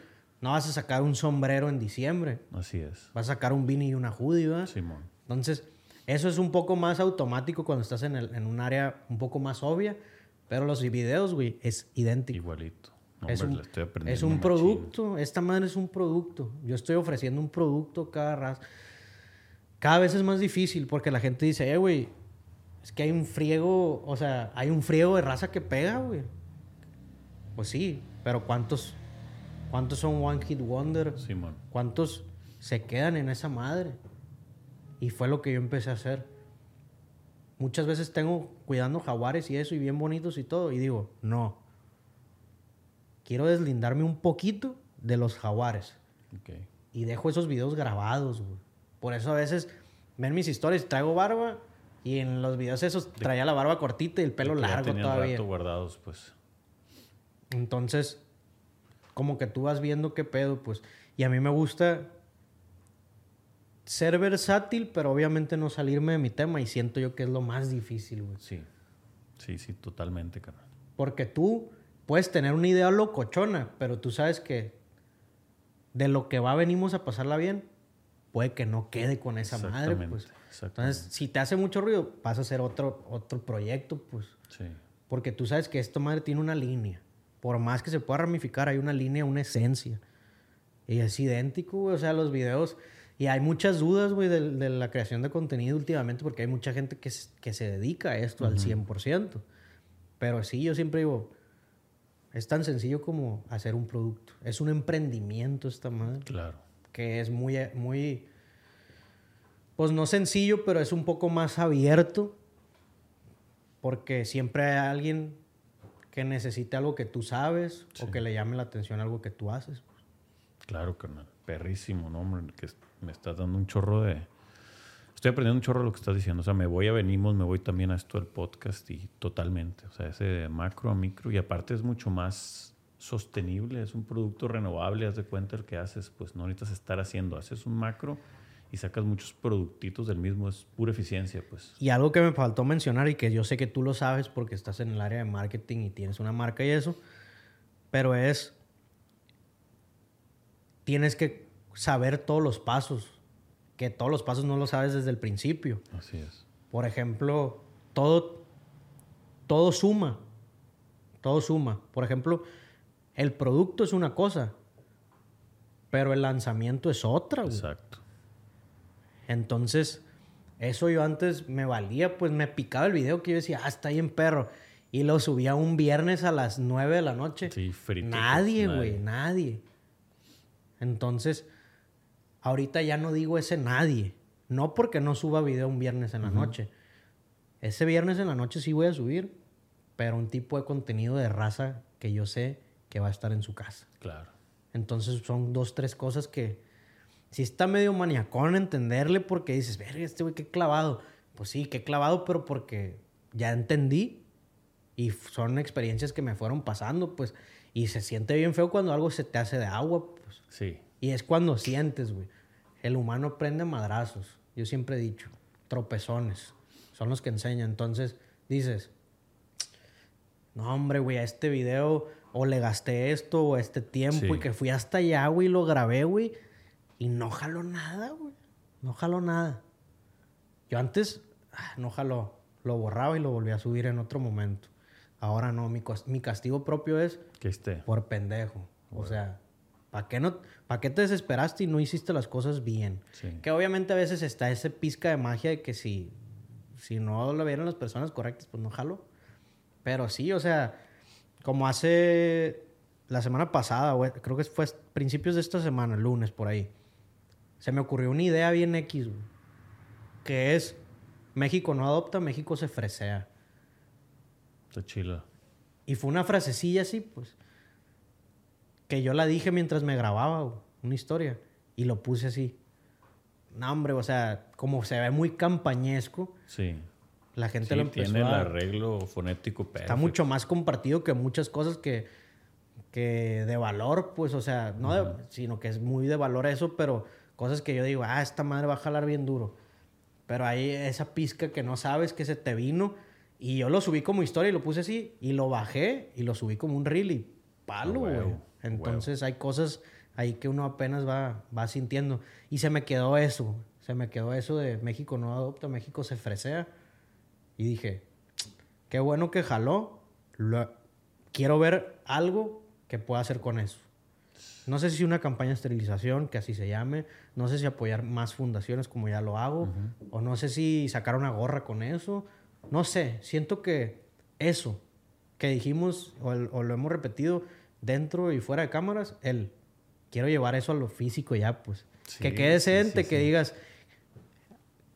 no vas a sacar un sombrero en diciembre. Así es. Vas a sacar un beanie y una hoodie, ¿verdad? Simón. Entonces, eso es un poco más automático cuando estás en, el, en un área un poco más obvia. Pero los videos, güey, es idéntico. Igualito. es un, es un producto. Esta madre es un producto. Yo estoy ofreciendo un producto cada raza. Cada vez es más difícil porque la gente dice, eh, güey, es que hay un friego, o sea, hay un friego de raza que pega, güey. Pues sí, pero ¿cuántos ¿Cuántos son One Hit Wonder? ¿Cuántos se quedan en esa madre? Y fue lo que yo empecé a hacer. Muchas veces tengo cuidando jaguares y eso, y bien bonitos y todo, y digo, no. Quiero deslindarme un poquito de los jaguares. Y dejo esos videos grabados, Por eso a veces ven mis historias, traigo barba, y en los videos esos traía la barba cortita y el pelo largo todavía. guardados, pues. Entonces, como que tú vas viendo qué pedo, pues. Y a mí me gusta ser versátil, pero obviamente no salirme de mi tema y siento yo que es lo más difícil, güey. Sí, sí, sí, totalmente, carnal. Porque tú puedes tener una idea locochona, pero tú sabes que de lo que va venimos a pasarla bien, puede que no quede con esa madre, pues. Entonces, si te hace mucho ruido, vas a hacer otro, otro proyecto, pues. Sí. Porque tú sabes que esta madre tiene una línea por más que se pueda ramificar, hay una línea, una esencia. Y es idéntico, güey. O sea, los videos. Y hay muchas dudas, güey, de, la creación de contenido últimamente, porque hay mucha gente que, que se dedica a esto al 100%. Pero sí, yo siempre digo, es tan sencillo como hacer un producto. Es un emprendimiento esta madre. Claro. Que es muy, muy, pues no sencillo, pero es un poco más abierto. Porque siempre hay alguien que necesite algo que tú sabes o que le llame la atención algo que tú haces. Claro, carnal. Perrísimo, ¿no, hombre? Que me estás dando un chorro de... Estoy aprendiendo un chorro de lo que estás diciendo. O sea, me voy a venimos, me voy también a esto del podcast y totalmente. O sea, ese de macro a micro y aparte es mucho más sostenible, es un producto renovable, haz de cuenta el que haces, pues no necesitas estar haciendo, haces un macro y sacas muchos productitos del mismo, es pura eficiencia, pues. Y algo que me faltó mencionar y que yo sé que tú lo sabes porque estás en el área de marketing y tienes una marca y eso, pero es, tienes que saber todos los pasos, que todos los pasos no los sabes desde el principio. Así es. Por ejemplo, todo, todo suma, todo suma. Por ejemplo, el producto es una cosa, pero el lanzamiento es otra. Exacto. Entonces, eso yo antes me valía, pues me picaba el video que yo decía, ah, está en perro. Y lo subía un viernes a las 9 de la noche. Sí, frito. Nadie, güey, nadie. Entonces, ahorita ya no digo ese nadie. No porque no suba video un viernes en la noche. Ese viernes en la noche sí voy a subir, pero un tipo de contenido de raza que yo sé que va a estar en su casa. Claro. Entonces son dos, tres cosas que, si está medio maniacón entenderle porque dices, verga, este güey qué clavado. Pues sí, qué clavado, pero porque ya entendí y son experiencias que me fueron pasando, pues. Y se siente bien feo cuando algo se te hace de agua, pues. Sí. Y es cuando sientes, güey. El humano prende madrazos. Yo siempre he dicho. tropezones son los que enseñan. Entonces dices, no hombre, güey, a este video o le gasté esto o este tiempo y que fui hasta allá, güey, y lo grabé, güey, y no jaló nada, güey. No jaló nada. Yo antes, ah, no jaló, lo borraba y lo volví a subir en otro momento. Ahora no, mi, mi castigo propio es que esté. por pendejo. O sea, ¿para qué, no, ¿para qué te desesperaste y no hiciste las cosas bien? Que obviamente a veces está ese pizca de magia de que si, si no lo vieron las personas correctas, pues no jalo. Pero sí, o sea, como hace la semana pasada, creo que fue principios de esta semana, lunes por ahí, se me ocurrió una idea bien X, que es México no adopta, México se fresea. Está chila. Y fue una frasecilla así, pues, que yo la dije mientras me grababa, una historia, y lo puse así. No, hombre, o sea, como se ve muy campañesco. Sí. La gente lo empezó tiene el arreglo fonético perfecto. Está mucho más compartido que muchas cosas que, que de valor, pues, o sea, no sino que es muy de valor eso, pero cosas que yo digo, ah, esta madre va a jalar bien duro. Pero hay esa pizca que no sabes que se te vino. Y yo lo subí como historia y lo puse así. Y lo bajé y lo subí como un reel y palo, güey. Entonces hay cosas ahí que uno apenas va, va sintiendo. Y se me quedó eso. Se me quedó eso de México no adopta, México se fresea. Y dije, qué bueno que jaló. quiero ver algo que pueda hacer con eso. No sé si una campaña de esterilización, que así se llame. No sé si apoyar más fundaciones como ya lo hago. O no sé si sacar una gorra con eso. No sé. Siento que eso que dijimos o, lo hemos repetido dentro y fuera de cámaras, el quiero llevar eso a lo físico ya, pues. que quede decente, que digas,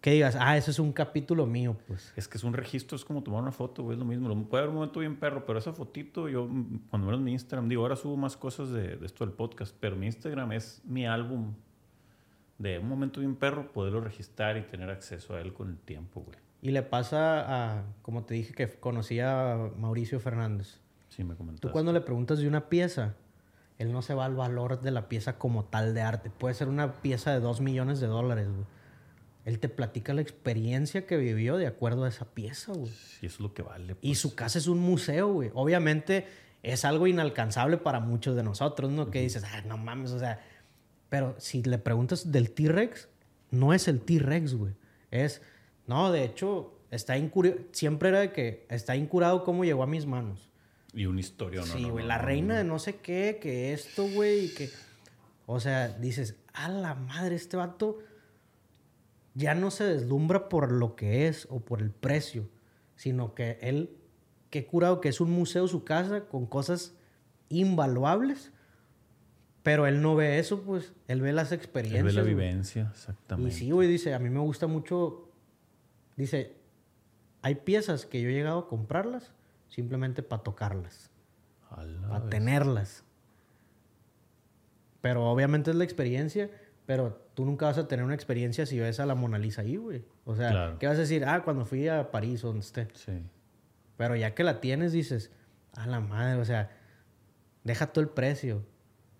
que digas, ah, eso es un capítulo mío, pues. Es que es un registro, es como tomar una foto, güey, es lo mismo. Puede haber un momento bien perro, pero esa fotito, yo, cuando veo en mi Instagram, digo, ahora subo más cosas de, esto del podcast, pero mi Instagram es mi álbum de un momento bien perro, poderlo registrar y tener acceso a él con el tiempo, güey. Y le pasa a, como te dije, que conocí a Mauricio Fernández. Sí, me comentaste. Tú cuando le preguntas de una pieza, él no se va al valor de la pieza como tal de arte. Puede ser una pieza de dos millones de dólares, güey él te platica la experiencia que vivió de acuerdo a esa pieza, güey. Sí, eso es lo que vale. Y pues. su casa es un museo, güey. Obviamente es algo inalcanzable para muchos de nosotros, ¿no? Que dices, ah, no mames, o sea. Pero si le preguntas del T-Rex, no es el T-Rex, güey. Es, no, de hecho, está incurado. Siempre era de que está incurado cómo llegó a mis manos. Y una historia, ¿no? Sí, güey, la reina de no sé qué, que esto, güey, que. O sea, dices, a la madre, este vato ya no se deslumbra por lo que es o por el precio, sino que él, que curado que es un museo su casa con cosas invaluables, pero él no ve eso, pues él ve las experiencias. Él ve la vivencia, exactamente. Y sí, güey, dice, a mí me gusta mucho, dice, hay piezas que yo he llegado a comprarlas simplemente para tocarlas, para tenerlas. Pero obviamente es la experiencia pero tú nunca vas a tener una experiencia si ves a la Mona Lisa ahí, güey. O sea, ¿qué vas a decir? Ah, cuando fui a París, donde esté. Sí. Pero ya que la tienes, dices, a la madre, o sea, deja todo el precio.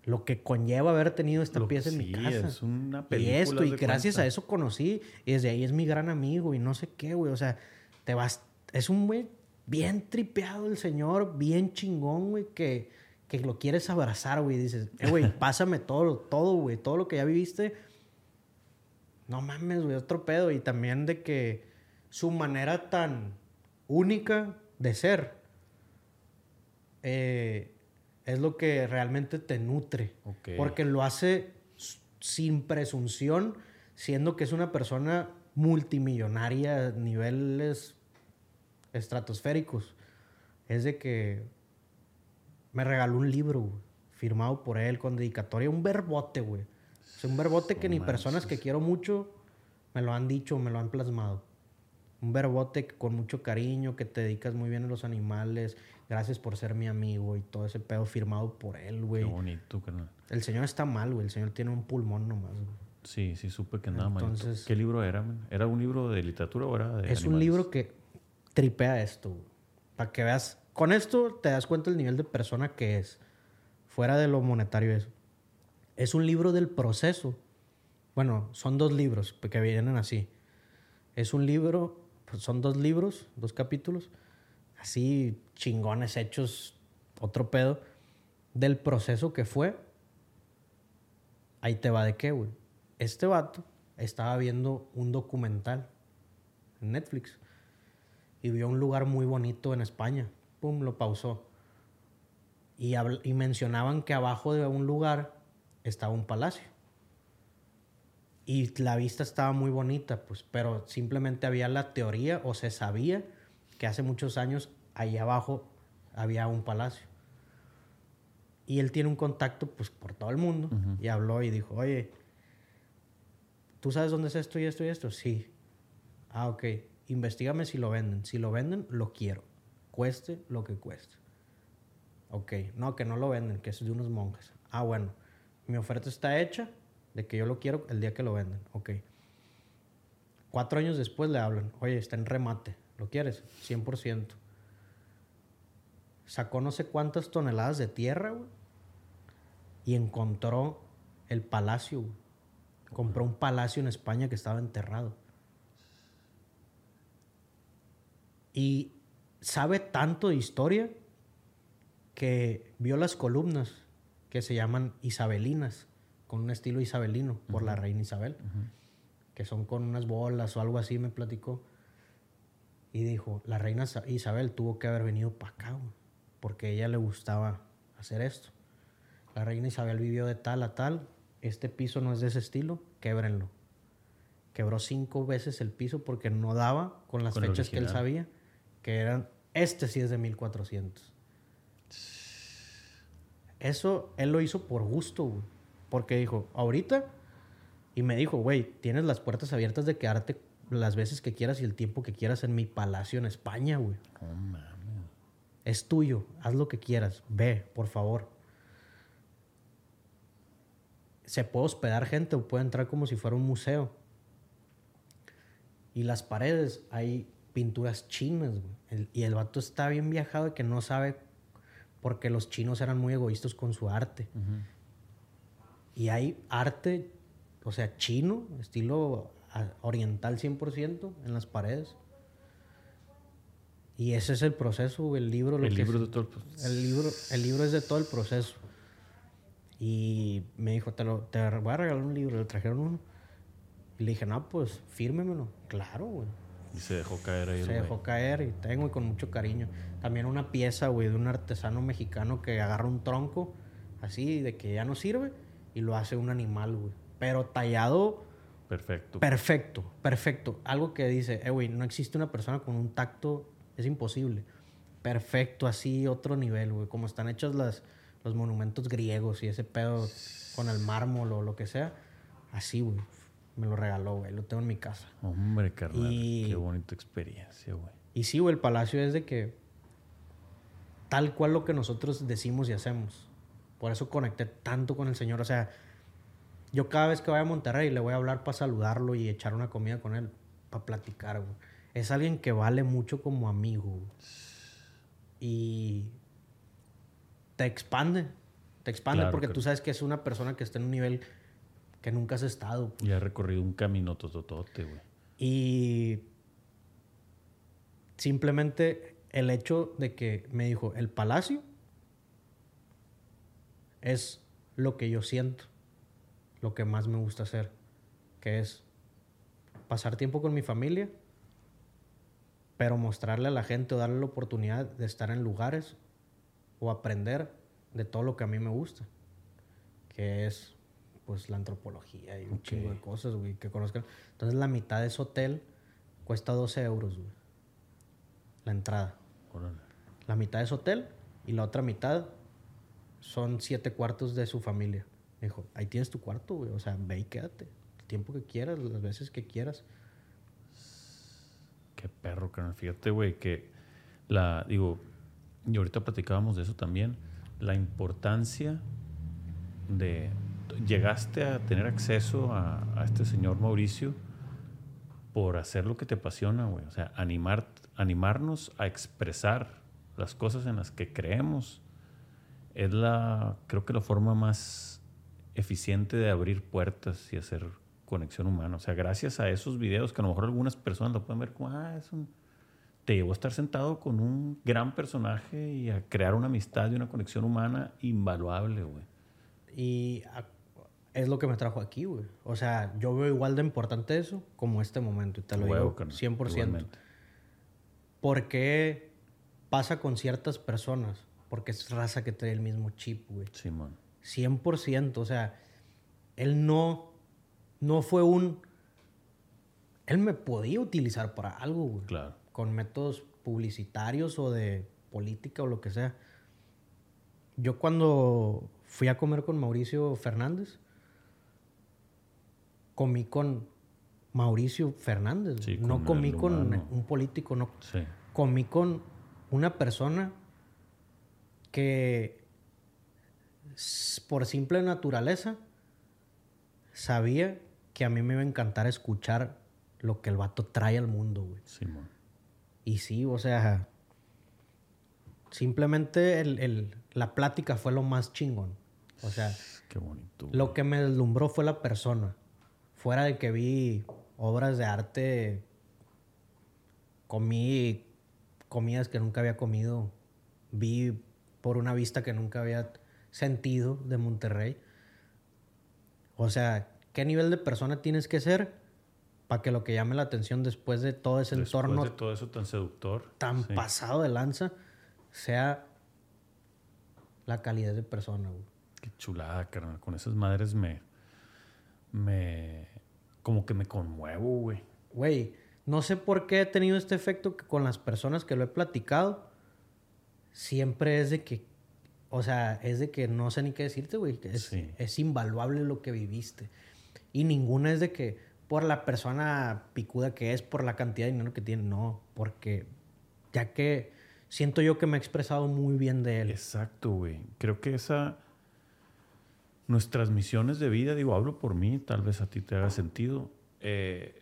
Lo que conlleva haber tenido esta pieza en mi casa. Es una película. Y esto, y gracias a eso conocí. Y desde ahí es mi gran amigo y no sé qué, güey. O sea, te vas. Es un güey bien tripeado el señor, bien chingón, güey, que que lo quieres abrazar, güey. Dices, eh, güey, pásame todo, todo, güey, todo lo que ya viviste. No mames, güey, otro pedo. Y también de que su manera tan única de ser eh, es lo que realmente te nutre. Porque lo hace sin presunción, siendo que es una persona multimillonaria a niveles estratosféricos. Es de que me regaló un libro, firmado por él con dedicatoria, un verbote, güey. Un verbote que ni personas que quiero mucho me lo han dicho, me lo han plasmado. Un verbote con mucho cariño, que te dedicas muy bien a los animales. Gracias por ser mi amigo y todo ese pedo firmado por él, güey. Qué bonito, carnal. El señor está mal, güey. El señor tiene un pulmón nomás, güey. Sí, sí, supe que nada mal. ¿Qué libro era, man? ¿Era un libro de literatura o era de Es un libro que tripea esto, Para que veas con esto te das cuenta del nivel de persona que es, fuera de lo monetario eso. Es un libro del proceso. Bueno, son dos libros que vienen así. Es un libro, pues son dos libros, dos capítulos, así chingones hechos, otro pedo, del proceso que fue. Ahí te va de qué, güey. Este vato estaba viendo un documental en Netflix y vio un lugar muy bonito en España. Pum, lo pausó. Y, y mencionaban que abajo de un lugar estaba un palacio. Y la vista estaba muy bonita, pues, pero simplemente había la teoría o se sabía que hace muchos años ahí abajo había un palacio. Y él tiene un contacto, pues, por todo el mundo. Y habló y dijo, oye, ¿tú sabes dónde es esto y esto y esto? Sí. Ah, ok. Investígame si lo venden. Si lo venden, lo quiero. Cueste lo que cueste. Ok. No, que no lo venden, que es de unos monjes. Ah, bueno. Mi oferta está hecha de que yo lo quiero el día que lo venden. Ok. Cuatro años después le hablan. Oye, está en remate. ¿Lo quieres? 100%. Sacó no sé cuántas toneladas de tierra, güey. Y encontró el palacio. Compró un palacio en España que estaba enterrado. Y sabe tanto de historia que vio las columnas que se llaman isabelinas, con un estilo isabelino, por la reina Isabel, que son con unas bolas o algo así, me platicó. Y dijo, la reina Isabel tuvo que haber venido para acá, porque a ella le gustaba hacer esto. La reina Isabel vivió de tal a tal, este piso no es de ese estilo, québrenlo. Quebró cinco veces el piso porque no daba con las fechas que él sabía, que eran, este sí es de 1400. Eso él lo hizo por gusto, Porque dijo, ahorita, y me dijo, güey, tienes las puertas abiertas de quedarte las veces que quieras y el tiempo que quieras en mi palacio en España, güey. Es tuyo, haz lo que quieras, ve, por favor se puede hospedar gente o puede entrar como si fuera un museo. Y las paredes hay pinturas chinas, güey. y el vato está bien viajado de que no sabe porque los chinos eran muy egoístas con su arte. Y hay arte, o sea, chino, estilo oriental 100% en las paredes. Y ese es el proceso, el libro. el libro de todo el El libro, el libro es de todo el proceso. Y me dijo, te, lo, te voy a regalar un libro. Le trajeron uno. Y le dije, no, pues fírmemelo. Claro, güey. Y se dejó caer ahí. Se dejó caer y tengo y con mucho cariño. También una pieza, güey, de un artesano mexicano que agarra un tronco así de que ya no sirve y lo hace un animal, güey. Pero tallado. Perfecto. Perfecto, perfecto. Algo que dice, eh, güey, no existe una persona con un tacto, es imposible. Perfecto, así, otro nivel, güey. Como están hechas las, los monumentos griegos y ese pedo con el mármol o lo que sea. Así, güey. Me lo regaló, güey. Lo tengo en mi casa. Hombre, carnal. Qué bonita experiencia, güey. Y sí, güey, el palacio es de que tal cual lo que nosotros decimos y hacemos. Por eso conecté tanto con el Señor. O sea, yo cada vez que voy a Monterrey le voy a hablar para saludarlo y echar una comida con él, para platicar, güey. Es alguien que vale mucho como amigo. Y te expande. Te expande porque tú sabes que es una persona que está en un nivel que nunca has estado. Y ha recorrido un camino tototote, güey. Y simplemente el hecho de que me dijo, el palacio es lo que yo siento, lo que más me gusta hacer, que es pasar tiempo con mi familia, pero mostrarle a la gente o darle la oportunidad de estar en lugares o aprender de todo lo que a mí me gusta, que es pues la antropología y un chingo de cosas, güey, que conozcan. Entonces la mitad de ese hotel cuesta 12 euros, güey. La entrada. La mitad de ese hotel y la otra mitad son siete cuartos de su familia. Me dijo, ahí tienes tu cuarto, güey. O sea, ve y quédate. El tiempo que quieras, las veces que quieras. Qué perro, carnal. Fíjate, güey, que la, digo, y ahorita platicábamos de eso también, la importancia de... Llegaste a tener acceso a, este señor Mauricio por hacer lo que te apasiona, güey. O sea, animar, animarnos a expresar las cosas en las que creemos es la, creo que la forma más eficiente de abrir puertas y hacer conexión humana. O sea, gracias a esos videos que a lo mejor algunas personas lo pueden ver como, ah, es un... Te llevó a estar sentado con un gran personaje y a crear una amistad y una conexión humana invaluable, güey. Y es lo que me trajo aquí, güey. O sea, yo veo igual de importante eso como este momento. Y te lo digo 100%. ¿Por qué pasa con ciertas personas? Porque es raza que trae el mismo chip, güey. Simón. 100%. O sea, él no, no fue un... Él me podía utilizar para algo, güey. Claro. Con métodos publicitarios o de política o lo que sea. Yo cuando fui a comer con Mauricio Fernández, comí con Mauricio Fernández. no comí con un político, no. Comí con una persona que por simple naturaleza sabía que a mí me iba a encantar escuchar lo que el vato trae al mundo, güey. y sí, o sea, simplemente la plática fue lo más chingón. O sea, Qué bonito, lo que me deslumbró fue la persona fuera de que vi obras de arte, comí comidas que nunca había comido, vi por una vista que nunca había sentido de Monterrey. O sea, ¿qué nivel de persona tienes que ser para que lo que llame la atención después de todo ese entorno... De todo eso tan seductor. Tan pasado de lanza, sea la calidad de persona, Qué chulada, carnal. Con esas madres me me. como que me conmuevo, güey. Güey, no sé por qué he tenido este efecto que con las personas que lo he platicado, siempre es de que. O sea, es de que no sé ni qué decirte, güey. Es, es invaluable lo que viviste. Y ninguna es de que por la persona picuda que es, por la cantidad de dinero que tiene. No, porque ya que siento yo que me he expresado muy bien de él. Exacto, güey. Creo que esa nuestras misiones de vida, digo, hablo por mí, tal vez a ti te haga sentido, eh,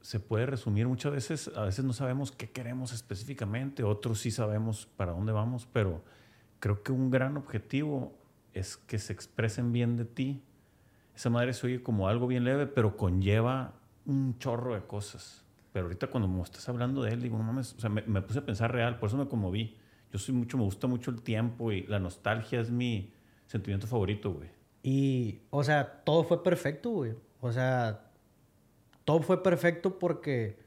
se puede resumir muchas veces, a veces no sabemos qué queremos específicamente, otros sí sabemos para dónde vamos, pero creo que un gran objetivo es que se expresen bien de ti. Esa madre se oye como algo bien leve, pero conlleva un chorro de cosas. Pero ahorita cuando me estás hablando de él, digo, no mames, o sea, me, me puse a pensar real, por eso me conmoví. Yo soy mucho, me gusta mucho el tiempo y la nostalgia es mi sentimiento favorito, güey. Y, o sea, todo fue perfecto, güey. O sea, todo fue perfecto porque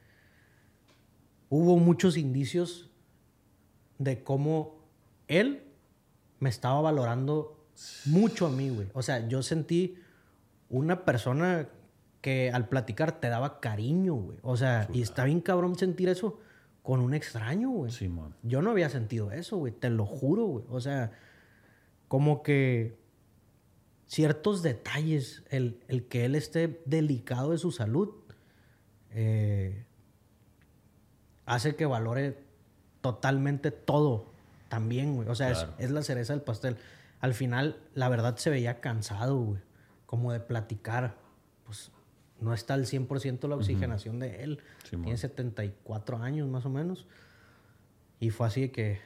hubo muchos indicios de cómo él me estaba valorando mucho a mí, güey. O sea, yo sentí una persona que al platicar te daba cariño, güey. O sea, y está bien cabrón sentir eso con un extraño, güey. Sí, man. Yo no había sentido eso, güey. Te lo juro, güey. O sea, como que ciertos detalles, el, que él esté delicado de su salud, eh, hace que valore totalmente todo también, güey. O sea, es, la cereza del pastel. Al final, la verdad se veía cansado, güey. Como de platicar. Pues no está al 100% la oxigenación de él. Tiene 74 años más o menos. Y fue así que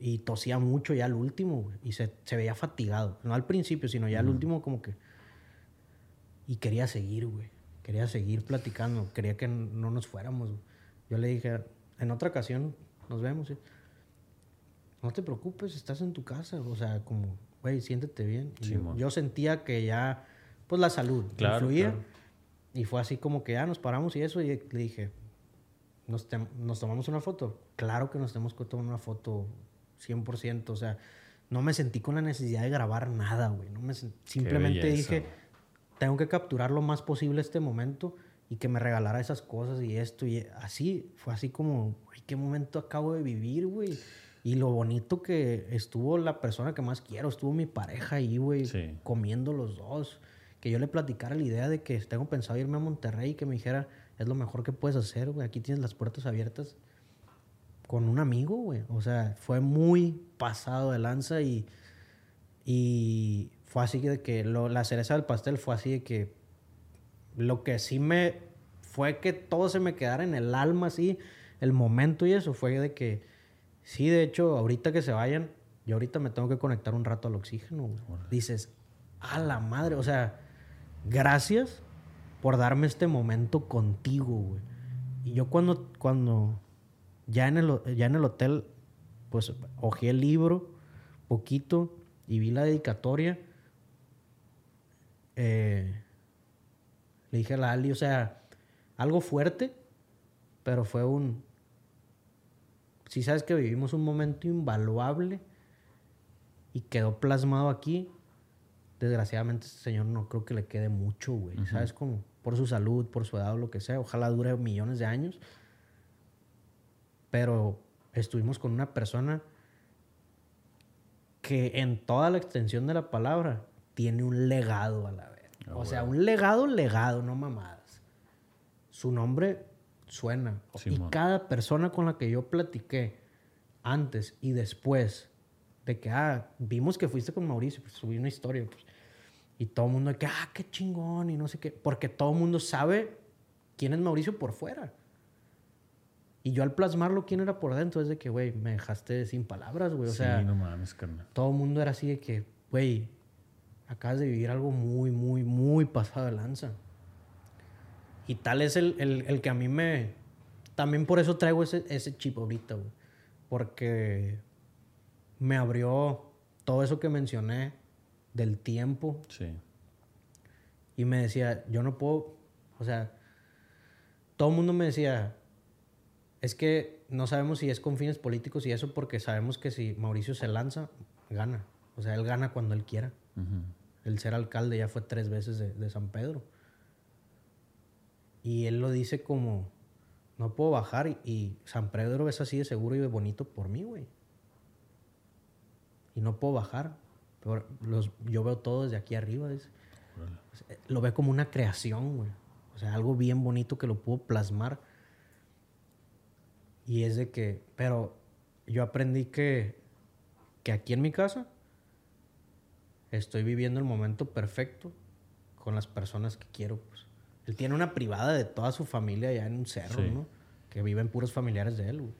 y tosía mucho ya al último, güey. Y se, se, veía fatigado. No al principio, sino ya al último como que... Y quería seguir, güey. Quería seguir platicando. Quería que no nos fuéramos. Yo le dije, en otra ocasión nos vemos. No te preocupes, estás en tu casa. O sea, como, güey, siéntete bien. yo, sentía que ya, pues la salud claro, influía. Y fue así como que ya nos paramos y eso. Y le dije, ¿nos, nos tomamos una foto? Claro que nos tenemos que tomar una foto 100%. O sea, no me sentí con la necesidad de grabar nada, güey. No me simplemente dije, tengo que capturar lo más posible este momento y que me regalara esas cosas y esto. Y así, fue así como, güey, qué momento acabo de vivir, güey. Y lo bonito que estuvo la persona que más quiero, estuvo mi pareja ahí, güey, comiendo los dos. Que yo le platicara la idea de que tengo pensado irme a Monterrey y que me dijera, es lo mejor que puedes hacer, güey, aquí tienes las puertas abiertas con un amigo, güey. O sea, fue muy pasado de lanza y, y fue así de que la cereza del pastel fue así de que lo que sí me fue que todo se me quedara en el alma así, el momento y eso fue de que sí, de hecho, ahorita que se vayan, yo ahorita me tengo que conectar un rato al oxígeno. Dices, a la madre, o sea, gracias por darme este momento contigo, güey. Y yo cuando, cuando ya en el, ya en el hotel, pues ojeé el libro poquito y vi la dedicatoria. Eh, le dije a la Ali, o sea, algo fuerte, pero fue un... Si sabes que vivimos un momento invaluable y quedó plasmado aquí, desgraciadamente este señor no creo que le quede mucho, güey. ¿Sabes cómo? Por su salud, por su edad o lo que sea. Ojalá dure millones de años. Pero estuvimos con una persona que en toda la extensión de la palabra tiene un legado a la vez. Ah, o sea, un legado, legado, no mamadas. Su nombre suena. y cada persona con la que yo platiqué antes y después de que, ah, vimos que fuiste con Mauricio, pues subí una historia. Pues, y todo el mundo de que, ah, qué chingón y no sé qué. Porque todo el mundo sabe quién es Mauricio por fuera. Y yo al plasmarlo, quién era por dentro, es de que, güey, me dejaste sin palabras, güey. O sí, no mames, carnal. Todo el mundo era así de que, güey, acabas de vivir algo muy, muy, muy pasado de lanza. Y tal es el, el, que a mí me... También por eso traigo ese, ese chip ahorita, güey. Porque me abrió todo eso que mencioné del tiempo. Sí. Y me decía, yo no puedo, o sea, todo el mundo me decía, es que no sabemos si es con fines políticos y eso porque sabemos que si Mauricio se lanza, gana. O sea, él gana cuando él quiera. El ser alcalde ya fue tres veces de, San Pedro. Y él lo dice como, no puedo bajar y, San Pedro es así de seguro y de bonito por mí, güey. Y no puedo bajar. Pero los, yo veo todo desde aquí arriba. Lo ve como una creación, güey. O sea, algo bien bonito que lo puedo plasmar y es de que, pero yo aprendí que, que aquí en mi casa estoy viviendo el momento perfecto con las personas que quiero. Pues. Él tiene una privada de toda su familia allá en un cerro, ¿no? Que viven puros familiares de él, güey.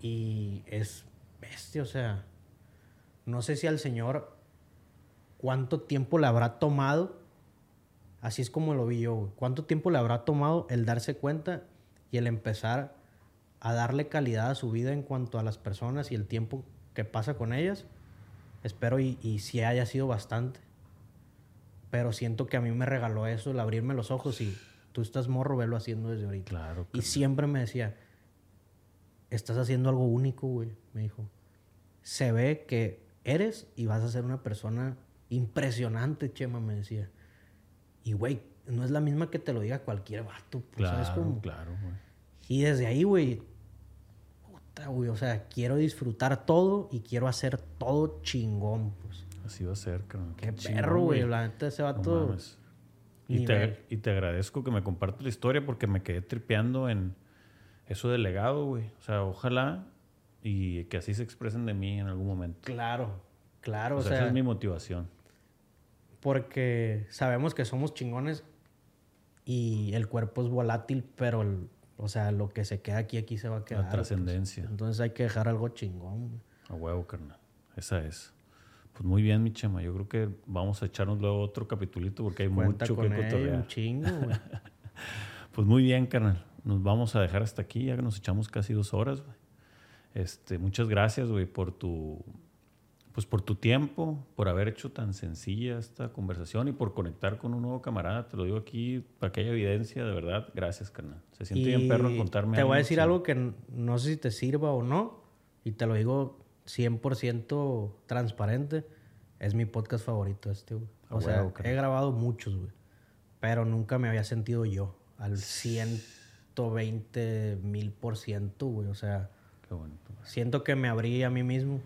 Y es bestia, o sea, no sé si al Señor cuánto tiempo le habrá tomado, así es como lo vi yo, güey. cuánto tiempo le habrá tomado el darse cuenta y el empezar a darle calidad a su vida en cuanto a las personas y el tiempo que pasa con ellas. Espero y, y si haya sido bastante. Pero siento que a mí me regaló eso, el abrirme los ojos y tú estás morro, velo haciendo desde ahorita. Claro. Y siempre me decía, estás haciendo algo único, güey, me dijo. Se ve que eres y vas a ser una persona impresionante, Chema, me decía. Y, güey, no es la misma que te lo diga cualquier vato. Pues, claro, claro, güey. Y desde ahí, güey, puta, güey, o sea, quiero disfrutar todo y quiero hacer todo chingón, pues. Así va a ser, cabrón. Qué, perro, güey. La neta, ese vato. y, te, y te agradezco que me compartas la historia porque me quedé tripeando en eso del legado, güey. O sea, ojalá y que así se expresen de mí en algún momento. Claro, claro. O, sea, esa es mi motivación. Porque sabemos que somos chingones y el cuerpo es volátil, pero el, o sea, lo que se queda aquí, aquí se va a quedar. La pues. trascendencia. Entonces hay que dejar algo chingón. A huevo, carnal. Esa es. Pues muy bien, mi chema. Yo creo que vamos a echarnos luego otro capitulito porque hay mucho que cotorrear. un chingo, güey. pues muy bien, carnal. Nos vamos a dejar hasta aquí. Ya que nos echamos casi dos horas, güey. Este, muchas gracias, güey, por tu pues por tu tiempo, por haber hecho tan sencilla esta conversación y por conectar con un nuevo camarada. Te lo digo aquí para que haya evidencia, de verdad. Gracias, carnal. Se siente bien perro contarme. Te voy a decir algo que no sé si te sirva o no, y te lo digo 100% transparente. Es mi podcast favorito este, güey. O sea, he grabado muchos, güey. Pero nunca me había sentido yo al 120 mil por ciento, güey. O sea, siento que me abrí a mí mismo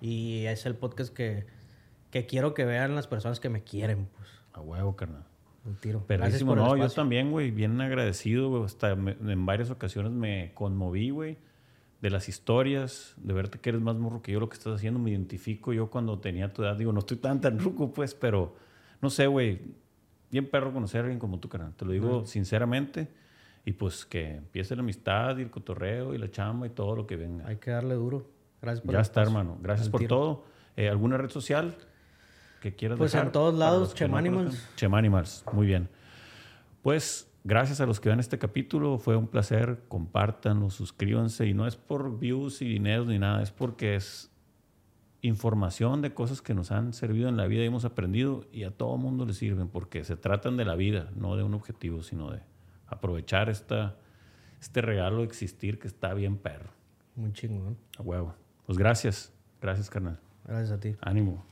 y es el podcast que, que quiero que vean las personas que me quieren, pues. A huevo, carnal. Un tiro. Perrísimo. No, yo también, güey, bien agradecido, güey. Hasta en varias ocasiones me conmoví, güey, de las historias, de verte que eres más morro que yo lo que estás haciendo. Me identifico yo cuando tenía tu edad. Digo, no estoy tan tan ruco, pues, pero no sé, güey. Bien perro conocer a alguien como tú, carnal. Te lo digo sinceramente. Y pues que empiece la amistad y el cotorreo y la chamba y todo lo que venga. Hay que darle duro. Gracias por Ya está, hermano. Gracias por todo. Eh, ¿Alguna red social que quieras Pues en todos lados, Chemanimals. Chemanimals, muy bien. Pues gracias a los que ven este capítulo, fue un placer, compártanlo, suscríbanse y no es por views y dinero ni nada, es porque es información de cosas que nos han servido en la vida y hemos aprendido y a todo mundo le sirven porque se tratan de la vida, no de un objetivo, sino de aprovechar esta, este regalo de existir que está bien perro. Muy chingón. A huevo. Pues gracias. Gracias, carnal. Gracias a ti. Ánimo.